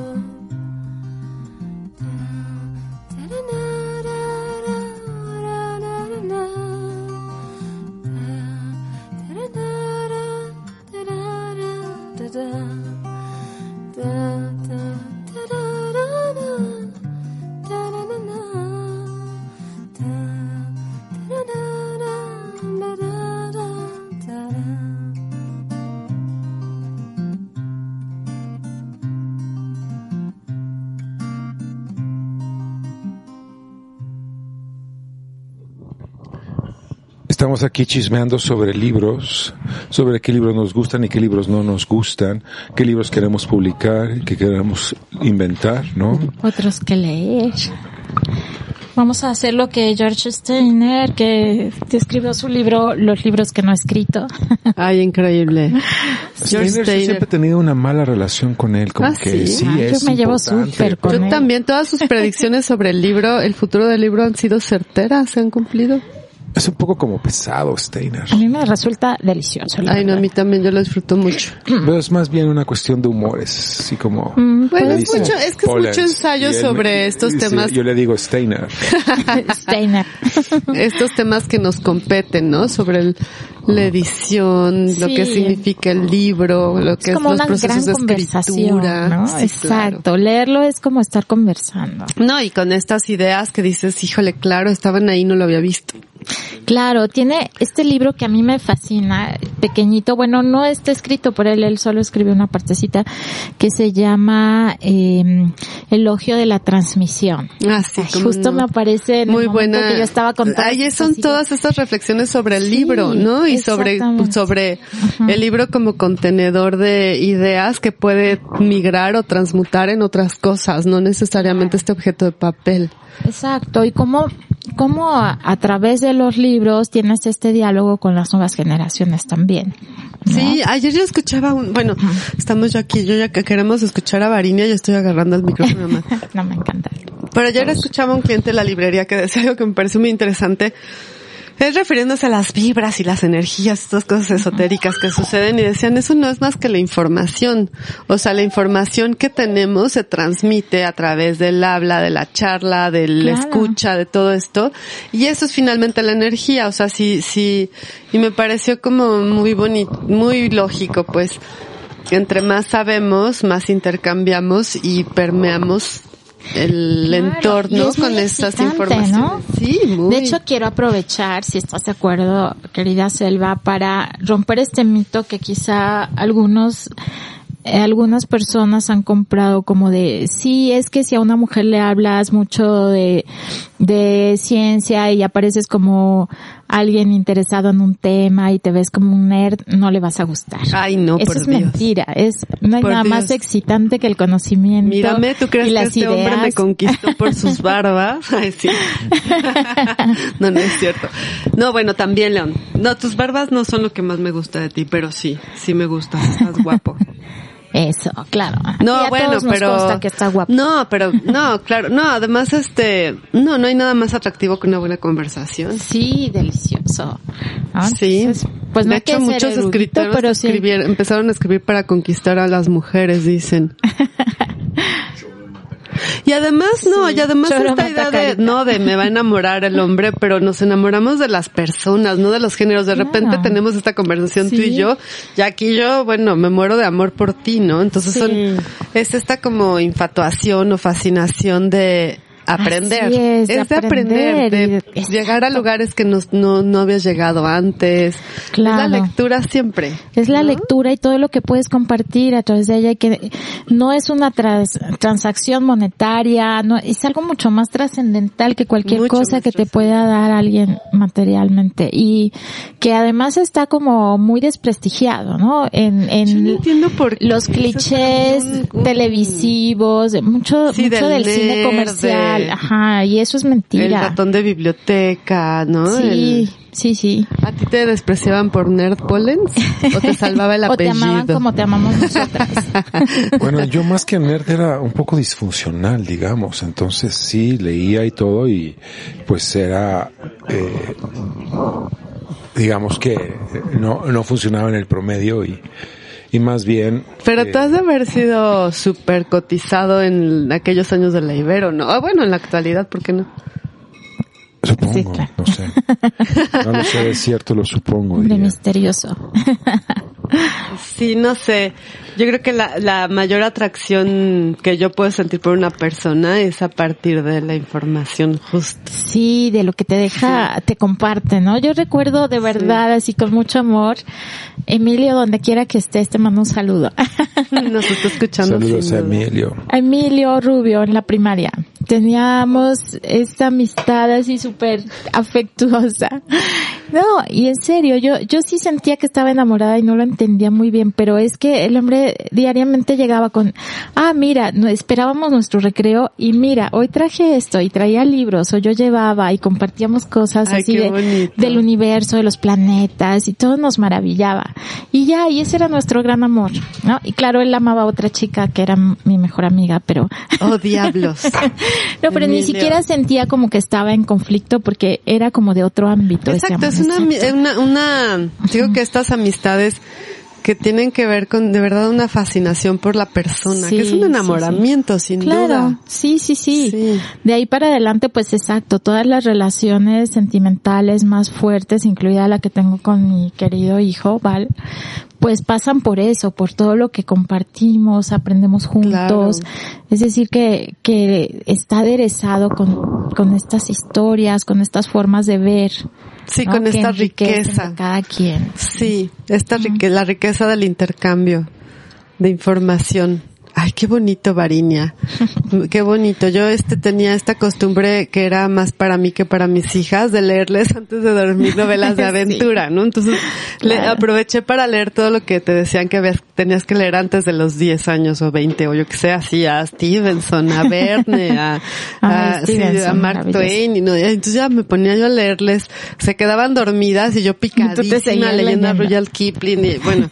[SPEAKER 1] Estamos aquí chismeando sobre libros, sobre qué libros nos gustan y qué libros no nos gustan, qué libros queremos publicar, qué queremos inventar, ¿no?
[SPEAKER 3] Otros que leer. Vamos a hacer lo que George Steiner, que escribió su libro, Los libros que no ha escrito.
[SPEAKER 2] Ay, increíble. George
[SPEAKER 1] Steiner, yo
[SPEAKER 2] Steiner.
[SPEAKER 1] siempre he tenido una mala relación con él, como
[SPEAKER 2] Ah,
[SPEAKER 1] que
[SPEAKER 2] ¿sí?
[SPEAKER 1] sí,
[SPEAKER 3] Ah, yo
[SPEAKER 1] es
[SPEAKER 3] me llevo súper con
[SPEAKER 2] Yo
[SPEAKER 3] él.
[SPEAKER 2] también, todas sus predicciones sobre el libro, el futuro del libro han sido certeras, se han cumplido.
[SPEAKER 1] Es un poco como pesado, Steiner.
[SPEAKER 3] A mí me resulta delicioso.
[SPEAKER 2] Ay, no, a mí también, yo lo disfruto mucho.
[SPEAKER 1] Pero es más bien una cuestión de humores, así como...
[SPEAKER 3] Mm,
[SPEAKER 2] Bueno, es mucho, es que es
[SPEAKER 1] Pollens,
[SPEAKER 2] mucho ensayo
[SPEAKER 1] y él
[SPEAKER 2] sobre estos temas,
[SPEAKER 1] Yo le digo Steiner.
[SPEAKER 3] Steiner.
[SPEAKER 2] estos temas que nos competen, ¿no? Sobre el- la edición, lo que significa el libro, lo que
[SPEAKER 3] Es
[SPEAKER 2] es,
[SPEAKER 3] como
[SPEAKER 2] los
[SPEAKER 3] una
[SPEAKER 2] procesos
[SPEAKER 3] gran
[SPEAKER 2] de
[SPEAKER 3] conversación,
[SPEAKER 2] escritura.
[SPEAKER 3] ¿no?
[SPEAKER 2] Sí,
[SPEAKER 3] Exacto. Leerlo es como estar conversando.
[SPEAKER 2] claro. No, y con estas ideas que dices, híjole, claro, estaban ahí, no lo había visto.
[SPEAKER 3] Claro, tiene este libro que a mí me fascina, pequeñito, bueno, no está escrito por él, él solo escribió una partecita que se llama eh, Elogio de la Transmisión.
[SPEAKER 2] Ah, sí,
[SPEAKER 3] Ay, justo
[SPEAKER 2] no.
[SPEAKER 3] me aparece en
[SPEAKER 2] Muy
[SPEAKER 3] el
[SPEAKER 2] buena.
[SPEAKER 3] que yo estaba contando.
[SPEAKER 2] Ahí son todas estas reflexiones sobre el
[SPEAKER 3] Sí,
[SPEAKER 2] libro, ¿no? Y sobre, sobre el libro como contenedor de ideas que puede migrar o transmutar en otras cosas, no necesariamente este objeto de papel.
[SPEAKER 3] Exacto, y cómo, cómo a, a través de los libros tienes este diálogo con las nuevas generaciones también. ¿no?
[SPEAKER 2] Sí, ayer yo escuchaba un, bueno, estamos ya aquí, yo ya que queremos escuchar a Varinia, yo estoy agarrando el micrófono más.
[SPEAKER 3] no me encanta.
[SPEAKER 2] Pero ayer escuchaba a un cliente de la librería que decía algo que me pareció muy interesante. Es refiriéndose a las vibras y las energías, estas cosas esotéricas que suceden y decían, eso no es más que la información. O sea, la información que tenemos se transmite a través del habla, de la charla, del
[SPEAKER 3] Claro.
[SPEAKER 2] escucha, de todo esto. Y eso es finalmente la energía. O sea, sí, sí, y me pareció como muy bonito, muy lógico, pues. Entre más sabemos, más intercambiamos y permeamos el
[SPEAKER 3] Claro,
[SPEAKER 2] entorno
[SPEAKER 3] es
[SPEAKER 2] con estas informaciones.
[SPEAKER 3] ¿no?
[SPEAKER 2] Sí, muy.
[SPEAKER 3] De hecho, quiero aprovechar, si estás de acuerdo, querida Selva, para romper este mito que quizá algunos eh, algunas personas han comprado como de, sí, es que si a una mujer le hablas mucho de, de ciencia y apareces como alguien interesado en un tema y te ves como un nerd, no le vas a gustar.
[SPEAKER 2] Ay, no,
[SPEAKER 3] Eso
[SPEAKER 2] por
[SPEAKER 3] es
[SPEAKER 2] Dios.
[SPEAKER 3] mentira. Es, no hay
[SPEAKER 2] Por
[SPEAKER 3] nada más excitante que el conocimiento.
[SPEAKER 2] Mírame, ¿tú crees
[SPEAKER 3] y
[SPEAKER 2] que este hombre me conquistó por sus barbas? Ay, sí. no, no es cierto. No, bueno, también, León. No, tus barbas no son lo que más me gusta de ti, pero sí, sí me gusta. Estás guapo.
[SPEAKER 3] Eso, claro.
[SPEAKER 2] No,
[SPEAKER 3] Y
[SPEAKER 2] bueno, pero
[SPEAKER 3] que está guapo.
[SPEAKER 2] no, pero no, claro, no. Además, este, no, no hay nada más atractivo que una buena conversación.
[SPEAKER 3] Sí, delicioso. ¿no?
[SPEAKER 2] Sí,
[SPEAKER 3] Entonces, pues
[SPEAKER 2] de hecho muchos
[SPEAKER 3] erudito,
[SPEAKER 2] escritores
[SPEAKER 3] pero sí.
[SPEAKER 2] empezaron a escribir para conquistar a las mujeres, dicen. Y además, no, y además esta idea de, no, de me va a enamorar el hombre, pero nos enamoramos de las personas, no de los géneros. De repente tenemos esta conversación tú y yo, y aquí yo, bueno, me muero de amor por ti, ¿no? Entonces
[SPEAKER 3] Sí.
[SPEAKER 2] son, es esta como infatuación o fascinación de aprender.
[SPEAKER 3] Es, de
[SPEAKER 2] de aprender,
[SPEAKER 3] aprender
[SPEAKER 2] de llegar a lugares que nos- no, no habías llegado antes.
[SPEAKER 3] Claro.
[SPEAKER 2] Es la lectura siempre.
[SPEAKER 3] Es la
[SPEAKER 2] ¿no?
[SPEAKER 3] lectura y todo lo que puedes compartir a través de ella y que no es una tras- transacción monetaria, no, es algo mucho más trascendental que cualquier
[SPEAKER 2] Mucho
[SPEAKER 3] cosa que te pueda dar alguien materialmente y que además está como muy desprestigiado, ¿no? En, en
[SPEAKER 2] Yo no entiendo por
[SPEAKER 3] los clichés televisivos, mucho,
[SPEAKER 2] Sí,
[SPEAKER 3] mucho
[SPEAKER 2] del
[SPEAKER 3] del cine comercial, ajá, y eso es
[SPEAKER 2] El
[SPEAKER 3] mentira.
[SPEAKER 2] ratón de biblioteca, ¿no?
[SPEAKER 3] Sí,
[SPEAKER 2] El-
[SPEAKER 3] sí, sí.
[SPEAKER 2] ¿A ti te despreciaban por nerd pollens? ¿O te salvaba el
[SPEAKER 3] O te
[SPEAKER 2] apellido?
[SPEAKER 3] amaban como te amamos nosotras.
[SPEAKER 1] Bueno, yo más que nerd era un poco disfuncional, digamos. Entonces sí, leía y todo y pues era, eh, digamos que no, no funcionaba en el promedio y, y más bien...
[SPEAKER 2] Pero
[SPEAKER 1] eh,
[SPEAKER 2] tú has de haber sido súper cotizado en aquellos años de la Ibero, ¿no? Ah, bueno, en la actualidad, ¿por qué no?
[SPEAKER 1] Supongo,
[SPEAKER 3] Sí, claro.
[SPEAKER 1] no sé. No lo sé, es cierto, lo supongo.
[SPEAKER 3] Hombre
[SPEAKER 1] diría.
[SPEAKER 3] misterioso.
[SPEAKER 2] Sí, no sé. Yo creo que la, la mayor atracción que yo puedo sentir por una persona es a partir de la información justa.
[SPEAKER 3] Sí, de lo que te deja, te comparte, ¿no? Yo recuerdo de verdad, así con mucho amor, Emilio, donde quiera que estés, te mando un saludo.
[SPEAKER 2] Nos está escuchando.
[SPEAKER 1] Saludos a. Emilio.
[SPEAKER 3] A Emilio Rubio en la primaria. Teníamos esta amistad así súper afectuosa. No, y en serio, yo, yo sí sentía que estaba enamorada y no lo entendía muy bien, pero es que el hombre diariamente llegaba con, ah, mira, no, esperábamos nuestro recreo y mira, hoy traje esto y traía libros o yo llevaba y compartíamos cosas
[SPEAKER 2] Ay,
[SPEAKER 3] así de, del universo, de los planetas y todo nos maravillaba. Y ya, y ese era nuestro gran amor, ¿no? Y claro, él amaba a otra chica que era mi mejor amiga, pero
[SPEAKER 2] Oh, diablos.
[SPEAKER 3] no, pero ni siquiera sentía como que estaba en conflicto porque era como de otro ámbito. ese
[SPEAKER 2] Exacto,
[SPEAKER 3] amor,
[SPEAKER 2] es una,
[SPEAKER 3] exacto.
[SPEAKER 2] una, una, digo que estas amistades que tienen que ver con de verdad una fascinación por la persona,
[SPEAKER 3] Sí,
[SPEAKER 2] que es un
[SPEAKER 3] sí,
[SPEAKER 2] enamoramiento sin
[SPEAKER 3] Claro,
[SPEAKER 2] duda.
[SPEAKER 3] sí, sí, sí,
[SPEAKER 2] Sí.
[SPEAKER 3] De ahí para adelante, pues exacto, todas las relaciones sentimentales más fuertes, incluida la que tengo con mi querido hijo, Val, pues pasan por eso, por todo lo que compartimos, aprendemos juntos. Es decir, que, que está aderezado con, con estas historias, con estas formas de ver.
[SPEAKER 2] Sí,
[SPEAKER 3] ¿no?
[SPEAKER 2] con
[SPEAKER 3] que
[SPEAKER 2] esta riqueza.
[SPEAKER 3] cada quien.
[SPEAKER 2] Sí, esta riqueza, la riqueza del intercambio de información. Ay, qué bonito, Varinia. Qué bonito. Yo este tenía esta costumbre que era más para mí que para mis hijas de leerles antes de dormir novelas de aventura, ¿no? Entonces, le aproveché para leer todo lo que te decían que habías, tenías que leer antes de los 10 años o 20 o yo que sé, así a Stevenson, a Verne, a,
[SPEAKER 3] Ay,
[SPEAKER 2] a, sí,
[SPEAKER 3] Stevenson,
[SPEAKER 2] a Mark. Twain y no, entonces ya me ponía yo a leerles, se quedaban dormidas y yo picadísima leyendo a. Royal Kipling y bueno,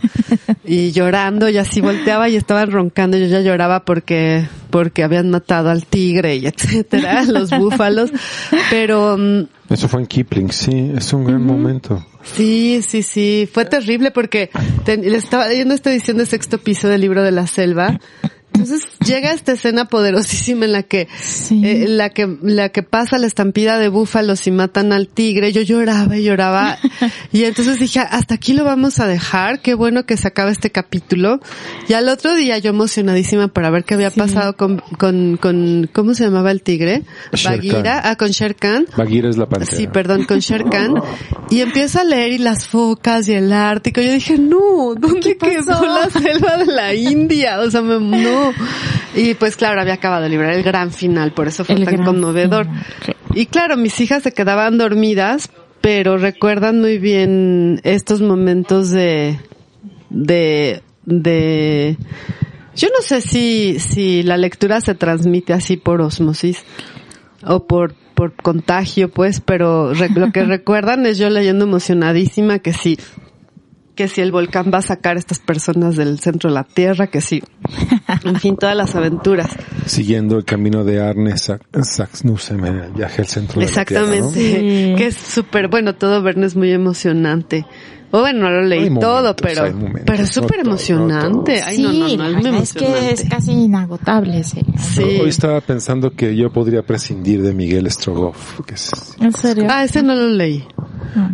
[SPEAKER 2] y llorando y así volteaba y estaban roncando, yo ya lloraba porque porque habían matado al tigre y etcétera, los búfalos, pero mm,
[SPEAKER 1] Eso fue en Kipling, sí, es un gran momento.
[SPEAKER 2] Sí, sí, sí. Fue terrible porque te- le estaba leyendo esta edición de sexto piso del libro de la selva. Entonces llega esta escena poderosísima en la que,
[SPEAKER 3] Sí.
[SPEAKER 2] eh, la que, la que pasa la estampida de búfalos y matan al tigre. Yo lloraba y lloraba. Y entonces dije, hasta aquí lo vamos a dejar, qué bueno que se acabe este capítulo. Y al otro día yo emocionadísima para ver qué había pasado con, con, con, ¿cómo se llamaba el tigre? Bagheera,
[SPEAKER 1] Khan.
[SPEAKER 2] ah, con Sher Khan.
[SPEAKER 1] Bagheera es la pantera.
[SPEAKER 2] Sí, perdón, con Sher Khan. Y empiezo a leer y las focas y el Ártico. Yo dije, no, ¿dónde quedó la selva de la India? O sea, me- no. Y pues claro, había acabado de librar el gran final, por eso fue
[SPEAKER 3] El
[SPEAKER 2] tan conmovedor.
[SPEAKER 3] final.
[SPEAKER 2] Y claro, mis hijas se quedaban dormidas, pero recuerdan muy bien estos momentos de, de, de, yo no sé si, si la lectura se transmite así por osmosis o por, por contagio, pues, pero lo que recuerdan es yo leyendo emocionadísima que sí, que si el volcán va a sacar a estas personas del centro de la Tierra, que sí. En fin, todas las aventuras.
[SPEAKER 1] Siguiendo el camino de Arne Sax- Saxnussen en el viaje al centro de la
[SPEAKER 2] Exactamente.
[SPEAKER 1] Tierra,
[SPEAKER 3] Sí.
[SPEAKER 2] Que es súper, bueno, todo Verne es muy emocionante. O bueno, no lo leí
[SPEAKER 1] Hay
[SPEAKER 2] todo, pero,
[SPEAKER 1] momentos,
[SPEAKER 2] pero es
[SPEAKER 1] no
[SPEAKER 2] súper
[SPEAKER 1] no
[SPEAKER 2] emocionante. Ay, no, no,
[SPEAKER 3] sí,
[SPEAKER 2] no,
[SPEAKER 3] la
[SPEAKER 2] es
[SPEAKER 3] es que es casi inagotable, sí.
[SPEAKER 2] Sí.
[SPEAKER 1] ¿no? Hoy estaba pensando que yo podría prescindir de Miguel Strogoff, que es
[SPEAKER 3] En serio.
[SPEAKER 2] Ah, ese no lo leí.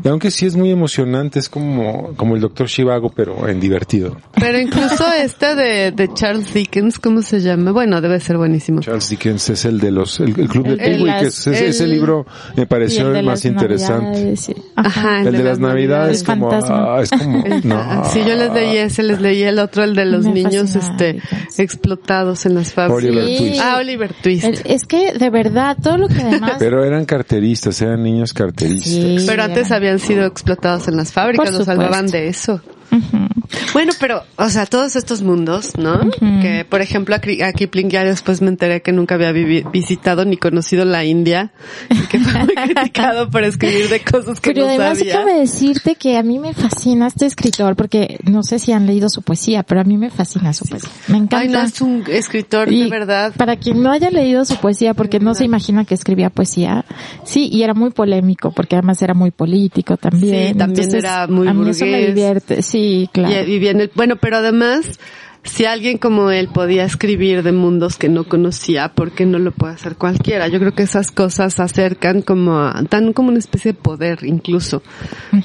[SPEAKER 1] Y aunque sí es muy emocionante, es como, como el doctor Shivago, pero en divertido.
[SPEAKER 2] Pero incluso este de, de Charles Dickens, ¿cómo se llama? Bueno, debe ser buenísimo.
[SPEAKER 1] Charles Dickens es el de los, el, el club de
[SPEAKER 3] El- el
[SPEAKER 1] Penguin, que
[SPEAKER 3] las-
[SPEAKER 1] es- es- ese
[SPEAKER 2] el-
[SPEAKER 1] libro me pareció
[SPEAKER 3] el de
[SPEAKER 1] el, más
[SPEAKER 3] las
[SPEAKER 1] interesante.
[SPEAKER 3] Navidades, sí.
[SPEAKER 2] Ajá,
[SPEAKER 1] El de las navidades,
[SPEAKER 3] El
[SPEAKER 1] como,
[SPEAKER 3] fantasma.
[SPEAKER 1] ah, es como, no.
[SPEAKER 2] Sí, yo les leí ese, les leí el otro, el de los
[SPEAKER 3] Me
[SPEAKER 2] niños este explotados en las fábricas.
[SPEAKER 1] Oliver
[SPEAKER 3] Sí.
[SPEAKER 1] Twist.
[SPEAKER 2] Ah, Oliver Twist.
[SPEAKER 3] El- es que de verdad todo lo que además
[SPEAKER 1] Pero eran carteristas, eran niños carteristas.
[SPEAKER 3] Sí.
[SPEAKER 2] Pero antes
[SPEAKER 3] eran-
[SPEAKER 2] habían sido explotados en las fábricas, los salvaban de eso.
[SPEAKER 3] Ujú.
[SPEAKER 2] Bueno, pero, o sea, todos estos mundos, ¿no? Que, por ejemplo, a a Kipling ya después me enteré que nunca había visitado ni conocido la India y que fue muy criticado por escribir de cosas que
[SPEAKER 3] Pero
[SPEAKER 2] no
[SPEAKER 3] además
[SPEAKER 2] sabía.
[SPEAKER 3] déjame decirte que a mí me fascina este escritor porque no sé si han leído su poesía, pero a mí me fascina su poesía. Me encanta.
[SPEAKER 2] Ay, no, es un escritor
[SPEAKER 3] Y
[SPEAKER 2] de verdad.
[SPEAKER 3] Para quien no haya leído su poesía, porque no se imagina que escribía poesía, sí, y era muy polémico, porque además era muy político también.
[SPEAKER 2] Sí, también
[SPEAKER 3] Entonces,
[SPEAKER 2] era muy
[SPEAKER 3] A mí eso me divierte, sí, claro.
[SPEAKER 2] Y, y viene, bueno, pero además, si alguien como él podía escribir de mundos que no conocía, ¿por qué no lo puede hacer cualquiera? Yo creo que esas cosas acercan como, a- dan como una especie de poder incluso.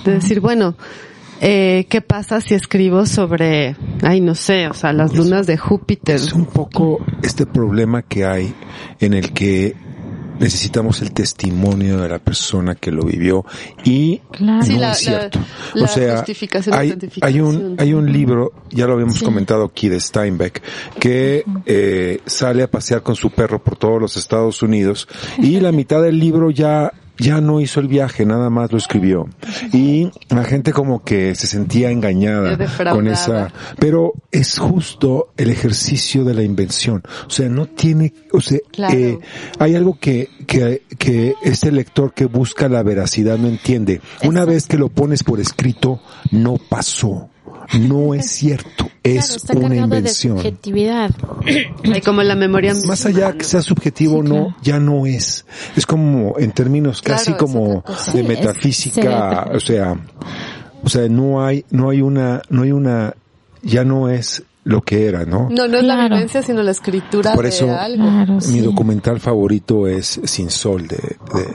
[SPEAKER 2] De decir, bueno, eh, ¿qué pasa si escribo sobre, ay, no sé, o sea, las lunas de Júpiter?
[SPEAKER 1] Es un poco este problema que hay en el que necesitamos el testimonio de la persona que lo vivió y
[SPEAKER 3] Claro.
[SPEAKER 2] Sí,
[SPEAKER 1] no
[SPEAKER 2] la-
[SPEAKER 1] es cierto.
[SPEAKER 2] la- la
[SPEAKER 1] o sea, hay, hay un hay un libro, ya lo habíamos
[SPEAKER 3] Sí.
[SPEAKER 1] comentado aquí de Steinbeck, que eh, sale a pasear con su perro por todos los Estados Unidos y la mitad del libro ya ya no hizo el viaje, nada más lo escribió. Y la gente como que se sentía engañada con esa, pero es justo el ejercicio de la invención. O sea, no tiene, o sea,
[SPEAKER 2] Claro.
[SPEAKER 1] eh, hay algo que, que, que este lector que busca la veracidad no entiende. Una vez que lo pones por escrito, no pasó. No es cierto. Es
[SPEAKER 3] Claro, está
[SPEAKER 1] una invención.
[SPEAKER 3] de subjetividad.
[SPEAKER 2] Hay como la memoria
[SPEAKER 1] Más allá que sea subjetivo o
[SPEAKER 3] Sí,
[SPEAKER 1] no,
[SPEAKER 3] claro.
[SPEAKER 1] ya no es. Es como en términos
[SPEAKER 2] Claro,
[SPEAKER 1] casi como de
[SPEAKER 3] es-
[SPEAKER 1] metafísica, o sea, o sea, no hay, no hay una, no hay una, ya no es lo que era, ¿no?
[SPEAKER 2] No, no es la vivencia, sino la escritura
[SPEAKER 1] Por
[SPEAKER 2] de
[SPEAKER 1] eso-
[SPEAKER 2] algo.
[SPEAKER 3] Claro,
[SPEAKER 1] Mi
[SPEAKER 3] sí.
[SPEAKER 1] documental favorito es Sin Sol de, de,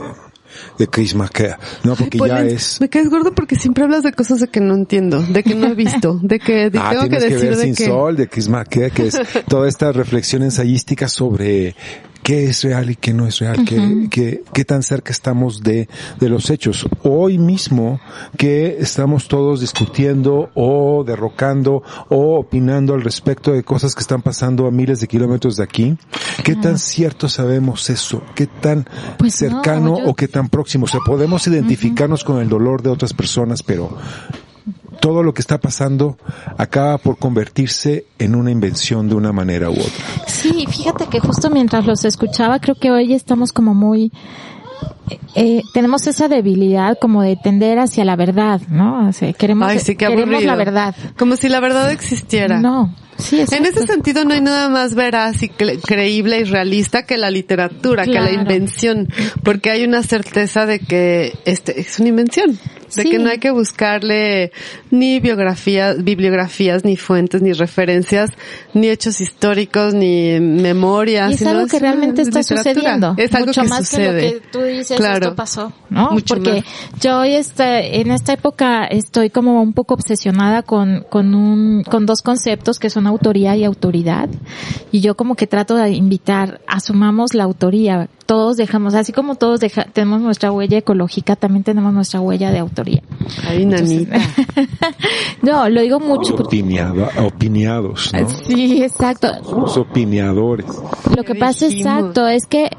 [SPEAKER 1] de Chris McCare, ¿no? Porque
[SPEAKER 2] Ay,
[SPEAKER 1] ya es,
[SPEAKER 2] Me caes gordo porque siempre hablas de cosas de que no entiendo, de que no he visto, de que de-
[SPEAKER 1] Ah,
[SPEAKER 2] tengo que
[SPEAKER 1] tienes que,
[SPEAKER 2] decir
[SPEAKER 1] ver
[SPEAKER 2] de
[SPEAKER 1] Sin
[SPEAKER 2] que
[SPEAKER 1] Sol de Chris McCare, que es toda esta reflexión ensayística sobre qué es real y qué no es real, qué, qué, qué tan cerca estamos de, de los hechos. Hoy mismo que estamos todos discutiendo o derrocando o opinando al respecto de cosas que están pasando a miles de kilómetros de aquí, qué tan cierto sabemos eso, qué tan
[SPEAKER 3] Pues no,
[SPEAKER 1] cercano
[SPEAKER 3] yo-
[SPEAKER 1] o qué tan próximo. O sea, podemos identificarnos con el dolor de otras personas, pero todo lo que está pasando acaba por convertirse en una invención de una manera u otra.
[SPEAKER 3] Sí, fíjate que justo mientras los escuchaba, creo que hoy estamos como muy, eh, tenemos esa debilidad como de tender hacia la verdad, ¿no? O sea, queremos,
[SPEAKER 2] Ay, sí, qué
[SPEAKER 3] queremos
[SPEAKER 2] aburrido.
[SPEAKER 3] la verdad.
[SPEAKER 2] Como si la verdad existiera.
[SPEAKER 3] No, sí,
[SPEAKER 2] En
[SPEAKER 3] exacto.
[SPEAKER 2] ese sentido no hay nada más veraz y cre- creíble y realista que la literatura, que la invención, porque hay una certeza de que este es una invención. De
[SPEAKER 3] Sí.
[SPEAKER 2] que no hay que buscarle ni biografías, bibliografías, ni fuentes, ni referencias, ni hechos históricos, ni memorias.
[SPEAKER 3] Y es
[SPEAKER 2] sino
[SPEAKER 3] algo que realmente está
[SPEAKER 2] literatura.
[SPEAKER 3] sucediendo.
[SPEAKER 2] Es algo
[SPEAKER 3] mucho
[SPEAKER 2] que
[SPEAKER 3] más
[SPEAKER 2] sucede.
[SPEAKER 3] que lo que tú dices,
[SPEAKER 2] Claro.
[SPEAKER 3] esto pasó, ¿no?
[SPEAKER 2] Mucho
[SPEAKER 3] Porque
[SPEAKER 2] más.
[SPEAKER 3] yo hoy este, en esta época estoy como un poco obsesionada con, con un, con dos conceptos que son autoría y autoridad. Y yo como que trato de invitar, asumamos la autoría. Todos dejamos, así como todos deja, tenemos nuestra huella ecológica, también tenemos nuestra huella de autoría.
[SPEAKER 2] Ay, nanita.
[SPEAKER 3] No, lo digo mucho.
[SPEAKER 1] Opiniado, opiniados, ¿no?
[SPEAKER 3] Sí, exacto.
[SPEAKER 1] Los opiniadores.
[SPEAKER 3] Lo que
[SPEAKER 2] ¿Qué
[SPEAKER 3] pasa exacto es que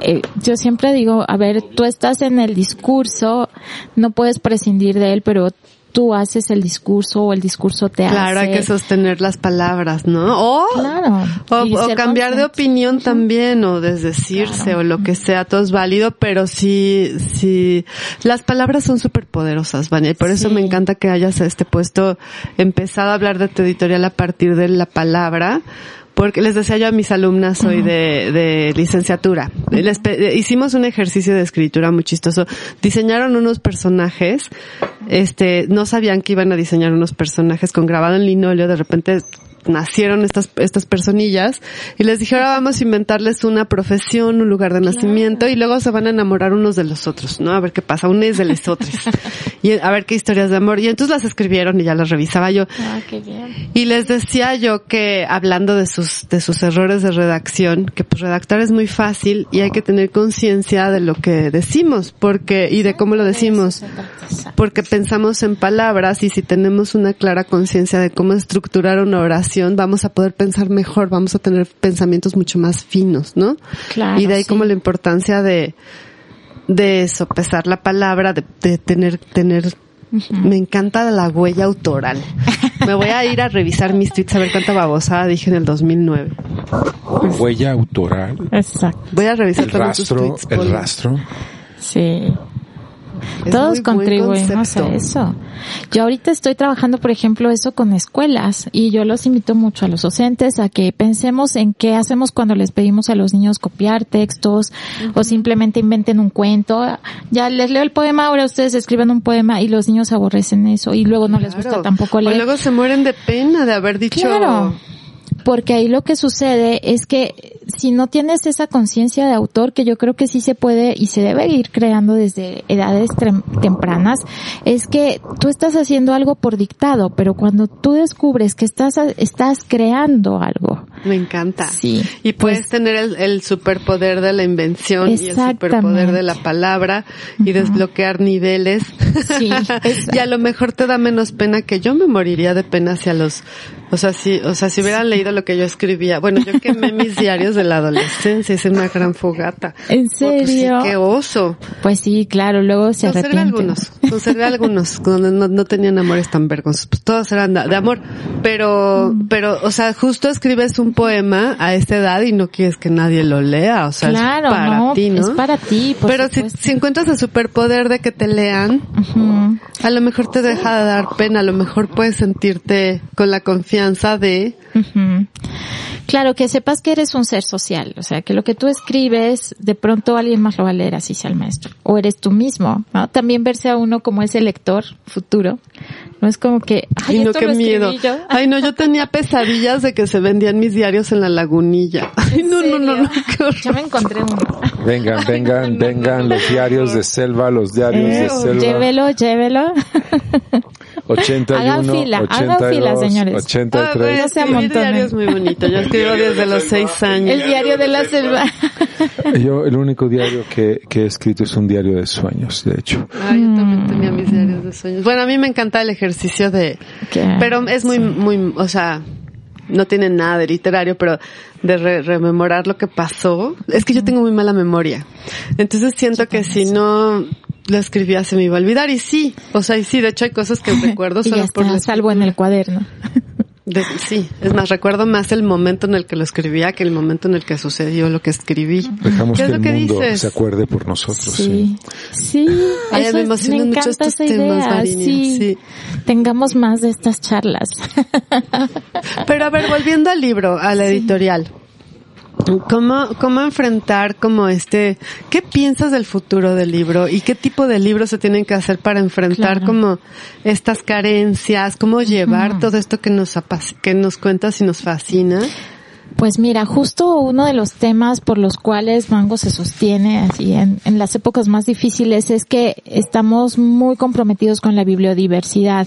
[SPEAKER 3] eh, yo siempre digo, a ver, tú estás en el discurso, no puedes prescindir de él, pero tú haces el discurso o el discurso te hace.
[SPEAKER 2] Claro, hay que sostener las palabras, ¿no? O,
[SPEAKER 3] Claro.
[SPEAKER 2] o, cambiar de opinión también, o desdecirse,
[SPEAKER 3] Claro.
[SPEAKER 2] o lo que sea, todo es válido, pero sí, sí, las palabras son súper poderosas, Vania, y por eso
[SPEAKER 3] Sí.
[SPEAKER 2] me encanta que hayas este puesto, empezado a hablar de tu editorial a partir de la palabra, porque les decía yo a mis alumnas hoy de, de licenciatura, les hicimos un ejercicio de escritura muy chistoso, diseñaron unos personajes, este, no sabían que iban a diseñar unos personajes con grabado en linóleo, de repente nacieron estas, estas personillas y les dije, ahora vamos a inventarles una profesión, un lugar de nacimiento y luego se van a enamorar unos de los otros, ¿no? A ver qué pasa, unes de los otros. y a ver qué historias de amor. Y entonces las escribieron y ya las revisaba yo.
[SPEAKER 3] Ah, qué bien.
[SPEAKER 2] Y les decía yo que hablando de sus, de sus errores de redacción, que pues redactar es muy fácil y hay que tener conciencia de lo que decimos, porque, y de cómo lo decimos. Porque pensamos en palabras y si tenemos una clara conciencia de cómo estructurar una oración, vamos a poder pensar mejor, vamos a tener pensamientos mucho más finos, ¿no?
[SPEAKER 3] Claro,
[SPEAKER 2] y de ahí
[SPEAKER 3] sí.
[SPEAKER 2] como la importancia de, de sopesar la palabra, de, de tener, tener, me encanta la huella autoral. Me voy a ir a revisar mis tweets a ver cuánta babosada dije en el 2009.
[SPEAKER 1] Huella autoral.
[SPEAKER 3] Exacto.
[SPEAKER 2] Voy a revisar
[SPEAKER 1] El
[SPEAKER 2] tus
[SPEAKER 1] rastro,
[SPEAKER 2] tweets.
[SPEAKER 1] el rastro.
[SPEAKER 3] Sí.
[SPEAKER 2] Es
[SPEAKER 3] Todos contribuimos a eso. Yo ahorita estoy trabajando, por ejemplo, eso con escuelas y yo los invito mucho a los docentes a que pensemos en qué hacemos cuando les pedimos a los niños copiar textos o simplemente inventen un cuento. Ya les leo el poema, ahora ustedes escriben un poema y los niños aborrecen eso y luego no les gusta tampoco
[SPEAKER 2] O
[SPEAKER 3] leer.
[SPEAKER 2] luego se mueren de pena de haber dicho.
[SPEAKER 3] Claro. Porque ahí lo que sucede es que si no tienes esa conciencia de autor, que yo creo que sí se puede y se debe ir creando desde edades tempranas, es que tú estás haciendo algo por dictado, pero cuando tú descubres que estás, estás creando algo,
[SPEAKER 2] Me encanta.
[SPEAKER 3] Sí,
[SPEAKER 2] Y puedes
[SPEAKER 3] pues-
[SPEAKER 2] tener el, el superpoder de la invención y el superpoder de la palabra y desbloquear niveles.
[SPEAKER 3] Sí,
[SPEAKER 2] y a lo mejor te da menos pena que yo me moriría de pena si a los, o sea, si, o sea, si hubieran leído lo que yo escribía. Bueno, yo quemé mis diarios de la adolescencia, hice una gran fogata.
[SPEAKER 3] ¿En
[SPEAKER 2] Oh, pues sí,
[SPEAKER 3] serio?
[SPEAKER 2] qué oso.
[SPEAKER 3] pues sí, claro, luego se
[SPEAKER 2] Conservé
[SPEAKER 3] arrepienten.
[SPEAKER 2] algunos, conservé algunos donde no, no tenían amores tan vergonzosos, pues todos eran de, de amor, pero,
[SPEAKER 3] Mm.
[SPEAKER 2] pero, o sea, justo escribes un poema a esta edad y no quieres que nadie lo lea, o sea,
[SPEAKER 3] Claro,
[SPEAKER 2] es para
[SPEAKER 3] no,
[SPEAKER 2] ti, ¿no?
[SPEAKER 3] es para ti, por
[SPEAKER 2] pero si, si encuentras el superpoder de que te lean, a lo mejor te deja de dar pena, a lo mejor puedes sentirte con la confianza de.
[SPEAKER 3] Claro, que sepas que eres un ser social, o sea, que lo que tú escribes, de pronto alguien más lo va a leer, así sea el maestro, o eres tú mismo, ¿no? También verse a uno como ese lector futuro, no es como que, ay,
[SPEAKER 2] ay no,
[SPEAKER 3] esto
[SPEAKER 2] qué
[SPEAKER 3] lo
[SPEAKER 2] miedo.
[SPEAKER 3] yo.
[SPEAKER 2] Ay no, yo tenía pesadillas de que se vendían mis diarios en la lagunilla. Ay
[SPEAKER 3] ¿En
[SPEAKER 2] no, no, no, no.
[SPEAKER 3] Yo me encontré uno.
[SPEAKER 1] Vengan, vengan, vengan los diarios de selva, los diarios de
[SPEAKER 2] Eh,
[SPEAKER 1] selva.
[SPEAKER 3] Llévelo, llévelo.
[SPEAKER 1] 81,
[SPEAKER 3] Hagan fila, hagan
[SPEAKER 1] 82,
[SPEAKER 3] fila, señores.
[SPEAKER 2] Ah,
[SPEAKER 1] 83.
[SPEAKER 2] güey,
[SPEAKER 3] No se
[SPEAKER 2] escribir
[SPEAKER 3] amontonen.
[SPEAKER 2] diario es muy bonito. Yo escribo desde los seis años.
[SPEAKER 3] El diario de la selva.
[SPEAKER 1] Yo, el único diario que, que he escrito es un diario de sueños, de hecho.
[SPEAKER 2] Ay, yo también tenía mis diarios de sueños. Bueno, a mí me encanta el ejercicio de,
[SPEAKER 3] ¿Qué?
[SPEAKER 2] pero es muy, muy, o sea, no tiene nada de literario, pero de re- rememorar lo que pasó. Es que yo tengo muy mala memoria. Entonces siento que si no lo escribía se me iba a olvidar y sí, o sea, y sí, de hecho hay cosas que recuerdo
[SPEAKER 3] y
[SPEAKER 2] solo por la
[SPEAKER 3] salvo en el cuaderno.
[SPEAKER 2] De- sí, es más, recuerdo más el momento en el que lo escribía que el momento en el que sucedió lo que escribí.
[SPEAKER 1] Dejamos
[SPEAKER 2] ¿Qué
[SPEAKER 1] que
[SPEAKER 2] es
[SPEAKER 1] el
[SPEAKER 2] lo que
[SPEAKER 1] mundo
[SPEAKER 2] dices?
[SPEAKER 1] se acuerde por nosotros. Sí.
[SPEAKER 3] Sí, sí,
[SPEAKER 2] Ay,
[SPEAKER 3] eso
[SPEAKER 2] me
[SPEAKER 3] es-
[SPEAKER 2] emocionan mucho
[SPEAKER 3] encanta
[SPEAKER 2] estos
[SPEAKER 3] esa
[SPEAKER 2] temas,
[SPEAKER 3] sí.
[SPEAKER 2] sí.
[SPEAKER 3] Tengamos más de estas charlas.
[SPEAKER 2] Pero a ver, volviendo al libro, a la editorial. ¿Cómo, ¿Cómo enfrentar como este, qué piensas del futuro del libro y qué tipo de libros se tienen que hacer para enfrentar
[SPEAKER 3] Claro.
[SPEAKER 2] como estas carencias, cómo llevar todo esto que nos que nos cuentas y nos fascina?
[SPEAKER 3] Pues mira, justo uno de los temas por los cuales Mango se sostiene así en, las épocas más difíciles es que estamos muy comprometidos con la bibliodiversidad.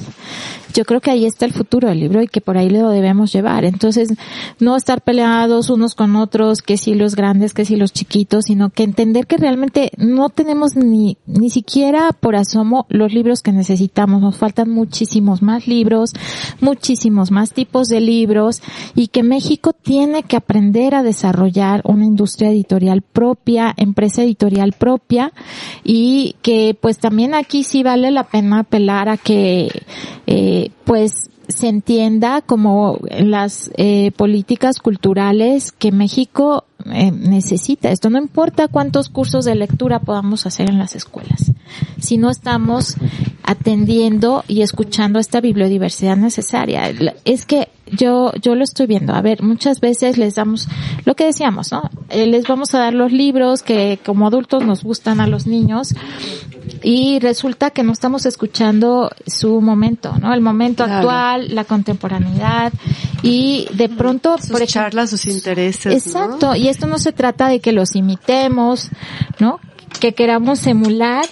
[SPEAKER 3] Yo creo que ahí está el futuro del libro y que por ahí lo debemos llevar. Entonces, no estar peleados unos con otros, que si los grandes, que si los chiquitos, sino que entender que realmente no tenemos ni, ni siquiera por asomo los libros que necesitamos. Nos faltan muchísimos más libros, muchísimos más tipos de libros y que México tiene que aprender a desarrollar una industria editorial propia, empresa editorial propia y que pues también aquí sí vale la pena apelar a que eh, pues se entienda como las eh, políticas culturales que México eh, necesita. Esto no importa cuántos cursos de lectura podamos hacer en las escuelas, si no estamos atendiendo y escuchando esta bibliodiversidad necesaria. Es que yo, yo lo estoy viendo. A ver, muchas veces les damos lo que decíamos, ¿no? Eh, les vamos a dar los libros que como adultos nos gustan a los niños y resulta que no estamos escuchando su momento, ¿no? El momento
[SPEAKER 2] Claro.
[SPEAKER 3] actual, la contemporaneidad y de pronto,
[SPEAKER 2] Sus
[SPEAKER 3] por ejemplo,
[SPEAKER 2] charlas, sus intereses. ¿no?
[SPEAKER 3] Exacto, y esto no se trata de que los imitemos, ¿no? Que queramos emular.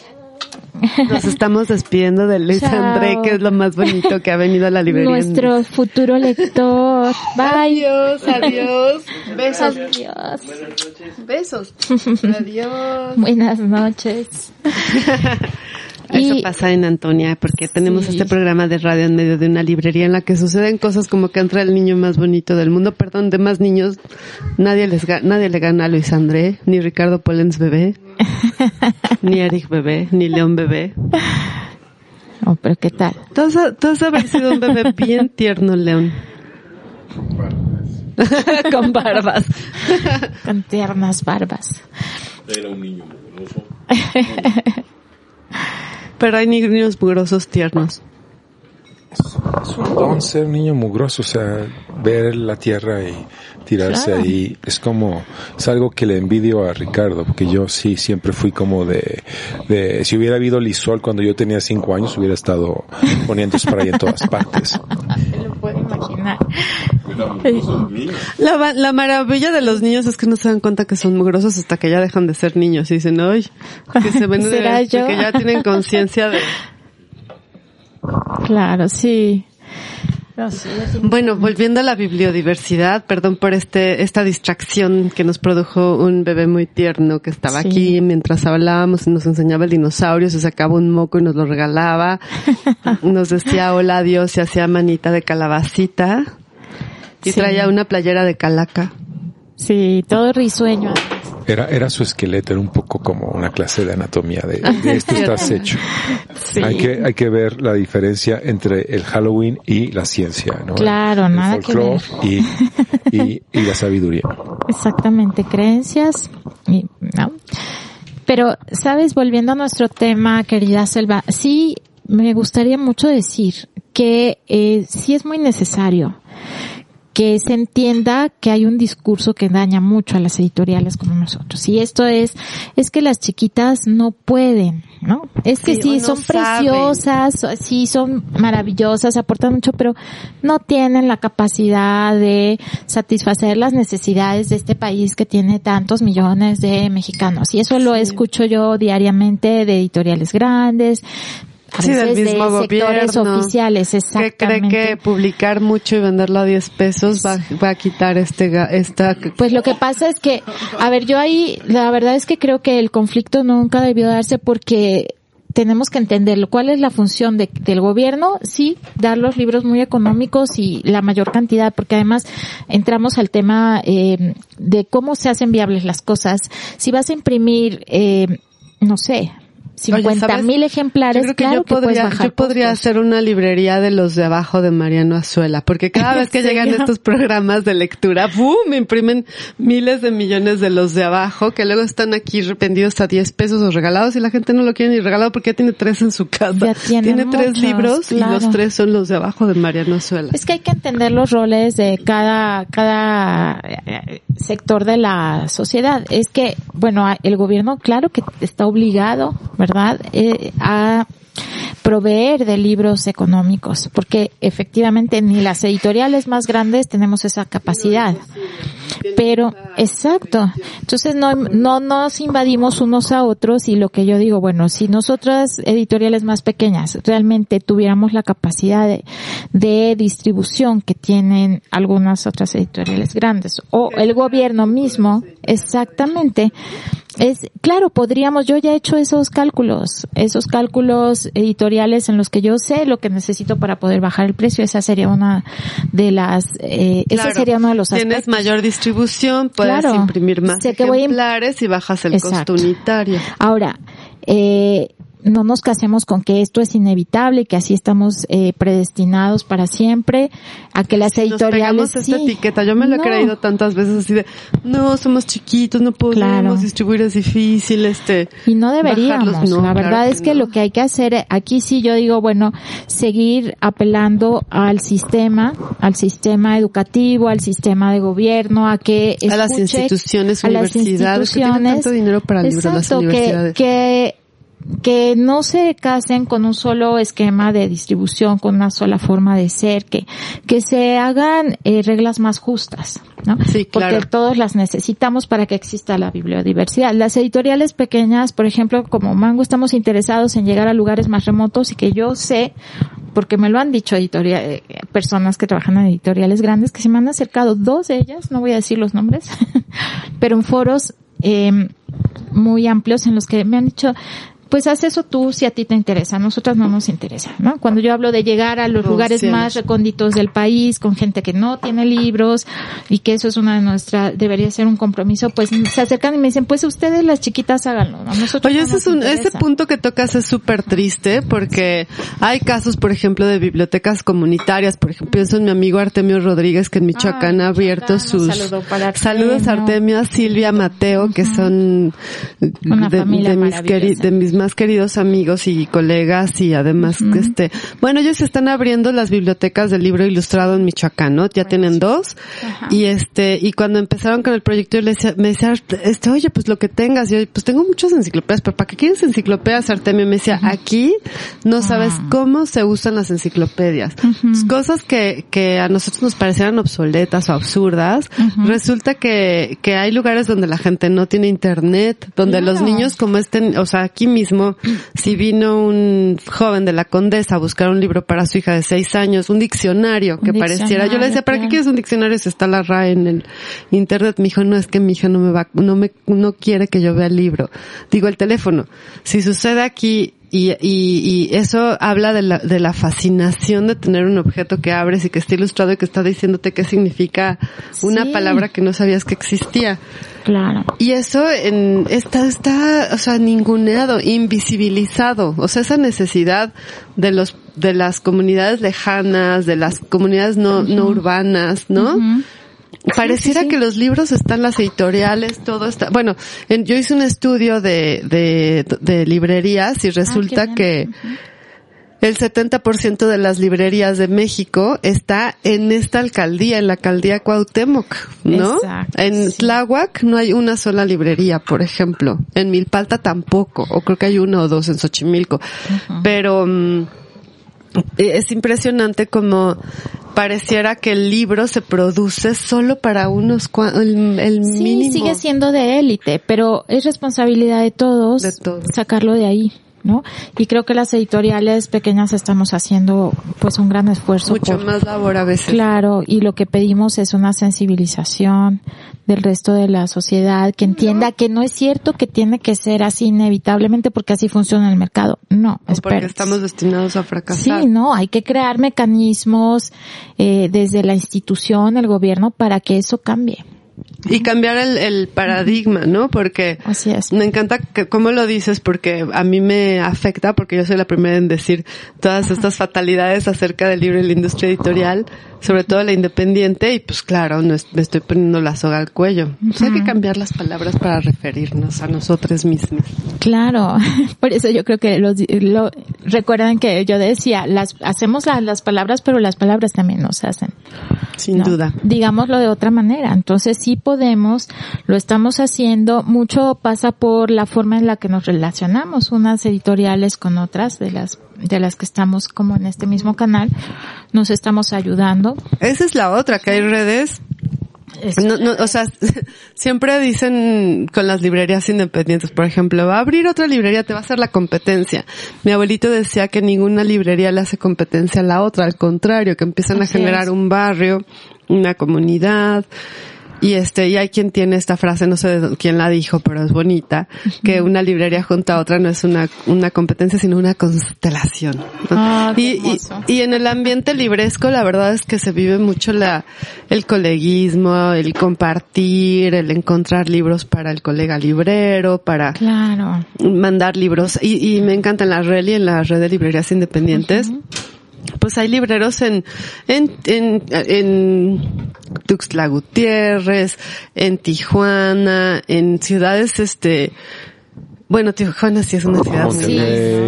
[SPEAKER 2] Nos estamos despidiendo de Luis
[SPEAKER 3] Chao.
[SPEAKER 2] André, que es lo más bonito que ha venido a la librería.
[SPEAKER 3] Nuestro futuro lector. Bye.
[SPEAKER 2] Adiós, adiós. Besos.
[SPEAKER 3] Adiós.
[SPEAKER 2] Besos. Adiós.
[SPEAKER 3] Buenas noches.
[SPEAKER 2] Eso
[SPEAKER 3] Y-
[SPEAKER 2] pasa en Antonia, porque tenemos
[SPEAKER 3] Sí.
[SPEAKER 2] este programa de radio en medio de una librería en la que suceden cosas como que entra el niño más bonito del mundo, perdón, de más niños. Nadie les nadie le gana a Luis André, ni Ricardo Polens bebé, ni Eric bebé, ni León bebé.
[SPEAKER 3] Oh, pero qué tal.
[SPEAKER 2] Tú has, haber sido un bebé bien tierno, León. Con barbas.
[SPEAKER 3] Con tiernas barbas.
[SPEAKER 2] Pero hay niños mugrosos tiernos.
[SPEAKER 1] Es un don ser niño mugroso, o sea, ver la tierra y tirarse
[SPEAKER 3] Claro.
[SPEAKER 1] ahí. Es como, es algo que le envidio a Ricardo, porque yo sí siempre fui como de, de, si hubiera habido Lisol cuando yo tenía cinco años, hubiera estado poniendo spray en todas partes.
[SPEAKER 3] Lo puedo imaginar.
[SPEAKER 2] La, la maravilla de los niños es que no se dan cuenta que son mugrosos hasta que ya dejan de ser niños y dicen, ay, que se ven de-
[SPEAKER 3] ¿Será
[SPEAKER 2] de
[SPEAKER 3] yo?
[SPEAKER 2] que ya tienen conciencia de...
[SPEAKER 3] Claro, sí. No, sí,
[SPEAKER 2] Bueno, volviendo a la bibliodiversidad, perdón por este, esta distracción que nos produjo un bebé muy tierno que estaba
[SPEAKER 3] Sí.
[SPEAKER 2] aquí mientras hablábamos y nos enseñaba el dinosaurio, se sacaba un moco y nos lo regalaba. Nos decía hola adiós y hacía manita de calabacita. Y
[SPEAKER 3] Sí.
[SPEAKER 2] traía una playera de calaca.
[SPEAKER 3] Sí, todo risueño.
[SPEAKER 1] Era, era su esqueleto, era un poco como una clase de anatomía de, de esto estás hecho.
[SPEAKER 3] Sí.
[SPEAKER 1] Hay que, hay que ver la diferencia entre el Halloween y la ciencia, ¿no?
[SPEAKER 3] Claro,
[SPEAKER 1] el
[SPEAKER 3] nada que
[SPEAKER 1] folclore y, y, y la sabiduría.
[SPEAKER 3] Exactamente, creencias y, ¿no? Pero, sabes, volviendo a nuestro tema, querida Selva, sí me gustaría mucho decir que eh, sí es muy necesario que se entienda que hay un discurso que daña mucho a las editoriales como nosotros. Y esto es, es que las chiquitas no pueden, ¿no? Es que
[SPEAKER 2] Sí,
[SPEAKER 3] son
[SPEAKER 2] saben.
[SPEAKER 3] preciosas, sí son maravillosas, aportan mucho, pero no tienen la capacidad de satisfacer las necesidades de este país que tiene tantos millones de mexicanos. Y eso lo escucho yo diariamente de editoriales grandes,
[SPEAKER 2] Sí, del mismo
[SPEAKER 3] de sectores
[SPEAKER 2] gobierno.
[SPEAKER 3] oficiales,
[SPEAKER 2] que
[SPEAKER 3] exactamente.
[SPEAKER 2] cree que publicar mucho y venderlo a 10 pesos va, va a quitar este esta
[SPEAKER 3] Pues lo que pasa es que, a ver, yo ahí, la verdad es que creo que el conflicto nunca debió darse porque tenemos que entenderlo. ¿Cuál es la función de- del gobierno? Sí, dar los libros muy económicos y la mayor cantidad, porque además entramos al tema eh, de cómo se hacen viables las cosas. Si vas a imprimir, eh, no sé, 50
[SPEAKER 2] ¿sabes?
[SPEAKER 3] mil ejemplares,
[SPEAKER 2] Yo creo que
[SPEAKER 3] claro
[SPEAKER 2] yo
[SPEAKER 3] que puedes
[SPEAKER 2] podría,
[SPEAKER 3] bajar
[SPEAKER 2] yo podría hacer una librería de los de abajo de Mariano Azuela, porque cada vez que
[SPEAKER 3] ¿En
[SPEAKER 2] llegan estos programas de lectura, ¡boom! Me imprimen miles de millones de los de abajo, que luego están aquí vendidos a 10 pesos o regalados y la gente no lo quiere ni regalado porque ya tiene tres en su casa.
[SPEAKER 3] Ya tiene
[SPEAKER 2] tres
[SPEAKER 3] muchos,
[SPEAKER 2] libros y los tres son los de abajo de Mariano Azuela.
[SPEAKER 3] Es que hay que entender los roles de cada, cada eh, sector de la sociedad. Es que, bueno, el gobierno, claro que está obligado, ¿verdad?, eh, a proveer de libros económicos, porque efectivamente ni las editoriales más grandes tenemos esa capacidad. Pero, exacto. Entonces no, no nos invadimos unos a otros y lo que yo digo, bueno, si nosotras editoriales más pequeñas realmente tuviéramos la capacidad de, de distribución que tienen algunas otras editoriales grandes o el gobierno mismo, exactamente, es, claro, podríamos, yo ya he hecho esos cálculos, esos cálculos editoriales en los que yo sé lo que necesito para poder bajar el precio, esa sería una de las, eh, ese
[SPEAKER 2] Claro.
[SPEAKER 3] sería uno de los
[SPEAKER 2] Tienes
[SPEAKER 3] aspectos.
[SPEAKER 2] mayor distribución, puedes
[SPEAKER 3] Claro.
[SPEAKER 2] imprimir más
[SPEAKER 3] Sé que voy a im-
[SPEAKER 2] ejemplares y bajas el
[SPEAKER 3] Exacto.
[SPEAKER 2] costo unitario.
[SPEAKER 3] Ahora, eh, no nos casemos con que esto es inevitable, que así estamos eh, predestinados para siempre, a que las editoriales
[SPEAKER 2] pegamos esta
[SPEAKER 3] sí.
[SPEAKER 2] etiqueta. Yo me lo
[SPEAKER 3] No.
[SPEAKER 2] he creído tantas veces así de, no, somos chiquitos, no podemos
[SPEAKER 3] Claro.
[SPEAKER 2] distribuir, es difícil, este.
[SPEAKER 3] Y no deberíamos.
[SPEAKER 2] No,
[SPEAKER 3] la verdad es que
[SPEAKER 2] no.
[SPEAKER 3] lo que hay que hacer, eh, aquí sí yo digo, bueno, seguir apelando al sistema, al sistema educativo, al sistema de gobierno, a que
[SPEAKER 2] A las instituciones,
[SPEAKER 3] a las
[SPEAKER 2] universidades, que tienen tanto dinero para libros, las
[SPEAKER 3] que,
[SPEAKER 2] universidades.
[SPEAKER 3] que que no se casen con un solo esquema de distribución, con una sola forma de ser, que, que se hagan eh, reglas más justas, ¿no?
[SPEAKER 2] Sí, claro.
[SPEAKER 3] Porque todos las necesitamos para que exista la bibliodiversidad. Las editoriales pequeñas, por ejemplo, como Mango, estamos interesados en llegar a lugares más remotos y que yo sé, porque me lo han dicho editorial, eh, personas que trabajan en editoriales grandes, que se me han acercado, dos de ellas, no voy a decir los nombres, pero en foros eh, muy amplios en los que me han dicho, pues haz eso tú si a ti te interesa, a nosotras no nos interesa, ¿no? Cuando yo hablo de llegar a los lugares más recónditos del país con gente que no tiene libros y que eso es una de nuestras, debería ser un compromiso, pues se acercan y me dicen, pues ustedes las chiquitas háganlo, ¿no? Nosotros
[SPEAKER 2] Oye,
[SPEAKER 3] no
[SPEAKER 2] ese,
[SPEAKER 3] nos
[SPEAKER 2] es un, ese punto que tocas es súper triste porque hay casos, por ejemplo, de bibliotecas comunitarias. Por ejemplo, pienso en mi amigo Artemio Rodríguez que en Michoacán
[SPEAKER 3] Ah,
[SPEAKER 2] ha abierto sus...
[SPEAKER 3] Artemio.
[SPEAKER 2] Saludos a Artemio, a Silvia, Mateo, que son de, de mis
[SPEAKER 3] maravillosa.
[SPEAKER 2] queri- de mis más queridos amigos y colegas y además, este, bueno, ellos están abriendo las bibliotecas del libro ilustrado en Michoacán, ¿no? Ya tienen dos. Y este, y cuando empezaron con el proyecto yo le decía, me decía, este, oye, pues lo que tengas, y yo, pues tengo muchas enciclopedias, pero ¿para qué quieres enciclopedias, Artemio? Me decía, aquí no sabes
[SPEAKER 3] Ah.
[SPEAKER 2] cómo se usan las enciclopedias. Pues, cosas que, que a nosotros nos parecieran obsoletas o absurdas, resulta que, que hay lugares donde la gente no tiene internet, donde los niños como estén, o sea, aquí mismo, si vino un joven de la condesa a buscar un libro para su hija de seis años, un diccionario que
[SPEAKER 3] Un
[SPEAKER 2] pareciera, yo le decía, ¿para qué quieres un diccionario si está la RAE en el internet? Me dijo, no, es que mi hija no me va, no me, no quiere que yo vea el libro. Digo, el teléfono. Si sucede aquí, y, y, y eso habla de la, de la fascinación de tener un objeto que abres y que está ilustrado y que está diciéndote qué significa una
[SPEAKER 3] Sí.
[SPEAKER 2] palabra que no sabías que existía.
[SPEAKER 3] Claro.
[SPEAKER 2] Y eso en, está, está, o sea, ninguneado, invisibilizado. O sea, esa necesidad de los, de las comunidades lejanas, de las comunidades no, no urbanas, ¿no? Pareciera
[SPEAKER 3] sí, sí.
[SPEAKER 2] que los libros están las editoriales, todo está, bueno, en- yo hice un estudio de, de, de librerías y resulta
[SPEAKER 3] bien.
[SPEAKER 2] que el 70% de las librerías de México está en esta alcaldía, en la alcaldía Cuauhtémoc, ¿no?
[SPEAKER 3] Exacto,
[SPEAKER 2] en. Tláhuac no hay una sola librería, por ejemplo. En Milpalta tampoco, o creo que hay una o dos en Xochimilco. Pero mm, es impresionante como pareciera que el libro se produce solo para unos el, el
[SPEAKER 3] Sí,
[SPEAKER 2] mínimo.
[SPEAKER 3] sigue siendo de élite, pero es responsabilidad de todos,
[SPEAKER 2] De todos.
[SPEAKER 3] sacarlo de ahí, ¿no? Y creo que las editoriales pequeñas estamos haciendo pues un gran esfuerzo
[SPEAKER 2] mucho
[SPEAKER 3] por-
[SPEAKER 2] más labor a veces.
[SPEAKER 3] Claro, y lo que pedimos es una sensibilización del resto de la sociedad que entienda que no es cierto que tiene que ser así inevitablemente porque así funciona el mercado. No,
[SPEAKER 2] O porque estamos destinados a fracasar.
[SPEAKER 3] Sí, no, hay que crear mecanismos eh, desde la institución, el gobierno, para que eso cambie.
[SPEAKER 2] Y cambiar el, el paradigma, ¿no? Porque
[SPEAKER 3] Así es.
[SPEAKER 2] me encanta que, cómo lo dices porque a mí me afecta porque yo soy la primera en decir todas estas fatalidades acerca del libro y la industria editorial, sobre todo la independiente y pues claro, no es- me estoy poniendo la soga al cuello. Pues hay que cambiar las palabras para referirnos a nosotros mismos.
[SPEAKER 3] Claro, por eso yo creo que los, lo, recuerdan que yo decía, las, hacemos la- las palabras, pero las palabras también nos hacen.
[SPEAKER 2] Sin
[SPEAKER 3] ¿no?
[SPEAKER 2] duda.
[SPEAKER 3] Digámoslo de otra manera. Entonces sí podemos, lo estamos haciendo. Mucho pasa por la forma en la que nos relacionamos unas editoriales con otras de las de las que estamos como en este mismo canal, nos estamos ayudando.
[SPEAKER 2] Esa es la otra, que hay redes no, no, o sea, siempre dicen con las librerías independientes, por ejemplo, va a abrir otra librería, te va a hacer la competencia. Mi abuelito decía que ninguna librería le hace competencia a la otra, al contrario, que empiezan a generar
[SPEAKER 3] es.
[SPEAKER 2] un barrio, una comunidad. Y este, y hay quien tiene esta frase, no sé de quién la dijo, pero es bonita, que una librería junto a otra no es una, una competencia, sino una constelación. ¿no?
[SPEAKER 3] Ah,
[SPEAKER 2] y, y, y en el ambiente libresco, la verdad es que se vive mucho la, el coleguismo, el compartir, el encontrar libros para el colega librero, para
[SPEAKER 3] Claro.
[SPEAKER 2] mandar libros. Y, y me encanta en la REL y en la red de librerías independientes. Pues hay libreros en, en, en, en Tuxtla Gutiérrez, en Tijuana, en ciudades, este, bueno, Tijuana sí es una ciudad muy
[SPEAKER 3] Sí,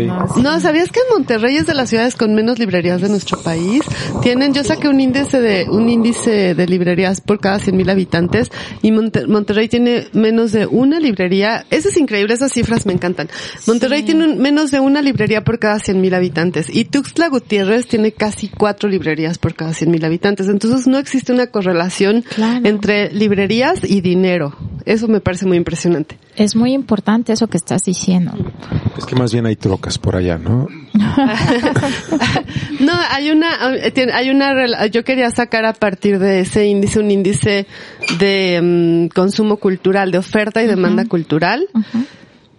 [SPEAKER 3] no, no, sí.
[SPEAKER 2] no, ¿sabías que Monterrey es de las ciudades con menos librerías de nuestro país? Tienen, yo saqué un índice de, un índice de librerías por cada 100 mil habitantes y Monte- Monterrey tiene menos de una librería. Eso es increíble, esas cifras me encantan. Monterrey tiene un- menos de una librería por cada 100 mil habitantes y Tuxtla Gutiérrez tiene casi cuatro librerías por cada 100 mil habitantes. Entonces no existe una correlación
[SPEAKER 3] Claro.
[SPEAKER 2] entre librerías y dinero. Eso me parece muy impresionante.
[SPEAKER 3] Es muy importante eso que estás diciendo.
[SPEAKER 1] Es que más bien hay trocas por allá, ¿no?
[SPEAKER 2] No, hay una, tiene- hay una, rela- yo quería sacar a partir de ese índice un índice de mm, consumo cultural, de oferta y demanda cultural,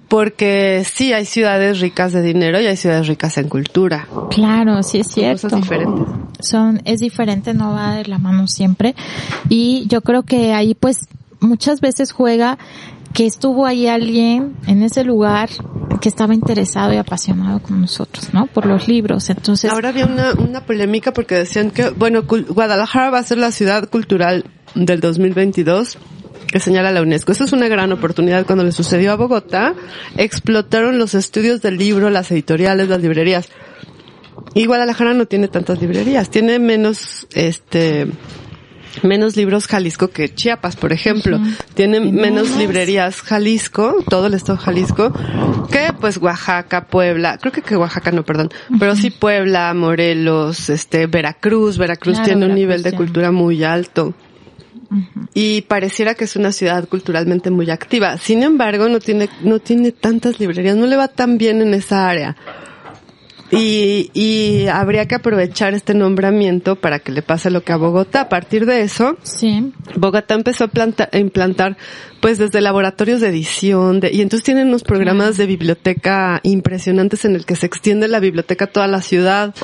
[SPEAKER 2] porque sí hay ciudades ricas de dinero y hay ciudades ricas en cultura.
[SPEAKER 3] Claro, sí es
[SPEAKER 2] Son
[SPEAKER 3] cierto.
[SPEAKER 2] cosas diferentes.
[SPEAKER 3] Son, es diferente, no va de la mano siempre. Y yo creo que ahí pues muchas veces juega que estuvo ahí alguien en ese lugar que estaba interesado y apasionado como nosotros, ¿no? Por los libros. Entonces,
[SPEAKER 2] Ahora había una, una polémica porque decían que, bueno, Guadalajara va a ser la ciudad cultural del 2022 que señala la UNESCO. Eso es una gran oportunidad. Cuando le sucedió a Bogotá, explotaron los estudios del libro, las editoriales, las librerías. Y Guadalajara no tiene tantas librerías. Tiene menos, este, menos libros Jalisco que Chiapas, por ejemplo. Tiene menos librerías Jalisco, todo el estado Jalisco, que pues Oaxaca, Puebla, creo que que Oaxaca no, perdón, pero sí Puebla, Morelos, este, Veracruz, Veracruz
[SPEAKER 3] Claro,
[SPEAKER 2] tiene un
[SPEAKER 3] Veracruz
[SPEAKER 2] nivel de cultura muy alto. Y pareciera que es una ciudad culturalmente muy activa. Sin embargo, no tiene, no tiene tantas librerías, no le va tan bien en esa área. Y, y habría que aprovechar este nombramiento para que le pase lo que a Bogotá. A partir de eso,
[SPEAKER 3] sí,
[SPEAKER 2] Bogotá empezó a, planta- a implantar pues desde laboratorios de edición de, y entonces tienen unos programas de biblioteca impresionantes en el que se extiende la biblioteca a toda la ciudad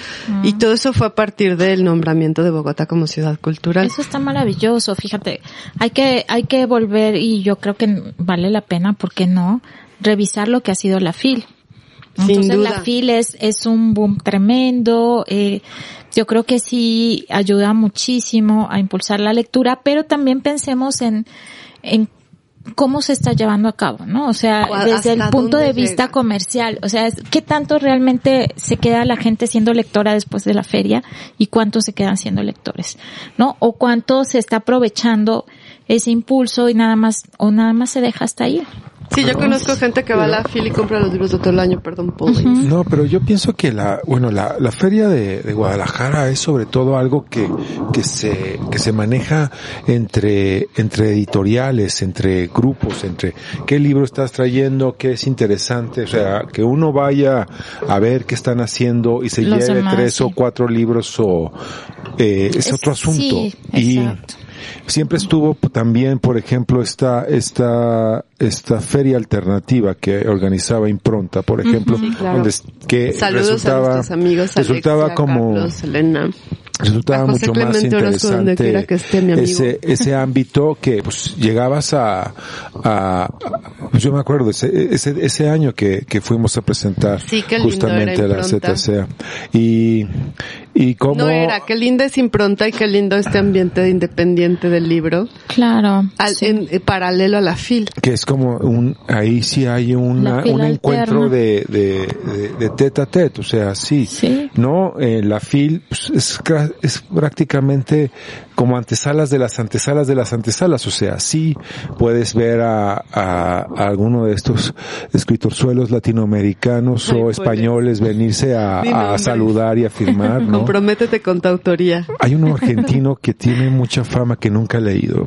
[SPEAKER 2] y todo eso fue a partir del nombramiento de Bogotá como ciudad cultural.
[SPEAKER 3] Eso está maravilloso, fíjate. Hay que, hay que volver y yo creo que vale la pena, ¿por qué no? Revisar lo que ha sido la FIL.
[SPEAKER 2] Sin
[SPEAKER 3] Entonces
[SPEAKER 2] duda.
[SPEAKER 3] la FIL es, es un boom tremendo, eh, yo creo que sí ayuda muchísimo a impulsar la lectura, pero también pensemos en, en cómo se está llevando a cabo, ¿no? O sea,
[SPEAKER 2] ¿Cuál-
[SPEAKER 3] desde el punto de vista comercial, o sea, ¿qué tanto realmente se queda la gente siendo lectora después de la feria y cuántos se quedan siendo lectores, ¿no? O cuánto se está aprovechando ese impulso y nada más, o nada más se deja hasta ahí.
[SPEAKER 2] Sí, yo conozco gente que va a la fila y compra los libros de todo el año, perdón, Paul.
[SPEAKER 1] No, pero yo pienso que la, bueno, la, la feria de, de Guadalajara es sobre todo algo que, que se, que se maneja entre, entre editoriales, entre grupos, entre qué libro estás trayendo, qué es interesante, o sea, que uno vaya a ver qué están haciendo y se
[SPEAKER 3] Los
[SPEAKER 1] lleve
[SPEAKER 3] demás,
[SPEAKER 1] tres o cuatro libros o, eh, es, otro asunto.
[SPEAKER 3] Sí,
[SPEAKER 1] y,
[SPEAKER 3] exacto.
[SPEAKER 1] Siempre estuvo también, por ejemplo, esta, esta, esta feria alternativa que organizaba Impronta, por ejemplo,
[SPEAKER 2] Sí, claro.
[SPEAKER 1] donde que
[SPEAKER 2] Saludos a
[SPEAKER 1] resultaba,
[SPEAKER 2] nuestros amigos
[SPEAKER 1] resultaba
[SPEAKER 2] Alexia,
[SPEAKER 1] como,
[SPEAKER 2] Carlos, Elena.
[SPEAKER 1] resultaba
[SPEAKER 2] a
[SPEAKER 1] mucho más
[SPEAKER 2] Orozco,
[SPEAKER 1] interesante
[SPEAKER 2] que esté, mi amigo.
[SPEAKER 1] ese, ese ámbito que pues llegabas a, a, a- pues yo me acuerdo ese, ese, ese año que, que fuimos a presentar
[SPEAKER 2] Sí,
[SPEAKER 1] justamente a la. ZCA y, Y cómo,
[SPEAKER 2] No era, qué linda es impronta y qué lindo este ambiente de independiente del libro,
[SPEAKER 3] Claro.
[SPEAKER 2] al-
[SPEAKER 3] sí.
[SPEAKER 2] en- eh, paralelo a la FIL.
[SPEAKER 1] que es como un, ahí sí hay una,
[SPEAKER 3] fila
[SPEAKER 1] un encuentro de, de, de, de tete a tete, o sea, sí.
[SPEAKER 3] Sí.
[SPEAKER 1] No, eh, la FIL pues, es, es prácticamente como antesalas de las antesalas de las antesalas, o sea, sí puedes ver a, a, a alguno de estos escritorzuelos latinoamericanos
[SPEAKER 2] Ay,
[SPEAKER 1] o
[SPEAKER 2] pues.
[SPEAKER 1] españoles venirse a, a saludar y a firmar, ¿no?
[SPEAKER 2] Comprométete con tu autoría.
[SPEAKER 1] Hay uno argentino que tiene mucha fama que nunca he leído.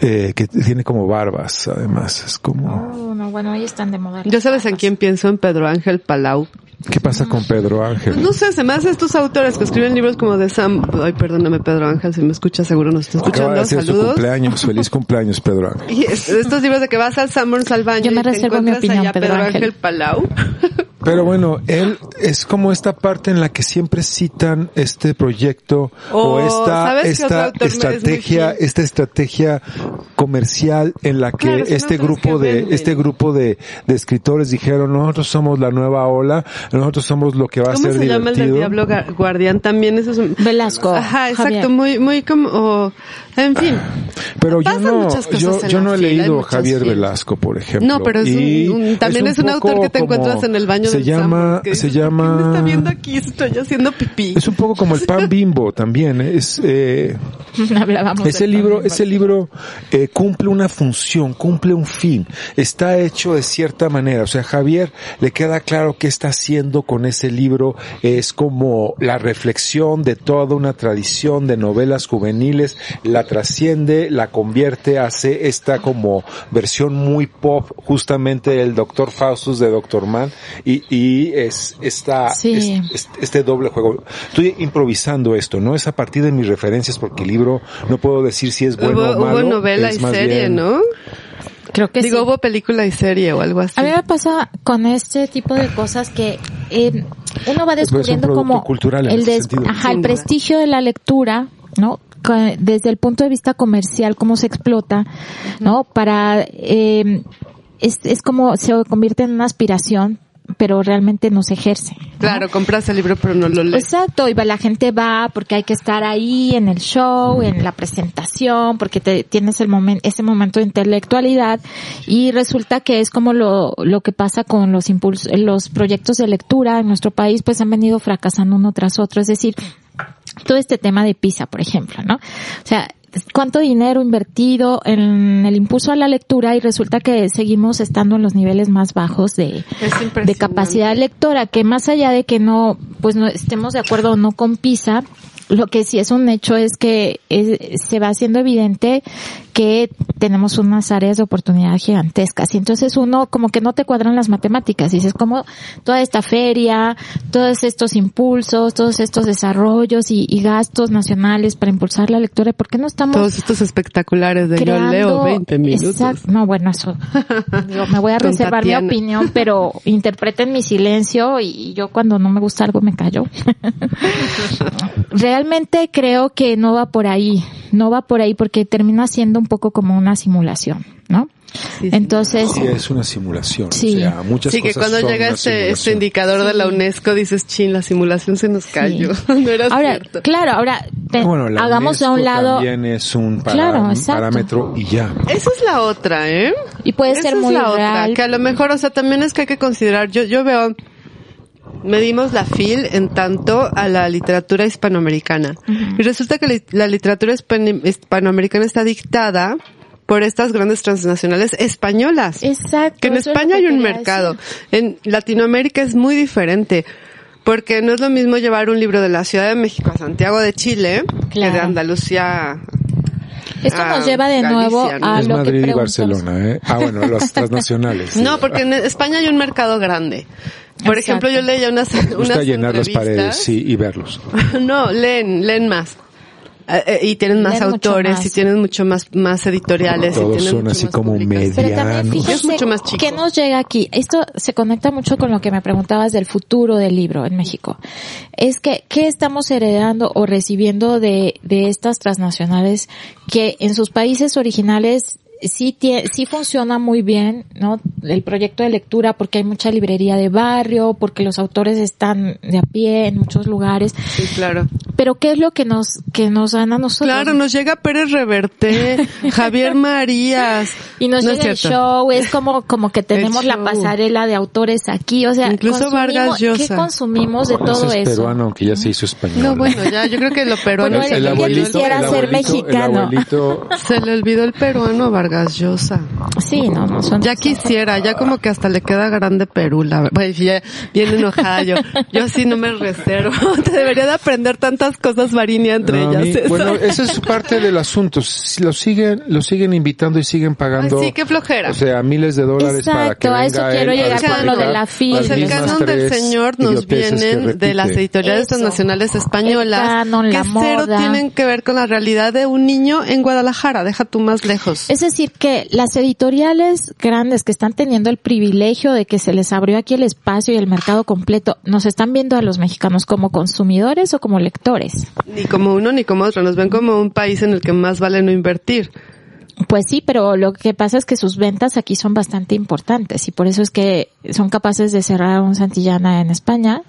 [SPEAKER 1] Eh, que tiene como barbas, además. Es como,
[SPEAKER 3] Oh, no, bueno, ahí están de moda.
[SPEAKER 2] Yo sabes en quién pienso, en Pedro Ángel Palau.
[SPEAKER 1] ¿qué pasa con Pedro
[SPEAKER 2] Pues
[SPEAKER 1] Ángel?
[SPEAKER 2] no sé, se me hace estos autores que escriben libros como de Sam, ay perdóname Pedro Ángel, si me escucha seguro nos está
[SPEAKER 1] Acaba
[SPEAKER 2] escuchando,
[SPEAKER 1] de hacer su
[SPEAKER 2] saludos.
[SPEAKER 1] cumpleaños. Feliz cumpleaños, Pedro Ángel.
[SPEAKER 2] Y es- estos libros de que vas al Sanborns al baño
[SPEAKER 3] Yo me
[SPEAKER 2] y te
[SPEAKER 3] reservo mi
[SPEAKER 2] encuentras
[SPEAKER 3] opinión,
[SPEAKER 2] allá
[SPEAKER 3] Pedro
[SPEAKER 2] Pedro
[SPEAKER 3] Ángel.
[SPEAKER 2] Ángel Palau.
[SPEAKER 1] Pero bueno, él es como esta parte en la que siempre citan este proyecto o
[SPEAKER 2] Oh,
[SPEAKER 1] esta,
[SPEAKER 2] ¿sabes qué otro
[SPEAKER 1] esta estrategia, esta estrategia comercial en la que
[SPEAKER 2] Claro,
[SPEAKER 1] este
[SPEAKER 2] autores
[SPEAKER 1] grupo
[SPEAKER 2] que
[SPEAKER 1] de,
[SPEAKER 2] venden.
[SPEAKER 1] este grupo de, de escritores dijeron, nosotros somos la nueva ola, nosotros somos lo que va a
[SPEAKER 2] ¿Cómo
[SPEAKER 1] ser
[SPEAKER 2] se llama el del
[SPEAKER 1] divertido.
[SPEAKER 2] Diablo Ga- Guardián? También eso es un...
[SPEAKER 3] Velasco.
[SPEAKER 2] Ajá, exacto,
[SPEAKER 3] Javier.
[SPEAKER 2] muy, muy como, o- en fin.
[SPEAKER 1] Pero yo no, yo, no he leído Javier
[SPEAKER 2] films.
[SPEAKER 1] Velasco, por ejemplo.
[SPEAKER 2] No, pero es un- también es un autor que te encuentras en el baño
[SPEAKER 1] se llama, se llama,
[SPEAKER 2] ¿Quién me está viendo aquí? Estoy haciendo pipí.
[SPEAKER 1] es un poco como el pan bimbo también, ¿eh? es, eh,
[SPEAKER 3] Hablábamos
[SPEAKER 1] ese libro, ese libro eh, cumple una función, cumple un fin, está hecho de cierta manera, o sea, Javier le queda claro qué está haciendo con ese libro, es como la reflexión de toda una tradición de novelas juveniles, la trasciende, la convierte, hace esta como versión muy pop justamente del Doctor Faustus de Doctor Man y, y es esta,
[SPEAKER 3] Sí.
[SPEAKER 1] es- es- este doble juego. Estoy improvisando esto, no es a partir de mis referencias porque el libro no puedo decir si es bueno
[SPEAKER 2] hubo,
[SPEAKER 1] o malo.
[SPEAKER 2] hubo novela
[SPEAKER 1] es
[SPEAKER 2] y serie,
[SPEAKER 1] bien-
[SPEAKER 2] ¿no?
[SPEAKER 3] Creo que
[SPEAKER 2] Digo,
[SPEAKER 3] sí.
[SPEAKER 2] hubo película y serie o algo así.
[SPEAKER 3] A mí me pasa con este tipo de cosas que eh, uno va
[SPEAKER 1] es un
[SPEAKER 3] descubriendo
[SPEAKER 1] producto
[SPEAKER 3] como
[SPEAKER 1] cultural en
[SPEAKER 3] el, des-
[SPEAKER 1] sentido.
[SPEAKER 3] ajá, el prestigio de la lectura, ¿no? Desde el punto de vista comercial, cómo se explota, ¿no? Para, eh, es, es como se convierte en una aspiración, pero realmente no se ejerce. ¿no?
[SPEAKER 2] Claro, compras el libro pero no lo lees.
[SPEAKER 3] Exacto, y va- la gente va porque hay que estar ahí en el show, en la presentación, porque te, tienes el momento, ese momento de intelectualidad y resulta que es como lo, lo que pasa con los impulsos, los proyectos de lectura en nuestro país, pues han venido fracasando uno tras otro, es decir, todo este tema de PISA, por ejemplo, ¿no? O sea, cuánto dinero invertido en el impulso a la lectura y resulta que seguimos estando en los niveles más bajos de, de capacidad lectora, que más allá de que no, pues no estemos de acuerdo o no con PISA, lo que sí es un hecho es que es- se va haciendo evidente que tenemos unas áreas de oportunidad gigantescas. Y entonces uno como que no te cuadran las matemáticas. Dices como toda esta feria, todos estos impulsos, todos estos desarrollos y, y gastos nacionales para impulsar la lectura, ¿por qué no estamos
[SPEAKER 2] Todos estos espectaculares de yo
[SPEAKER 3] creando
[SPEAKER 2] leo 20 minutos.
[SPEAKER 3] Exacto. No, bueno, eso. Digo, me voy a reservar mi opinión, pero interpreten mi silencio y yo cuando no me gusta algo me callo. Realmente creo que no va por ahí, no va por ahí porque termina siendo un poco como una simulación, ¿no?
[SPEAKER 2] Sí, sí.
[SPEAKER 3] Entonces,
[SPEAKER 1] Sí, es una simulación.
[SPEAKER 3] Sí.
[SPEAKER 1] O sea, muchas
[SPEAKER 2] Sí, que
[SPEAKER 1] cosas
[SPEAKER 2] cuando llega este, este indicador de la UNESCO dices, chin, la simulación se nos cayó. no era
[SPEAKER 3] ahora,
[SPEAKER 2] cierto.
[SPEAKER 3] claro, ahora
[SPEAKER 1] Bueno, la
[SPEAKER 3] hagamos a un lado
[SPEAKER 1] También es un
[SPEAKER 3] Claro, exacto.
[SPEAKER 1] parámetro y ya.
[SPEAKER 2] Esa es la otra, ¿eh?
[SPEAKER 3] y puede
[SPEAKER 2] Esa
[SPEAKER 3] ser
[SPEAKER 2] es
[SPEAKER 3] muy
[SPEAKER 2] la
[SPEAKER 3] real.
[SPEAKER 2] otra, que a lo mejor, o sea, también es que hay que considerar, yo, yo veo, medimos la FIL en tanto a la literatura hispanoamericana. Y resulta que la literatura hispanoamericana está dictada por estas grandes transnacionales españolas.
[SPEAKER 3] Exacto.
[SPEAKER 2] Que en
[SPEAKER 3] es
[SPEAKER 2] España
[SPEAKER 3] que
[SPEAKER 2] hay un mercado.
[SPEAKER 3] decir.
[SPEAKER 2] En Latinoamérica es muy diferente. Porque no es lo mismo llevar un libro de la Ciudad de México a Santiago de Chile que de. Andalucía.
[SPEAKER 3] Esto nos lleva de
[SPEAKER 2] Galicia,
[SPEAKER 3] nuevo a
[SPEAKER 1] es
[SPEAKER 3] lo que
[SPEAKER 1] Madrid y
[SPEAKER 3] preguntamos.
[SPEAKER 1] Barcelona, ¿eh? Ah, bueno, las transnacionales. sí.
[SPEAKER 2] No, porque en España hay un mercado grande. Por
[SPEAKER 3] Exacto.
[SPEAKER 2] ejemplo, yo leía unas,
[SPEAKER 1] Me gusta
[SPEAKER 2] unas
[SPEAKER 1] llenar las
[SPEAKER 2] entrevistas.
[SPEAKER 1] paredes, sí, y verlos.
[SPEAKER 2] no, leen, leen más. Eh, eh, y tienen más
[SPEAKER 3] Leen
[SPEAKER 2] autores
[SPEAKER 3] más.
[SPEAKER 2] y tienen mucho más, más editoriales. y
[SPEAKER 1] Todos
[SPEAKER 2] tienen
[SPEAKER 1] son
[SPEAKER 2] mucho
[SPEAKER 1] así
[SPEAKER 2] más
[SPEAKER 1] como
[SPEAKER 2] publicaciones.
[SPEAKER 3] Pero también
[SPEAKER 1] medianos.
[SPEAKER 3] fíjese
[SPEAKER 2] Es mucho más chico.
[SPEAKER 3] que nos llega aquí. Esto se conecta mucho con lo que me preguntabas del futuro del libro en México. Es que, ¿qué estamos heredando o recibiendo de, de estas transnacionales que en sus países originales sí, sí funciona muy bien, ¿no? El proyecto de lectura porque hay mucha librería de barrio, porque los autores están de a pie en muchos lugares.
[SPEAKER 2] Sí, claro.
[SPEAKER 3] Pero ¿qué es lo que nos, que nos dan a nosotros?
[SPEAKER 2] Claro, nos llega Pérez Reverte, Javier Marías.
[SPEAKER 3] Y nos
[SPEAKER 2] No es
[SPEAKER 3] llega el show, es como, como que tenemos la pasarela de autores aquí, o sea,
[SPEAKER 2] Incluso Vargas
[SPEAKER 3] ¿qué
[SPEAKER 2] Llosa.
[SPEAKER 3] consumimos de todo
[SPEAKER 1] es
[SPEAKER 3] eso?
[SPEAKER 1] peruano, aunque ya se hizo español.
[SPEAKER 2] No, bueno, ya, yo creo que lo peruano
[SPEAKER 3] Bueno,
[SPEAKER 2] le
[SPEAKER 3] ya
[SPEAKER 2] olvidó.
[SPEAKER 3] quisiera
[SPEAKER 1] el
[SPEAKER 3] ser mexicano.
[SPEAKER 1] El abuelito,
[SPEAKER 2] Se le olvidó el peruano Vargas Llosa.
[SPEAKER 3] Sí, no, no son.
[SPEAKER 2] Ya quisiera, ya como que hasta le queda grande Perú, la verdad. Pues ya, bien enojada yo. Yo así no me reservo. Te debería de aprender tantas cosas, Varinia, entre
[SPEAKER 1] No,
[SPEAKER 2] ellas.
[SPEAKER 1] mí-
[SPEAKER 2] eso.
[SPEAKER 1] bueno, esa es parte del asunto. Si Lo siguen, lo siguen invitando y siguen pagando.
[SPEAKER 2] Ay, sí, qué flojera.
[SPEAKER 1] O sea, miles de dólares para que
[SPEAKER 3] Exacto, a eso quiero
[SPEAKER 1] él a
[SPEAKER 3] llegar
[SPEAKER 2] con lo de
[SPEAKER 3] la fila.
[SPEAKER 2] Pues el
[SPEAKER 1] mismas
[SPEAKER 2] canon del Señor nos vienen de las editoriales
[SPEAKER 3] Eso.
[SPEAKER 2] transnacionales españolas
[SPEAKER 3] El canon,
[SPEAKER 2] que
[SPEAKER 3] la
[SPEAKER 2] cero
[SPEAKER 3] moda.
[SPEAKER 2] tienen que ver con la realidad de un niño en Guadalajara. Deja tú más lejos.
[SPEAKER 3] Es decir, que las editoriales grandes que están teniendo el privilegio de que se les abrió aquí el espacio y el mercado completo, ¿nos están viendo a los mexicanos como consumidores o como lectores?
[SPEAKER 2] Ni como uno ni como otro. Nos ven como un país en el que más vale no invertir.
[SPEAKER 3] Pues sí, pero lo que pasa es que sus ventas aquí son bastante importantes y por eso es que son capaces de cerrar un Santillana en España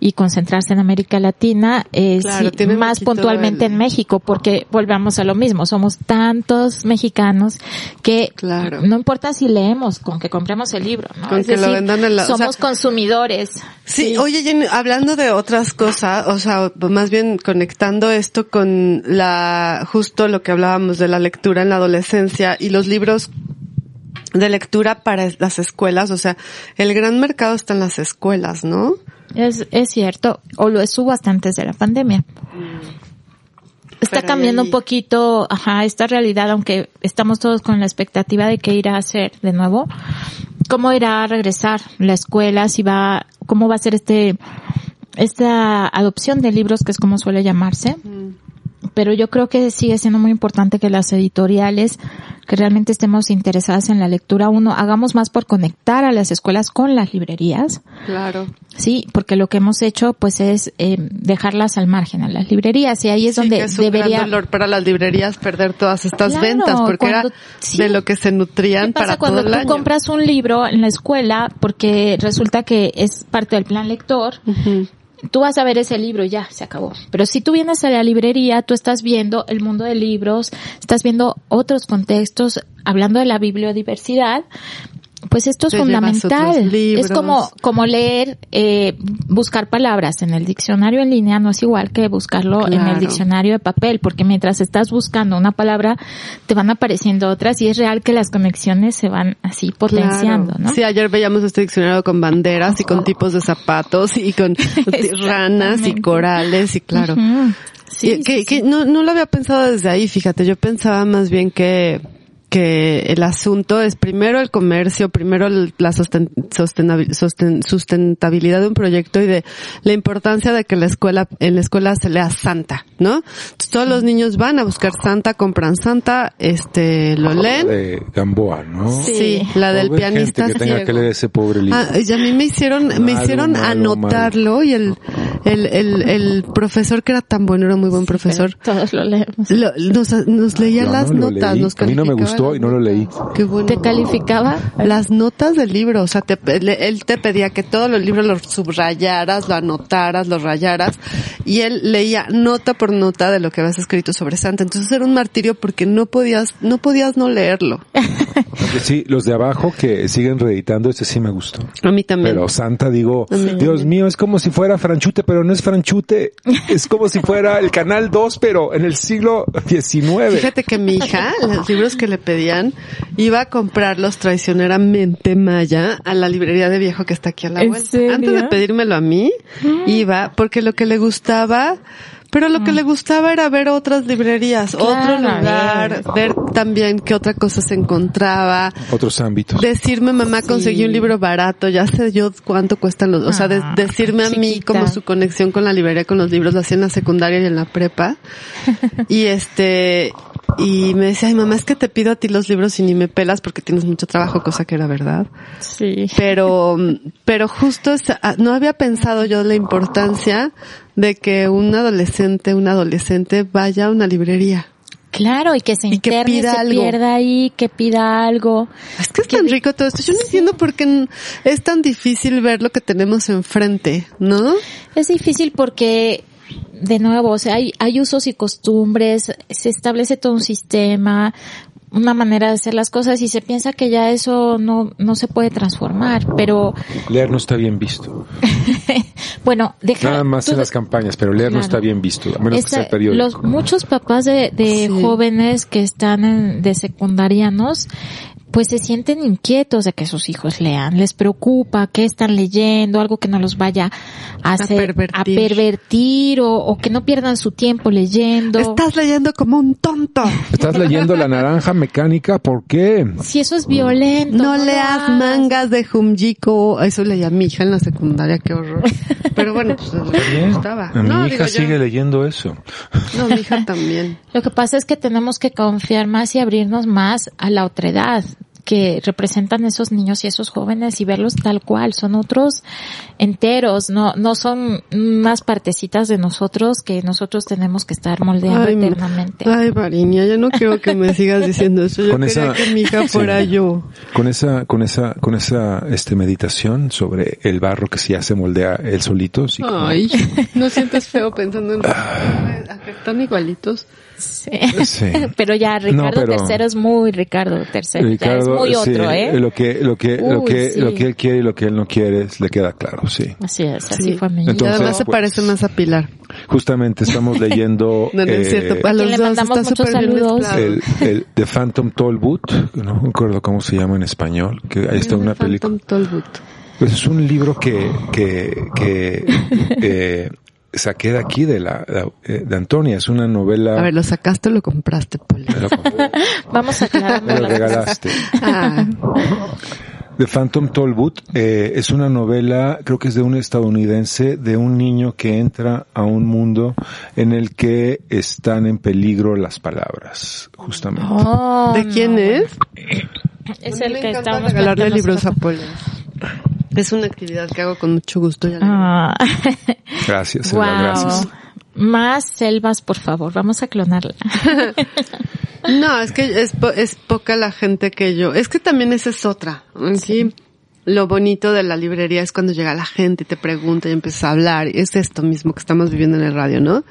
[SPEAKER 3] y concentrarse en América Latina, eh,
[SPEAKER 2] Claro,
[SPEAKER 3] sí, más puntualmente
[SPEAKER 2] el-
[SPEAKER 3] en México, porque volvamos a lo mismo, somos tantos mexicanos que
[SPEAKER 2] Claro.
[SPEAKER 3] no importa si leemos, con que compremos el libro, ¿no?
[SPEAKER 2] Con
[SPEAKER 3] Es
[SPEAKER 2] que lo
[SPEAKER 3] decir,
[SPEAKER 2] vendan en la- o
[SPEAKER 3] somos
[SPEAKER 2] sea-
[SPEAKER 3] consumidores.
[SPEAKER 2] Sí, oye Jenny, hablando de otras cosas, o sea, más bien conectando esto con la, justo lo que hablábamos de la lectura en la adolescencia y los libros de lectura para las escuelas, o sea, el gran mercado está en las escuelas, ¿no?
[SPEAKER 3] Es, es cierto, o lo estuvo hasta antes de la pandemia. Está
[SPEAKER 2] Pero
[SPEAKER 3] cambiando
[SPEAKER 2] ahí-
[SPEAKER 3] un poquito, ajá, esta realidad, aunque estamos todos con la expectativa de qué irá a hacer de nuevo. ¿Cómo irá a regresar la escuela? Si va, cómo va a ser este, esta adopción de libros, que es como suele llamarse. Pero yo creo que sigue siendo muy importante que las editoriales, que realmente estemos interesadas en la lectura, uno, hagamos más por conectar a las escuelas con las librerías.
[SPEAKER 2] Claro.
[SPEAKER 3] Sí, porque lo que hemos hecho pues es eh, dejarlas al margen a las librerías y ahí es
[SPEAKER 2] Sí,
[SPEAKER 3] donde
[SPEAKER 2] que es un
[SPEAKER 3] debería
[SPEAKER 2] gran dolor para las librerías perder todas estas
[SPEAKER 3] Claro,
[SPEAKER 2] ventas, porque
[SPEAKER 3] cuando-
[SPEAKER 2] era
[SPEAKER 3] sí.
[SPEAKER 2] de lo que se nutrían
[SPEAKER 3] ¿Qué pasa
[SPEAKER 2] para
[SPEAKER 3] cuando
[SPEAKER 2] todo el
[SPEAKER 3] tú
[SPEAKER 2] año.
[SPEAKER 3] compras un libro en la escuela porque resulta que es parte del plan lector? Tú vas a ver ese libro ya, se acabó. Pero si tú vienes a la librería, tú estás viendo el mundo de libros, estás viendo otros contextos, hablando de la bibliodiversidad, pues esto es
[SPEAKER 2] Te
[SPEAKER 3] fundamental. Es como, como leer, eh, buscar palabras en el diccionario en línea no es igual que buscarlo en el diccionario de papel, porque mientras estás buscando una palabra, te van apareciendo otras y es real que las conexiones se van así potenciando,
[SPEAKER 2] Claro.
[SPEAKER 3] ¿no?
[SPEAKER 2] Sí, ayer veíamos este diccionario con banderas y con tipos de zapatos y con ranas y corales y claro.
[SPEAKER 3] Sí,
[SPEAKER 2] Y que,
[SPEAKER 3] sí,
[SPEAKER 2] que no, no lo había pensado desde ahí, fíjate, yo pensaba más bien que que el asunto es primero el comercio, primero la sosten- sustentabilidad de un proyecto y de la importancia de que la escuela, en la escuela se lea Santa, ¿no? Entonces, todos los niños van a buscar Santa, compran Santa, este, lo leen.
[SPEAKER 1] de Gamboa, ¿no?
[SPEAKER 2] Sí, la del pianista
[SPEAKER 1] gente que tenga
[SPEAKER 2] ciego.
[SPEAKER 1] que leer ese pobre libro.
[SPEAKER 2] Ah, y a mí me hicieron, me hicieron
[SPEAKER 1] malo,
[SPEAKER 2] anotarlo y el, el, el, el profesor que era tan bueno, era muy buen profesor,
[SPEAKER 3] Todos lo leemos.
[SPEAKER 2] lo- nos, nos leía las
[SPEAKER 1] no
[SPEAKER 2] notas, nos
[SPEAKER 1] A mí no me
[SPEAKER 2] calificaba
[SPEAKER 1] gustó y no lo leí.
[SPEAKER 2] Qué bueno.
[SPEAKER 3] ¿Te calificaba?
[SPEAKER 2] Las notas del libro, o sea, te, le- él te pedía que todos los libros los subrayaras, lo anotaras, los rayaras, y él leía nota por nota de lo que habías escrito sobre Santa. Entonces era un martirio porque no podías, no podías no leerlo.
[SPEAKER 1] Sí, los de abajo que siguen reeditando, ese sí me gustó.
[SPEAKER 2] A mí también.
[SPEAKER 1] Pero Santa, digo, Dios mío, es como si fuera Franchute, pero no es Franchute. Es como si fuera el Canal 2, pero en el siglo XIX.
[SPEAKER 2] Fíjate que mi hija, los libros que le pedían, iba a comprarlos traicioneramente Maya a la librería de viejo que está aquí a la
[SPEAKER 3] ¿En
[SPEAKER 2] vuelta.
[SPEAKER 3] serio?
[SPEAKER 2] Antes de pedírmelo a mí, iba, porque lo que le gustaba, pero lo que le gustaba era ver otras librerías, otro lugar, ver también qué otra cosa se encontraba.
[SPEAKER 1] Otros ámbitos.
[SPEAKER 2] Decirme, mamá, conseguí un libro barato, ya sé yo cuánto cuestan los, o sea, de-
[SPEAKER 3] Ah,
[SPEAKER 2] decirme a mí como su conexión con la librería, con los libros, lo hacía en la secundaria y en la prepa. y este, y me decía, ay mamá, es que te pido a ti los libros y ni me pelas porque tienes mucho trabajo, cosa que era verdad.
[SPEAKER 3] Sí.
[SPEAKER 2] Pero, pero justo es- ah, no había pensado yo la importancia de que un adolescente, un adolescente vaya a una librería.
[SPEAKER 3] Claro, y que se
[SPEAKER 2] Y que
[SPEAKER 3] interne,
[SPEAKER 2] pida
[SPEAKER 3] se
[SPEAKER 2] algo.
[SPEAKER 3] pierda ahí, que pida algo.
[SPEAKER 2] Es que es tan rico todo esto. Yo no entiendo por qué es tan difícil ver lo que tenemos enfrente, ¿no?
[SPEAKER 3] Es difícil porque, de nuevo, o sea, hay, hay usos y costumbres, se establece todo un sistema, una manera de hacer las cosas y se piensa que ya eso no, no se puede transformar, pero
[SPEAKER 1] Leer no está bien visto.
[SPEAKER 3] bueno, deja,
[SPEAKER 1] Nada más
[SPEAKER 3] tú-
[SPEAKER 1] en las campañas, pero leer no está bien visto, a menos que sea el periódico.
[SPEAKER 3] los muchos papás de, de
[SPEAKER 2] Sí.
[SPEAKER 3] jóvenes que están en- de secundarianos pues se sienten inquietos de que sus hijos lean, les preocupa qué están leyendo, algo que no los vaya a hacer,
[SPEAKER 2] pervertir.
[SPEAKER 3] a pervertir o, o que no pierdan su tiempo leyendo.
[SPEAKER 2] Estás leyendo como un tonto.
[SPEAKER 1] Estás leyendo La Naranja Mecánica, ¿por qué?
[SPEAKER 3] Si eso es violento.
[SPEAKER 2] No
[SPEAKER 3] lo
[SPEAKER 2] leas mangas de Jumjiko. Eso leía mi hija en la secundaria, qué horror. Pero bueno, pues me gustaba.
[SPEAKER 1] Mi
[SPEAKER 2] No,
[SPEAKER 1] hija
[SPEAKER 2] yo-
[SPEAKER 1] sigue leyendo eso.
[SPEAKER 2] No, mi hija también.
[SPEAKER 3] Lo que pasa es que tenemos que confiar más y abrirnos más a la otredad que representan esos niños y esos jóvenes y verlos tal cual, son otros enteros, no, no son unas partecitas de nosotros que nosotros tenemos que estar moldeando
[SPEAKER 2] Ay,
[SPEAKER 3] eternamente.
[SPEAKER 2] Ay, Mariña, ya no quiero que me sigas diciendo eso. Yo
[SPEAKER 1] Con
[SPEAKER 2] quería
[SPEAKER 1] esa-
[SPEAKER 2] que mi hija
[SPEAKER 1] Sí.
[SPEAKER 2] fuera yo.
[SPEAKER 1] Con esa, con esa, con esa, este, meditación sobre el barro que si ya se moldea él solito, sí, como-
[SPEAKER 2] Ay, no sientes feo pensando en... Están igualitos.
[SPEAKER 3] Sí.
[SPEAKER 1] Sí.
[SPEAKER 3] Pero ya Ricardo
[SPEAKER 1] pero-
[SPEAKER 3] III es muy Ricardo III, ya es
[SPEAKER 1] Ricardo,
[SPEAKER 3] muy
[SPEAKER 1] sí,
[SPEAKER 3] otro, ¿eh?
[SPEAKER 1] Lo que, lo que, lo
[SPEAKER 3] Uy,
[SPEAKER 1] que,
[SPEAKER 3] sí.
[SPEAKER 1] lo que él quiere y lo que él no quiere, le queda claro, sí.
[SPEAKER 3] Así es, así
[SPEAKER 2] Sí.
[SPEAKER 3] fue mi
[SPEAKER 2] Y
[SPEAKER 1] Entonces,
[SPEAKER 2] además se
[SPEAKER 1] pues,
[SPEAKER 2] parece más a Pilar.
[SPEAKER 1] Justamente estamos leyendo
[SPEAKER 2] No, no es
[SPEAKER 1] eh,
[SPEAKER 2] cierto. A los
[SPEAKER 3] le
[SPEAKER 2] dos
[SPEAKER 3] mandamos
[SPEAKER 2] está
[SPEAKER 3] muchos saludos.
[SPEAKER 1] el, el The Phantom Tollbooth, no me acuerdo cómo se llama en español, que ahí está una película.
[SPEAKER 2] Phantom Tollbooth.
[SPEAKER 1] Pues es un libro que, que, que eh, saqué de aquí de la, de, de Antonia, es una novela.
[SPEAKER 2] A ver, ¿lo sacaste o lo compraste,
[SPEAKER 1] lo, compré,
[SPEAKER 3] Vamos aclarando
[SPEAKER 1] me lo regalaste.
[SPEAKER 2] Ah,
[SPEAKER 1] The Phantom Tollbooth eh, es una novela, creo que es de un estadounidense, de un niño que entra a un mundo en el que están en peligro las palabras, justamente.
[SPEAKER 3] Oh,
[SPEAKER 2] ¿De quién es?
[SPEAKER 3] Es
[SPEAKER 2] A
[SPEAKER 3] el que estábamos
[SPEAKER 2] regalarle libros a. Poli. Es una actividad que hago con mucho gusto. Ya
[SPEAKER 3] Ah.
[SPEAKER 1] Gracias,
[SPEAKER 3] Wow.
[SPEAKER 1] gracias.
[SPEAKER 3] Más selvas, por favor. Vamos a clonarla.
[SPEAKER 2] No, es que es, po- es poca la gente que yo. Es que también esa es otra. Sí. Lo bonito de la librería es cuando llega la gente y te pregunta y empieza a hablar. Y es esto mismo que estamos viviendo en el radio, ¿no?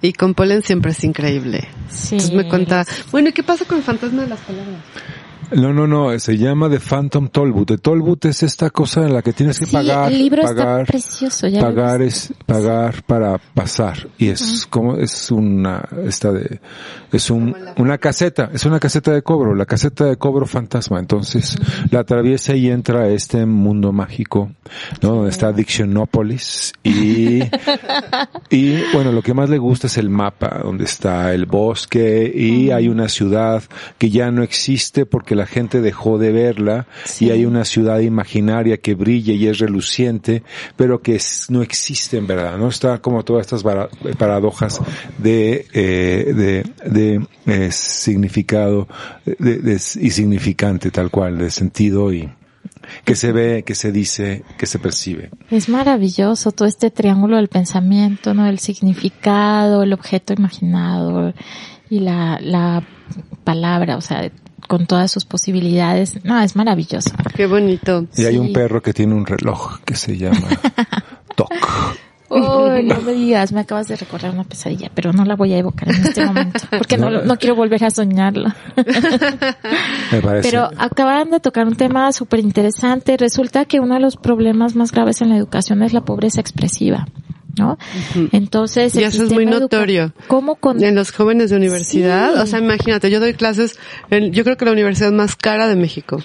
[SPEAKER 2] Y con Polen siempre es increíble.
[SPEAKER 3] Sí.
[SPEAKER 2] Entonces me cuenta, bueno, ¿y qué pasa con el fantasma de las palabras?
[SPEAKER 1] No, no, no, se llama The Phantom Tollbooth. The Tollbooth es esta cosa en la que tienes que
[SPEAKER 3] Sí,
[SPEAKER 1] pagar,
[SPEAKER 3] el libro está
[SPEAKER 1] pagar,
[SPEAKER 3] precioso, ya
[SPEAKER 1] pagar es pagar para pasar y es como es una esta de es un una caseta, es una caseta de cobro, la caseta de cobro fantasma. Entonces la atraviesa y entra a este mundo mágico, ¿no? Donde está Dictionópolis y y bueno, lo que más le gusta es el mapa, donde está el bosque y hay una ciudad que ya no existe porque la gente dejó de verla y hay una ciudad imaginaria que brilla y es reluciente, pero que es- no existe en verdad, ¿no? Está como todas estas paradojas de, eh, de, de eh, significado de- de- y significante tal cual, de sentido y que se ve, que se dice, que se percibe.
[SPEAKER 3] Es maravilloso todo este triángulo del pensamiento, ¿no? El significado, el objeto imaginado y la, la palabra, o sea, con todas sus posibilidades. No, es maravilloso.
[SPEAKER 2] Qué bonito.
[SPEAKER 1] Y hay un perro que tiene un reloj que se llama Toc.
[SPEAKER 3] Oh, no me digas, me acabas de recordar una pesadilla, pero no la voy a evocar en este momento, porque no, no quiero volver a soñarlo.
[SPEAKER 1] Me parece.
[SPEAKER 3] Pero acaban de tocar un tema súper interesante. Resulta que uno de los problemas más graves en la educación es la pobreza expresiva. ¿No? Entonces,
[SPEAKER 2] Y eso es muy notorio.
[SPEAKER 3] ¿Cómo con
[SPEAKER 2] En los jóvenes de universidad,
[SPEAKER 3] Sí.
[SPEAKER 2] o sea, imagínate, yo doy clases, en, yo creo que la universidad más cara de México.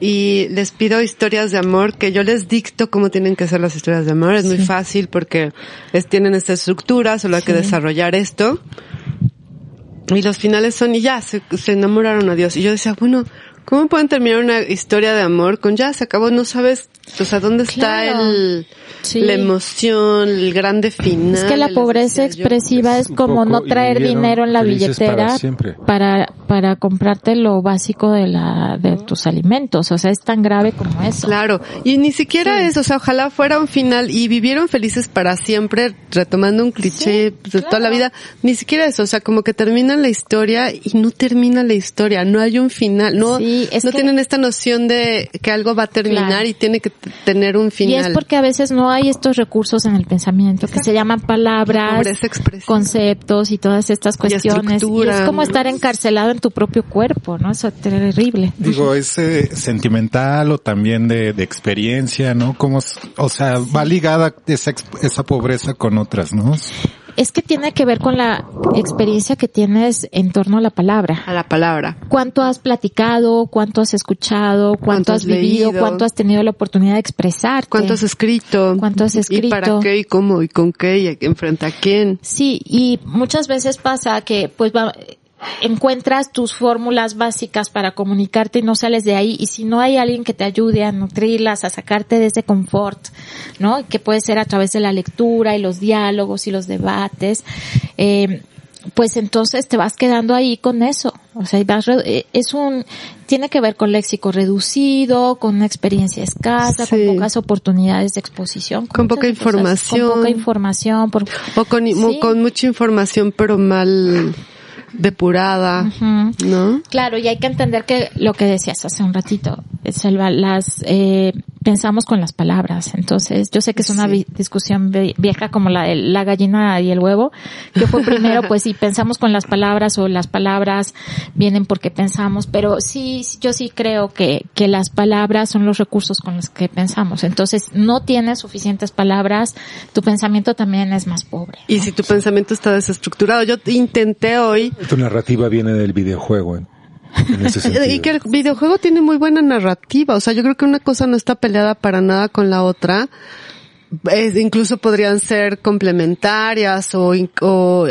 [SPEAKER 2] Y les pido historias de amor, que yo les dicto cómo tienen que ser las historias de amor. Es muy fácil porque es, tienen esta estructura, solo hay que desarrollar esto. Y los finales son, y ya, se, se enamoraron a Dios. Y yo decía, bueno, ¿cómo pueden terminar una historia de amor con ya, se acabó, no sabes, o sea, dónde está
[SPEAKER 3] Claro.
[SPEAKER 2] el,
[SPEAKER 3] Sí.
[SPEAKER 2] la emoción, el grande final?
[SPEAKER 3] Es que la pobreza
[SPEAKER 2] decía yo.
[SPEAKER 3] expresiva es como no traer dinero en la
[SPEAKER 1] para
[SPEAKER 3] billetera
[SPEAKER 1] siempre.
[SPEAKER 3] para, para comprarte lo básico de la, de tus alimentos. O sea, es tan grave como eso.
[SPEAKER 2] Claro, y ni siquiera eso, o sea, ojalá fuera un final y vivieron felices para siempre, retomando un cliché de toda la vida, ni siquiera eso, o sea, como que terminan la historia y no termina la historia, no hay un final, no,
[SPEAKER 3] Sí, es
[SPEAKER 2] no
[SPEAKER 3] que-
[SPEAKER 2] tienen esta noción de que algo va a terminar
[SPEAKER 3] Claro.
[SPEAKER 2] y tiene que tener un
[SPEAKER 3] Y
[SPEAKER 2] final.
[SPEAKER 3] es porque a veces no hay estos recursos en el pensamiento que se llaman palabras, conceptos y todas estas cuestiones. Y, es como estar encarcelado en tu propio cuerpo, ¿no? Eso es terrible.
[SPEAKER 7] Digo, es eh, sentimental o también de, de experiencia, ¿no? Como, o sea, va ligada esa, esa pobreza con otras, ¿no?
[SPEAKER 3] Es que tiene que ver con la experiencia que tienes en torno a la palabra.
[SPEAKER 2] a la palabra.
[SPEAKER 3] ¿Cuánto has platicado? ¿Cuánto has escuchado? ¿Cuánto,
[SPEAKER 2] ¿Cuánto
[SPEAKER 3] has
[SPEAKER 2] has
[SPEAKER 3] vivido?
[SPEAKER 2] leído?
[SPEAKER 3] ¿Cuánto has tenido la oportunidad de expresarte?
[SPEAKER 2] ¿Cuánto has escrito?
[SPEAKER 3] ¿Cuánto has
[SPEAKER 2] ¿Y
[SPEAKER 3] escrito?
[SPEAKER 2] para qué y cómo y con qué y enfrente a quién?
[SPEAKER 3] Sí, y muchas veces pasa que pues va, encuentras tus fórmulas básicas para comunicarte y no sales de ahí y si no hay alguien que te ayude a nutrirlas, a sacarte de ese confort, ¿no? Que puede ser a través de la lectura y los diálogos y los debates, eh, pues entonces te vas quedando ahí con eso. O sea, vas eh, es un, tiene que ver con léxico reducido, con una experiencia escasa,
[SPEAKER 2] Sí.
[SPEAKER 3] con pocas oportunidades de exposición.
[SPEAKER 2] Con poca
[SPEAKER 3] cosas,
[SPEAKER 2] información.
[SPEAKER 3] Con poca información, por,
[SPEAKER 2] O con,
[SPEAKER 3] Sí.
[SPEAKER 2] con mucha información pero mal depurada. ¿no?
[SPEAKER 3] Claro, y hay que entender que lo que decías hace un ratito, Selva, las eh, pensamos con las palabras. Entonces, yo sé que es una discusión vie- vieja como la de la gallina y el huevo, que fue primero, pues si pensamos con las palabras o las palabras vienen porque pensamos, pero sí, yo sí creo que, que las palabras son los recursos con los que pensamos. Entonces, no tienes suficientes palabras, tu pensamiento también es más pobre.
[SPEAKER 2] Y si tu pensamiento está desestructurado, yo intenté hoy
[SPEAKER 1] Tu narrativa viene del videojuego sentido.
[SPEAKER 2] y que el videojuego tiene muy buena narrativa, o sea, yo creo que una cosa no está peleada para nada con la otra. Es- incluso podrían ser complementarias o, o,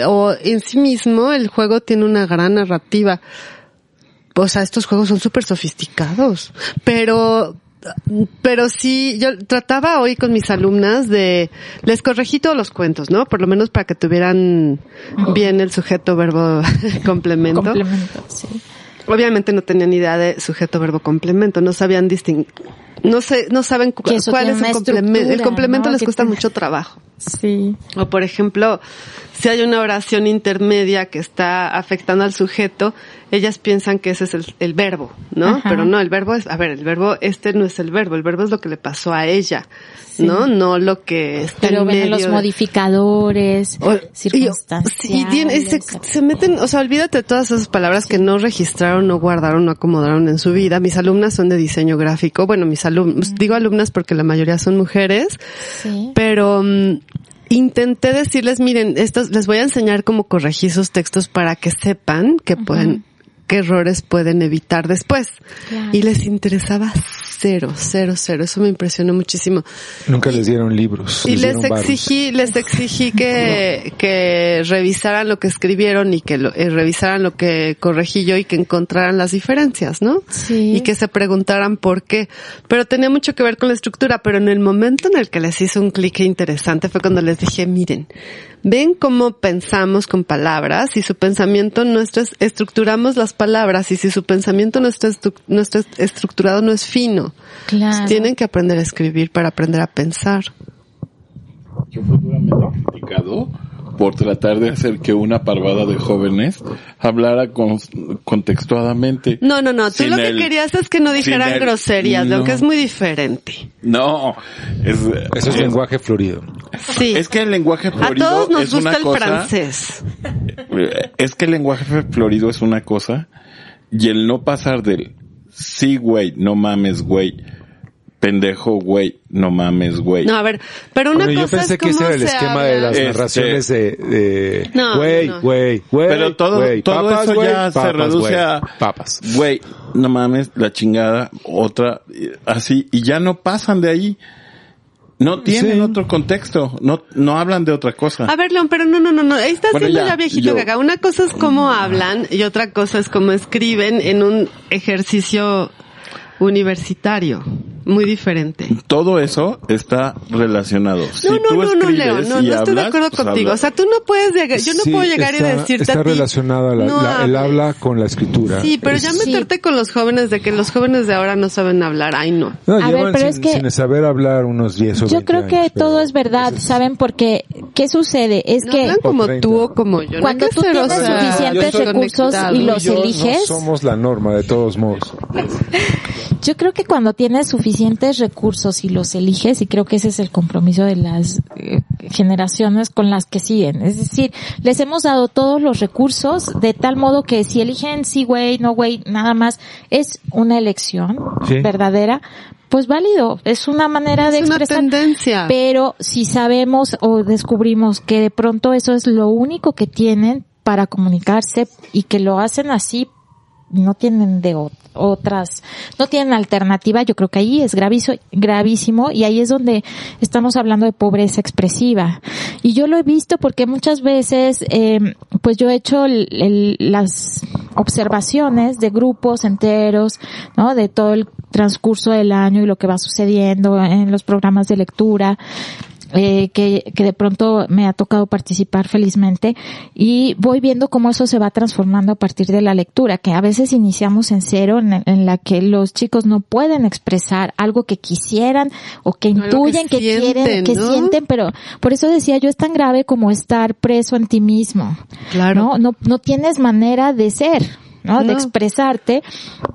[SPEAKER 2] o en sí mismo el juego tiene una gran narrativa. O sea, estos juegos son súper sofisticados, pero pero sí, yo trataba hoy con mis alumnas de, les corregí todos los cuentos, ¿no? Por lo menos para que tuvieran bien el sujeto, verbo, complemento.
[SPEAKER 3] Complemento, sí.
[SPEAKER 2] Obviamente no tenían idea de sujeto, verbo, complemento, no sabían distinguir, no sé, no saben cu- cuál es el complemento. El complemento
[SPEAKER 3] ¿no?
[SPEAKER 2] les cuesta mucho trabajo.
[SPEAKER 3] Sí.
[SPEAKER 2] O por ejemplo, si hay una oración intermedia que está afectando al sujeto, ellas piensan que ese es el, el verbo, ¿no?
[SPEAKER 3] Ajá.
[SPEAKER 2] Pero no, el verbo es, a ver, el verbo, este no es el verbo, el verbo es lo que le pasó a ella, ¿no? No lo que está
[SPEAKER 3] Pero
[SPEAKER 2] en
[SPEAKER 3] ven
[SPEAKER 2] medio
[SPEAKER 3] los
[SPEAKER 2] de-
[SPEAKER 3] modificadores,
[SPEAKER 2] o- y-
[SPEAKER 3] circunstanciales.
[SPEAKER 2] Y, tiene- se, se meten, o sea, olvídate de todas esas palabras que no registraron, no guardaron, no acomodaron en su vida. Mis alumnas son de diseño gráfico. Bueno, mis alumnas, digo alumnas porque la mayoría son mujeres,
[SPEAKER 3] Sí.
[SPEAKER 2] pero mm, intenté decirles, miren, estos, les voy a enseñar cómo corregir sus textos para que sepan que pueden, qué errores pueden evitar después.
[SPEAKER 3] Claro.
[SPEAKER 2] Y les interesaba cero, cero, cero. Eso me impresionó muchísimo.
[SPEAKER 1] Nunca les dieron libros.
[SPEAKER 2] Y les exigí, les exigí que, que revisaran lo que escribieron y que lo, eh, revisaran lo que corregí yo y que encontraran las diferencias, ¿no?
[SPEAKER 3] Sí.
[SPEAKER 2] Y que se preguntaran por qué. Pero tenía mucho que ver con la estructura, pero en el momento en el que les hizo un clic interesante fue cuando les dije, miren, ven cómo pensamos con palabras y su pensamiento no está, estructuramos las palabras y si su pensamiento no está, estru- no está estructurado no es fino.
[SPEAKER 3] Claro.
[SPEAKER 2] Tienen que aprender a escribir para aprender a pensar.
[SPEAKER 8] Yo fui duramente criticado por tratar de hacer que una parvada de jóvenes hablara con, contextuadamente.
[SPEAKER 2] No, no, no. Tú lo que querías es que no dijeran
[SPEAKER 8] el-
[SPEAKER 2] groserías, lo que es muy diferente.
[SPEAKER 8] No, es,
[SPEAKER 1] Eso es lenguaje florido.
[SPEAKER 2] Sí.
[SPEAKER 8] Es que el lenguaje
[SPEAKER 2] a
[SPEAKER 8] florido
[SPEAKER 2] todos nos
[SPEAKER 8] es
[SPEAKER 2] gusta
[SPEAKER 8] una
[SPEAKER 2] el
[SPEAKER 8] cosa.
[SPEAKER 2] francés.
[SPEAKER 8] Es que el lenguaje florido es una cosa y el no pasar del sí, güey, no mames, güey, pendejo, güey, no mames, güey.
[SPEAKER 2] No, a ver, pero una
[SPEAKER 1] Bueno, yo
[SPEAKER 2] cosa
[SPEAKER 1] pensé
[SPEAKER 2] es
[SPEAKER 1] que ese era el
[SPEAKER 2] se
[SPEAKER 1] esquema
[SPEAKER 2] habla.
[SPEAKER 1] de las
[SPEAKER 8] Este-
[SPEAKER 1] narraciones de, de,
[SPEAKER 2] No,
[SPEAKER 1] güey,
[SPEAKER 2] no, no.
[SPEAKER 1] güey, güey,
[SPEAKER 8] Pero todo,
[SPEAKER 1] güey,
[SPEAKER 8] todo
[SPEAKER 1] papas,
[SPEAKER 8] eso
[SPEAKER 1] güey,
[SPEAKER 8] ya se
[SPEAKER 1] papas,
[SPEAKER 8] reduce
[SPEAKER 1] güey,
[SPEAKER 8] a
[SPEAKER 1] papas.
[SPEAKER 8] Güey, no mames, la chingada, otra, así, y ya no pasan de ahí. No tienen
[SPEAKER 1] Sí.
[SPEAKER 8] otro contexto, no, no hablan de otra cosa.
[SPEAKER 2] A ver, León, pero no, no, no, no. Ahí estás
[SPEAKER 8] Bueno,
[SPEAKER 2] siendo
[SPEAKER 8] ya,
[SPEAKER 2] ya, viejito
[SPEAKER 8] yo-
[SPEAKER 2] caca. Una cosa es cómo hablan y otra cosa es cómo escriben en un ejercicio universitario. Muy diferente.
[SPEAKER 8] Todo eso está relacionado. si
[SPEAKER 2] No, no,
[SPEAKER 8] tú
[SPEAKER 2] no, no, Leo, no, no estoy de
[SPEAKER 8] hablas,
[SPEAKER 2] acuerdo
[SPEAKER 8] pues
[SPEAKER 2] contigo.
[SPEAKER 8] hablas.
[SPEAKER 2] O sea, tú no puedes llegar, yo no
[SPEAKER 1] Sí,
[SPEAKER 2] puedo llegar
[SPEAKER 1] está-
[SPEAKER 2] y decirte
[SPEAKER 1] Está
[SPEAKER 2] a ti,
[SPEAKER 1] relacionada la-
[SPEAKER 2] no
[SPEAKER 1] la- el habla con la escritura.
[SPEAKER 2] Sí, pero ya
[SPEAKER 1] Es-
[SPEAKER 2] meterte con los jóvenes de que los jóvenes de ahora no saben hablar, ay no.
[SPEAKER 1] No,
[SPEAKER 3] A ver, pero
[SPEAKER 1] sin,
[SPEAKER 3] es que-
[SPEAKER 1] sin saber hablar unos 10 o
[SPEAKER 3] Yo
[SPEAKER 1] 20
[SPEAKER 3] creo que
[SPEAKER 1] años,
[SPEAKER 3] todo es verdad,
[SPEAKER 1] ese
[SPEAKER 3] ¿saben? Porque, ¿qué sucede? Es
[SPEAKER 2] No
[SPEAKER 3] que
[SPEAKER 2] hablan como
[SPEAKER 1] O 30.
[SPEAKER 2] tú o como yo. no
[SPEAKER 3] Cuando tú
[SPEAKER 2] o
[SPEAKER 3] tienes
[SPEAKER 2] sea,
[SPEAKER 3] suficientes recursos
[SPEAKER 2] conectado.
[SPEAKER 3] y los eliges,
[SPEAKER 1] No somos la norma de todos modos.
[SPEAKER 3] Yo creo que cuando tienes suficientes recursos y los eliges, y creo que ese es el compromiso de las eh, generaciones con las que siguen. Es decir, les hemos dado todos los recursos de tal modo que si eligen sí, güey, no, güey, nada más, es una elección
[SPEAKER 1] Sí.
[SPEAKER 3] verdadera, pues válido. Es una manera de
[SPEAKER 2] Es una
[SPEAKER 3] expresar.
[SPEAKER 2] tendencia.
[SPEAKER 3] Pero si sabemos o descubrimos que de pronto eso es lo único que tienen para comunicarse y que lo hacen así, no tienen de ot- otras, no tienen alternativa, yo creo que ahí es graviso- gravísimo y ahí es donde estamos hablando de pobreza expresiva. Y yo lo he visto porque muchas veces, eh, pues yo he hecho el- el- las observaciones de grupos enteros, ¿no? De todo el transcurso del año y lo que va sucediendo en los programas de lectura eh, que, que de pronto me ha tocado participar felizmente y voy viendo cómo eso se va transformando a partir de la lectura, que a veces iniciamos en cero, en, en la que los chicos no pueden expresar algo que quisieran o que intuyen que, quieren, que
[SPEAKER 2] ¿no?
[SPEAKER 3] sienten, pero por eso decía yo es tan grave como estar preso en ti mismo.
[SPEAKER 2] Claro.
[SPEAKER 3] ¿no? No, no tienes manera de ser. ¿No? De expresarte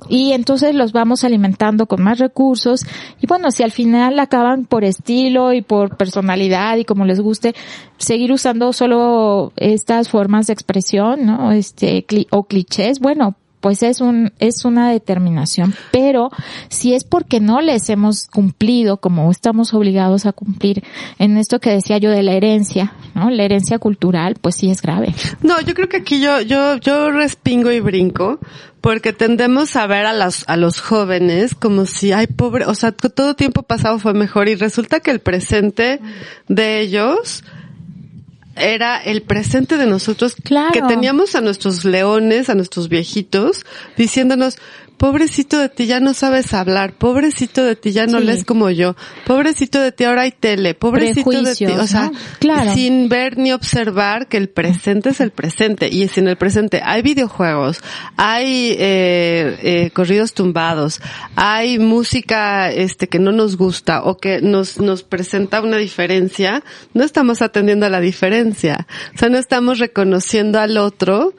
[SPEAKER 3] y entonces los vamos alimentando con más recursos y bueno, si al final acaban por estilo y por personalidad y como les guste seguir usando solo estas formas de expresión, ¿no? Este o clichés, bueno, pues es un es una determinación, pero si es porque no les hemos cumplido como estamos obligados a cumplir en esto que decía yo de la herencia, ¿no? La herencia cultural, pues sí es grave.
[SPEAKER 2] No, yo creo que aquí yo, yo, yo respingo y brinco porque tendemos a ver a los, a los jóvenes como si, ay, pobre, o sea, todo tiempo pasado fue mejor y resulta que el presente de ellos era el presente de nosotros
[SPEAKER 3] Claro.
[SPEAKER 2] que teníamos a nuestros leones, a nuestros viejitos, diciéndonos, pobrecito de ti, ya no sabes hablar, pobrecito de ti, ya no
[SPEAKER 3] Sí.
[SPEAKER 2] lees como yo, pobrecito de ti, ahora hay tele, pobrecito de ti, o sea,
[SPEAKER 3] ¿no? Claro.
[SPEAKER 2] sin ver ni observar que el presente es el presente y si en el presente hay videojuegos, hay eh, eh, corridos tumbados, hay música este que no nos gusta o que nos nos presenta una diferencia, no estamos atendiendo a la diferencia, o sea, no estamos reconociendo al otro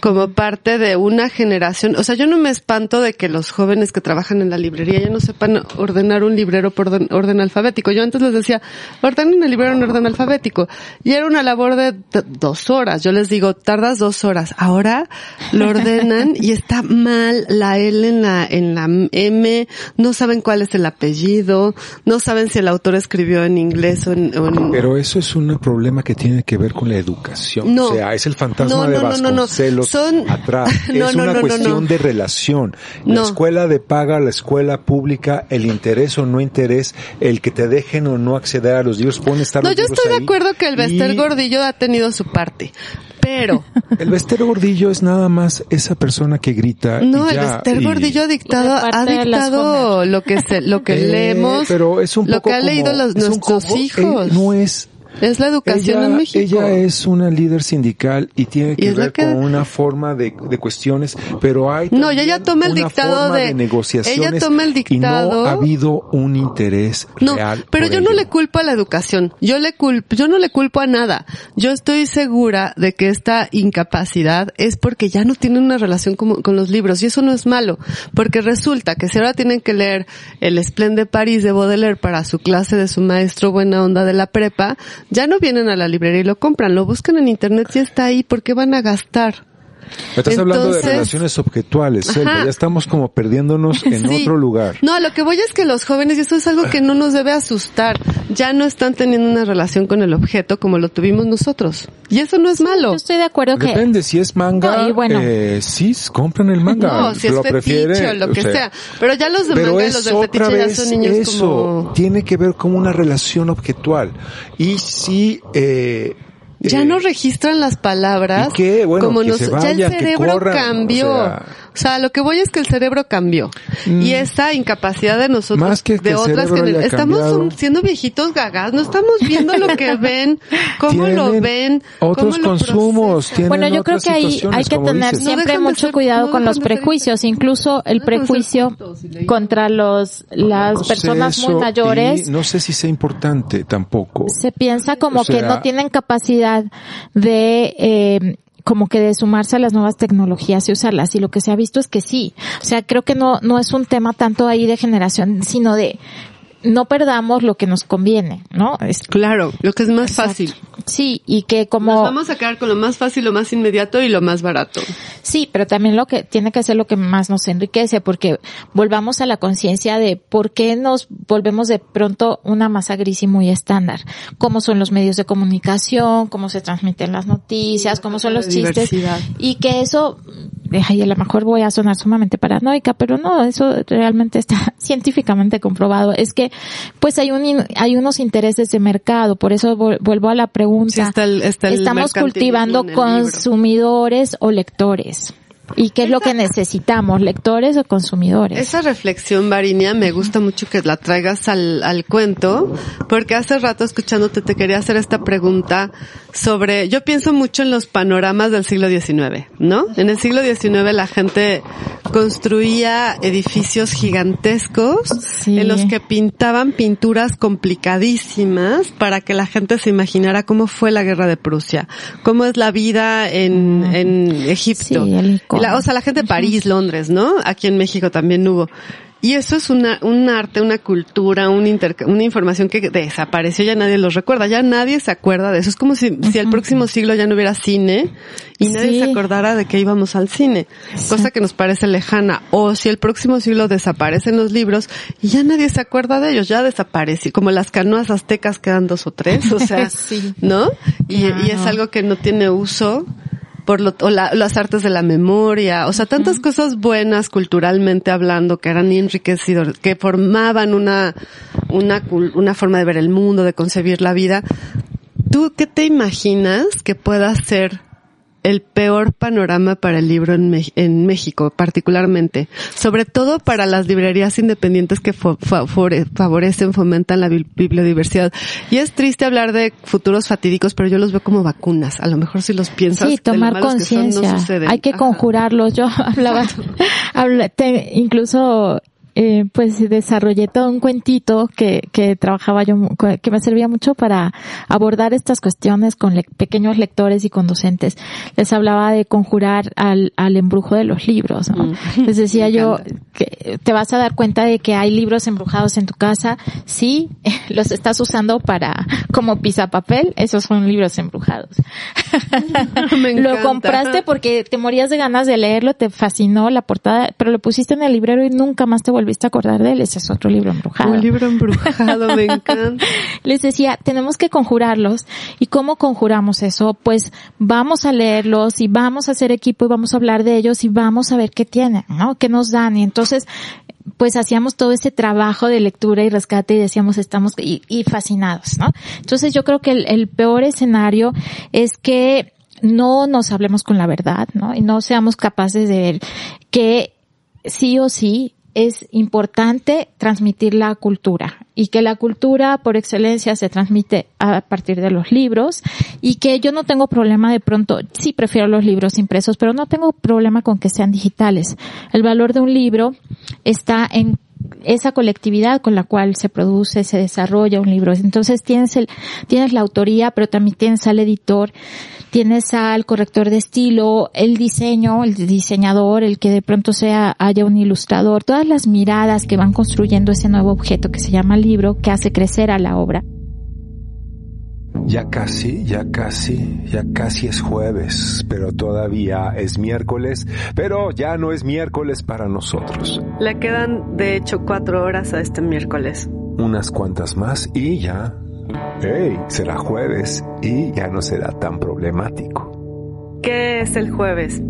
[SPEAKER 2] como parte de una generación, o sea, yo no me espanto de que los jóvenes que trabajan en la librería ya no sepan ordenar un librero por orden, alfabético. Yo antes les decía, ordenen el librero en orden alfabético. Y era una labor de dos horas. Yo les digo, tardas dos horas. Ahora lo ordenan y está mal la L en la, en la M, no saben cuál es el apellido, no saben si el autor escribió en inglés o en, o en-
[SPEAKER 1] Pero eso es un problema que tiene que ver con la educación.
[SPEAKER 2] No.
[SPEAKER 1] O sea, es el fantasma
[SPEAKER 2] No,
[SPEAKER 1] de
[SPEAKER 2] no, no, no, no.
[SPEAKER 1] Vasconcelos
[SPEAKER 2] Son-
[SPEAKER 1] atrás.
[SPEAKER 2] No,
[SPEAKER 1] es
[SPEAKER 2] no,
[SPEAKER 1] una
[SPEAKER 2] no, no,
[SPEAKER 1] cuestión
[SPEAKER 2] no.
[SPEAKER 1] de relación. La
[SPEAKER 2] No.
[SPEAKER 1] escuela de paga, la escuela pública, el interés o no interés, el que te dejen o no acceder a los libros, pueden estar
[SPEAKER 2] No,
[SPEAKER 1] los
[SPEAKER 2] yo estoy de acuerdo que el Bester
[SPEAKER 1] Y
[SPEAKER 2] Gordillo ha tenido su parte. Pero,
[SPEAKER 1] El Bester Gordillo es nada más esa persona que grita. y
[SPEAKER 2] no, el Bester
[SPEAKER 1] y-
[SPEAKER 2] Gordillo ha dictado, ha dictado lo que se, lo que
[SPEAKER 1] Eh,
[SPEAKER 2] leemos,
[SPEAKER 1] pero es un
[SPEAKER 2] lo
[SPEAKER 1] poco
[SPEAKER 2] que han
[SPEAKER 1] como-
[SPEAKER 2] leído los, nuestros hijos.
[SPEAKER 1] eh, no es
[SPEAKER 2] Es la educación
[SPEAKER 1] ella,
[SPEAKER 2] en México.
[SPEAKER 1] ella es una líder sindical y tiene
[SPEAKER 2] Y
[SPEAKER 1] que ver
[SPEAKER 2] que-
[SPEAKER 1] con una forma de, de cuestiones, pero hay
[SPEAKER 2] No, y ella toma el
[SPEAKER 1] una
[SPEAKER 2] dictado de-
[SPEAKER 1] negociaciones
[SPEAKER 2] ella toma el
[SPEAKER 1] y
[SPEAKER 2] dictado-
[SPEAKER 1] no ha habido un interés
[SPEAKER 2] No,
[SPEAKER 1] real.
[SPEAKER 2] pero yo no le culpo a la educación. Yo le culpo, yo no le culpo a nada. Yo estoy segura de que esta incapacidad es porque ya no tienen una relación como- con los libros y eso no es malo, porque resulta que si ahora tienen que leer El Esplende París de Baudelaire para su clase de su maestro buena onda de la prepa, ya no vienen a la librería y lo compran, lo buscan en internet y está ahí, ¿por qué van a gastar?
[SPEAKER 1] Estás hablando de relaciones objetuales, Selva. Ya estamos como perdiéndonos en
[SPEAKER 2] Sí.
[SPEAKER 1] otro lugar.
[SPEAKER 2] No, lo que voy es que los jóvenes, y eso es algo que no nos debe asustar, ya no están teniendo una relación con el objeto como lo tuvimos nosotros. Y eso no es malo.
[SPEAKER 3] Yo estoy de acuerdo que
[SPEAKER 1] Depende, si es manga,
[SPEAKER 3] No, y bueno.
[SPEAKER 1] eh, sí, compran el manga.
[SPEAKER 2] No, si es
[SPEAKER 1] lo
[SPEAKER 2] fetiche
[SPEAKER 1] prefiere,
[SPEAKER 2] o lo que
[SPEAKER 1] o
[SPEAKER 2] sea. Pero ya los de
[SPEAKER 1] Pero
[SPEAKER 2] manga y los del
[SPEAKER 1] otra
[SPEAKER 2] fetiche ya son niños
[SPEAKER 1] eso,
[SPEAKER 2] como...
[SPEAKER 1] tiene que ver con una relación objetual. Y si, eh,
[SPEAKER 2] Ya
[SPEAKER 1] eh,
[SPEAKER 2] no registran las palabras
[SPEAKER 1] ¿Y qué? Bueno,
[SPEAKER 2] como
[SPEAKER 1] que
[SPEAKER 2] nos,
[SPEAKER 1] se
[SPEAKER 2] ya
[SPEAKER 1] vayan,
[SPEAKER 2] el
[SPEAKER 1] que
[SPEAKER 2] cerebro
[SPEAKER 1] corran,
[SPEAKER 2] cambió.
[SPEAKER 1] o sea,
[SPEAKER 2] O sea, lo que voy es que el cerebro cambió. Y esa incapacidad de nosotros,
[SPEAKER 1] Mm. Más que que
[SPEAKER 2] de
[SPEAKER 1] el
[SPEAKER 2] otras que
[SPEAKER 1] haya
[SPEAKER 2] estamos un- siendo viejitos gagas, no estamos viendo lo que ven, cómo lo ven,
[SPEAKER 1] Otros
[SPEAKER 2] cómo lo
[SPEAKER 1] consumos, tienen
[SPEAKER 3] Bueno, yo creo que ahí hay que tener
[SPEAKER 1] dices.
[SPEAKER 2] No
[SPEAKER 3] siempre
[SPEAKER 2] de
[SPEAKER 3] mucho
[SPEAKER 2] ser-
[SPEAKER 3] cuidado
[SPEAKER 2] no
[SPEAKER 3] con los
[SPEAKER 2] de ser
[SPEAKER 3] prejuicios, incluso el
[SPEAKER 2] No
[SPEAKER 3] prejuicio contra los las
[SPEAKER 1] No sé
[SPEAKER 3] personas muy mayores.
[SPEAKER 1] no sé si sea importante tampoco.
[SPEAKER 3] se piensa como
[SPEAKER 1] O sea-
[SPEAKER 3] que no tienen capacidad de eh, como que de sumarse a las nuevas tecnologías y usarlas. Y lo que se ha visto es que sí. O sea creo que no no es un tema tanto ahí de generación sino de no perdamos lo que nos conviene no es
[SPEAKER 2] Claro, lo que es más
[SPEAKER 3] Exacto.
[SPEAKER 2] fácil.
[SPEAKER 3] sí y que
[SPEAKER 2] Nos
[SPEAKER 3] como
[SPEAKER 2] vamos a quedar con lo más fácil, lo más inmediato y lo más barato.
[SPEAKER 3] Sí, pero también lo que tiene que ser lo que más nos enriquece, porque volvamos a la conciencia de por qué nos volvemos de pronto una masa gris y muy estándar. Cómo son los medios de comunicación, cómo se transmiten las noticias, cómo son los chistes.
[SPEAKER 2] diversidad.
[SPEAKER 3] Y que eso, ay, a lo mejor voy a sonar sumamente paranoica, pero no, eso realmente está científicamente comprobado. Es que, pues hay un, hay unos intereses de mercado, por eso vuelvo a la pregunta.
[SPEAKER 2] Sí, está el- está el
[SPEAKER 3] Estamos cultivando consumidores o lectores. ¿Y qué es lo que necesitamos? ¿Lectores o consumidores?
[SPEAKER 2] Esa reflexión, Varinia, me gusta mucho que la traigas al, al cuento, porque hace rato escuchándote te quería hacer esta pregunta sobre, yo pienso mucho en los panoramas del siglo XIX, ¿no? En el siglo XIX la gente construía edificios gigantescos
[SPEAKER 3] Sí.
[SPEAKER 2] en los que pintaban pinturas complicadísimas para que la gente se imaginara cómo fue la guerra de Prusia, cómo es la vida en, en Egipto.
[SPEAKER 3] Sí, el icono.
[SPEAKER 2] La- o sea, la gente de París, Londres, ¿no? Aquí en México también hubo. Y eso es una, un arte, una cultura, un una información que desapareció, ya nadie los recuerda, ya nadie se acuerda de eso. Es como si, si el próximo siglo ya no hubiera cine y nadie
[SPEAKER 3] Sí.
[SPEAKER 2] se acordara de que íbamos al cine, cosa que nos parece lejana. O si el próximo siglo desaparecen los libros y ya nadie se acuerda de ellos, ya desapareció, como las canoas aztecas quedan dos o tres, o sea,
[SPEAKER 3] Sí.
[SPEAKER 2] ¿no? Y, y es algo que no tiene uso por lo, o la- las artes de la memoria, o sea, tantas cosas buenas culturalmente hablando que eran enriquecidos, que formaban una, una, una forma de ver el mundo, de concebir la vida. ¿Tú qué te imaginas que pueda ser el peor panorama para el libro en, Mex- en México, particularmente? Sobre todo para las librerías independientes que favorecen, fomentan la bi- bibliodiversidad. Y es triste hablar de futuros fatídicos, pero yo los veo como vacunas. A lo mejor si los piensas,
[SPEAKER 3] Sí, tomar
[SPEAKER 2] no
[SPEAKER 3] conciencia.
[SPEAKER 2] suceden.
[SPEAKER 3] Hay que
[SPEAKER 2] Ajá.
[SPEAKER 3] conjurarlos. Yo hablaba, habla- te- incluso, eh, pues desarrollé todo un cuentito que, que trabajaba yo, que me servía mucho para abordar estas cuestiones con le- pequeños lectores y con docentes. Les hablaba de conjurar al, al embrujo de los libros. ¿no?
[SPEAKER 2] Mm.
[SPEAKER 3] Les decía
[SPEAKER 2] Me
[SPEAKER 3] yo
[SPEAKER 2] encanta.
[SPEAKER 3] que te vas a dar cuenta de que hay libros embrujados en tu casa. Sí, los estás usando para, como papel, esos son libros embrujados.
[SPEAKER 2] Me
[SPEAKER 3] Lo compraste porque te morías de ganas de leerlo, te fascinó la portada, pero lo pusiste en el librero y nunca más te volviste a acordar de él. Ese es otro libro embrujado.
[SPEAKER 2] Un libro embrujado, me encanta.
[SPEAKER 3] Les decía, tenemos que conjurarlos. ¿Y cómo conjuramos eso? Pues vamos a leerlos y vamos a hacer equipo y vamos a hablar de ellos y vamos a ver qué tienen, ¿no? ¿Qué nos dan? Y entonces, pues hacíamos todo ese trabajo de lectura y rescate y decíamos estamos y, y fascinados, ¿no? Entonces yo creo que el, el peor escenario es que no nos hablemos con la verdad, ¿no? Y no seamos capaces de ver que sí o sí es importante transmitir la cultura y que la cultura por excelencia se transmite a partir de los libros y que yo no tengo problema de pronto, sí prefiero los libros impresos, pero no tengo problema con que sean digitales. El valor de un libro está en esa colectividad con la cual se produce, se desarrolla un libro. Entonces tienes el, tienes la autoría, pero también tienes al editor, tienes al corrector de estilo, el diseño, el diseñador, el que de pronto sea, haya un ilustrador, todas las miradas que van construyendo ese nuevo objeto que se llama libro, que hace crecer a la obra.
[SPEAKER 1] Ya casi, ya casi, ya casi es jueves, pero todavía es miércoles, pero ya no es miércoles para nosotros.
[SPEAKER 2] Le quedan, de hecho, cuatro horas a este miércoles.
[SPEAKER 1] Unas cuantas más y ya. ¡Hey! Será jueves y ya no será tan problemático.
[SPEAKER 2] ¿Qué es el jueves?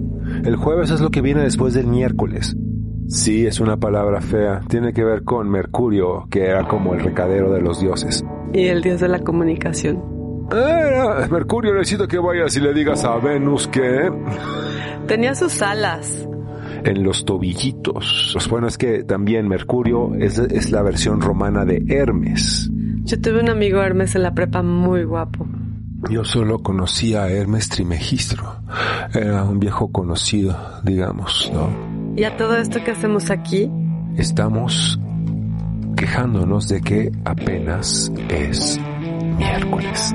[SPEAKER 1] El jueves es lo que viene después del miércoles. Sí, es una palabra fea. Tiene que ver con Mercurio, que era como el recadero de los dioses.
[SPEAKER 2] Y el dios de la comunicación.
[SPEAKER 1] Ah, Mercurio necesito que vayas y le digas a Venus que...
[SPEAKER 2] Tenía sus alas.
[SPEAKER 1] en los tobillitos. Bueno, es que también Mercurio es, es la versión romana de Hermes.
[SPEAKER 2] Yo tuve un amigo Hermes en la prepa muy guapo.
[SPEAKER 1] Yo solo conocía a Hermes Trimegistro. Era un viejo conocido, digamos, ¿no?
[SPEAKER 2] Y a todo esto que hacemos aquí,
[SPEAKER 1] Estamos quejándonos de que apenas es miércoles.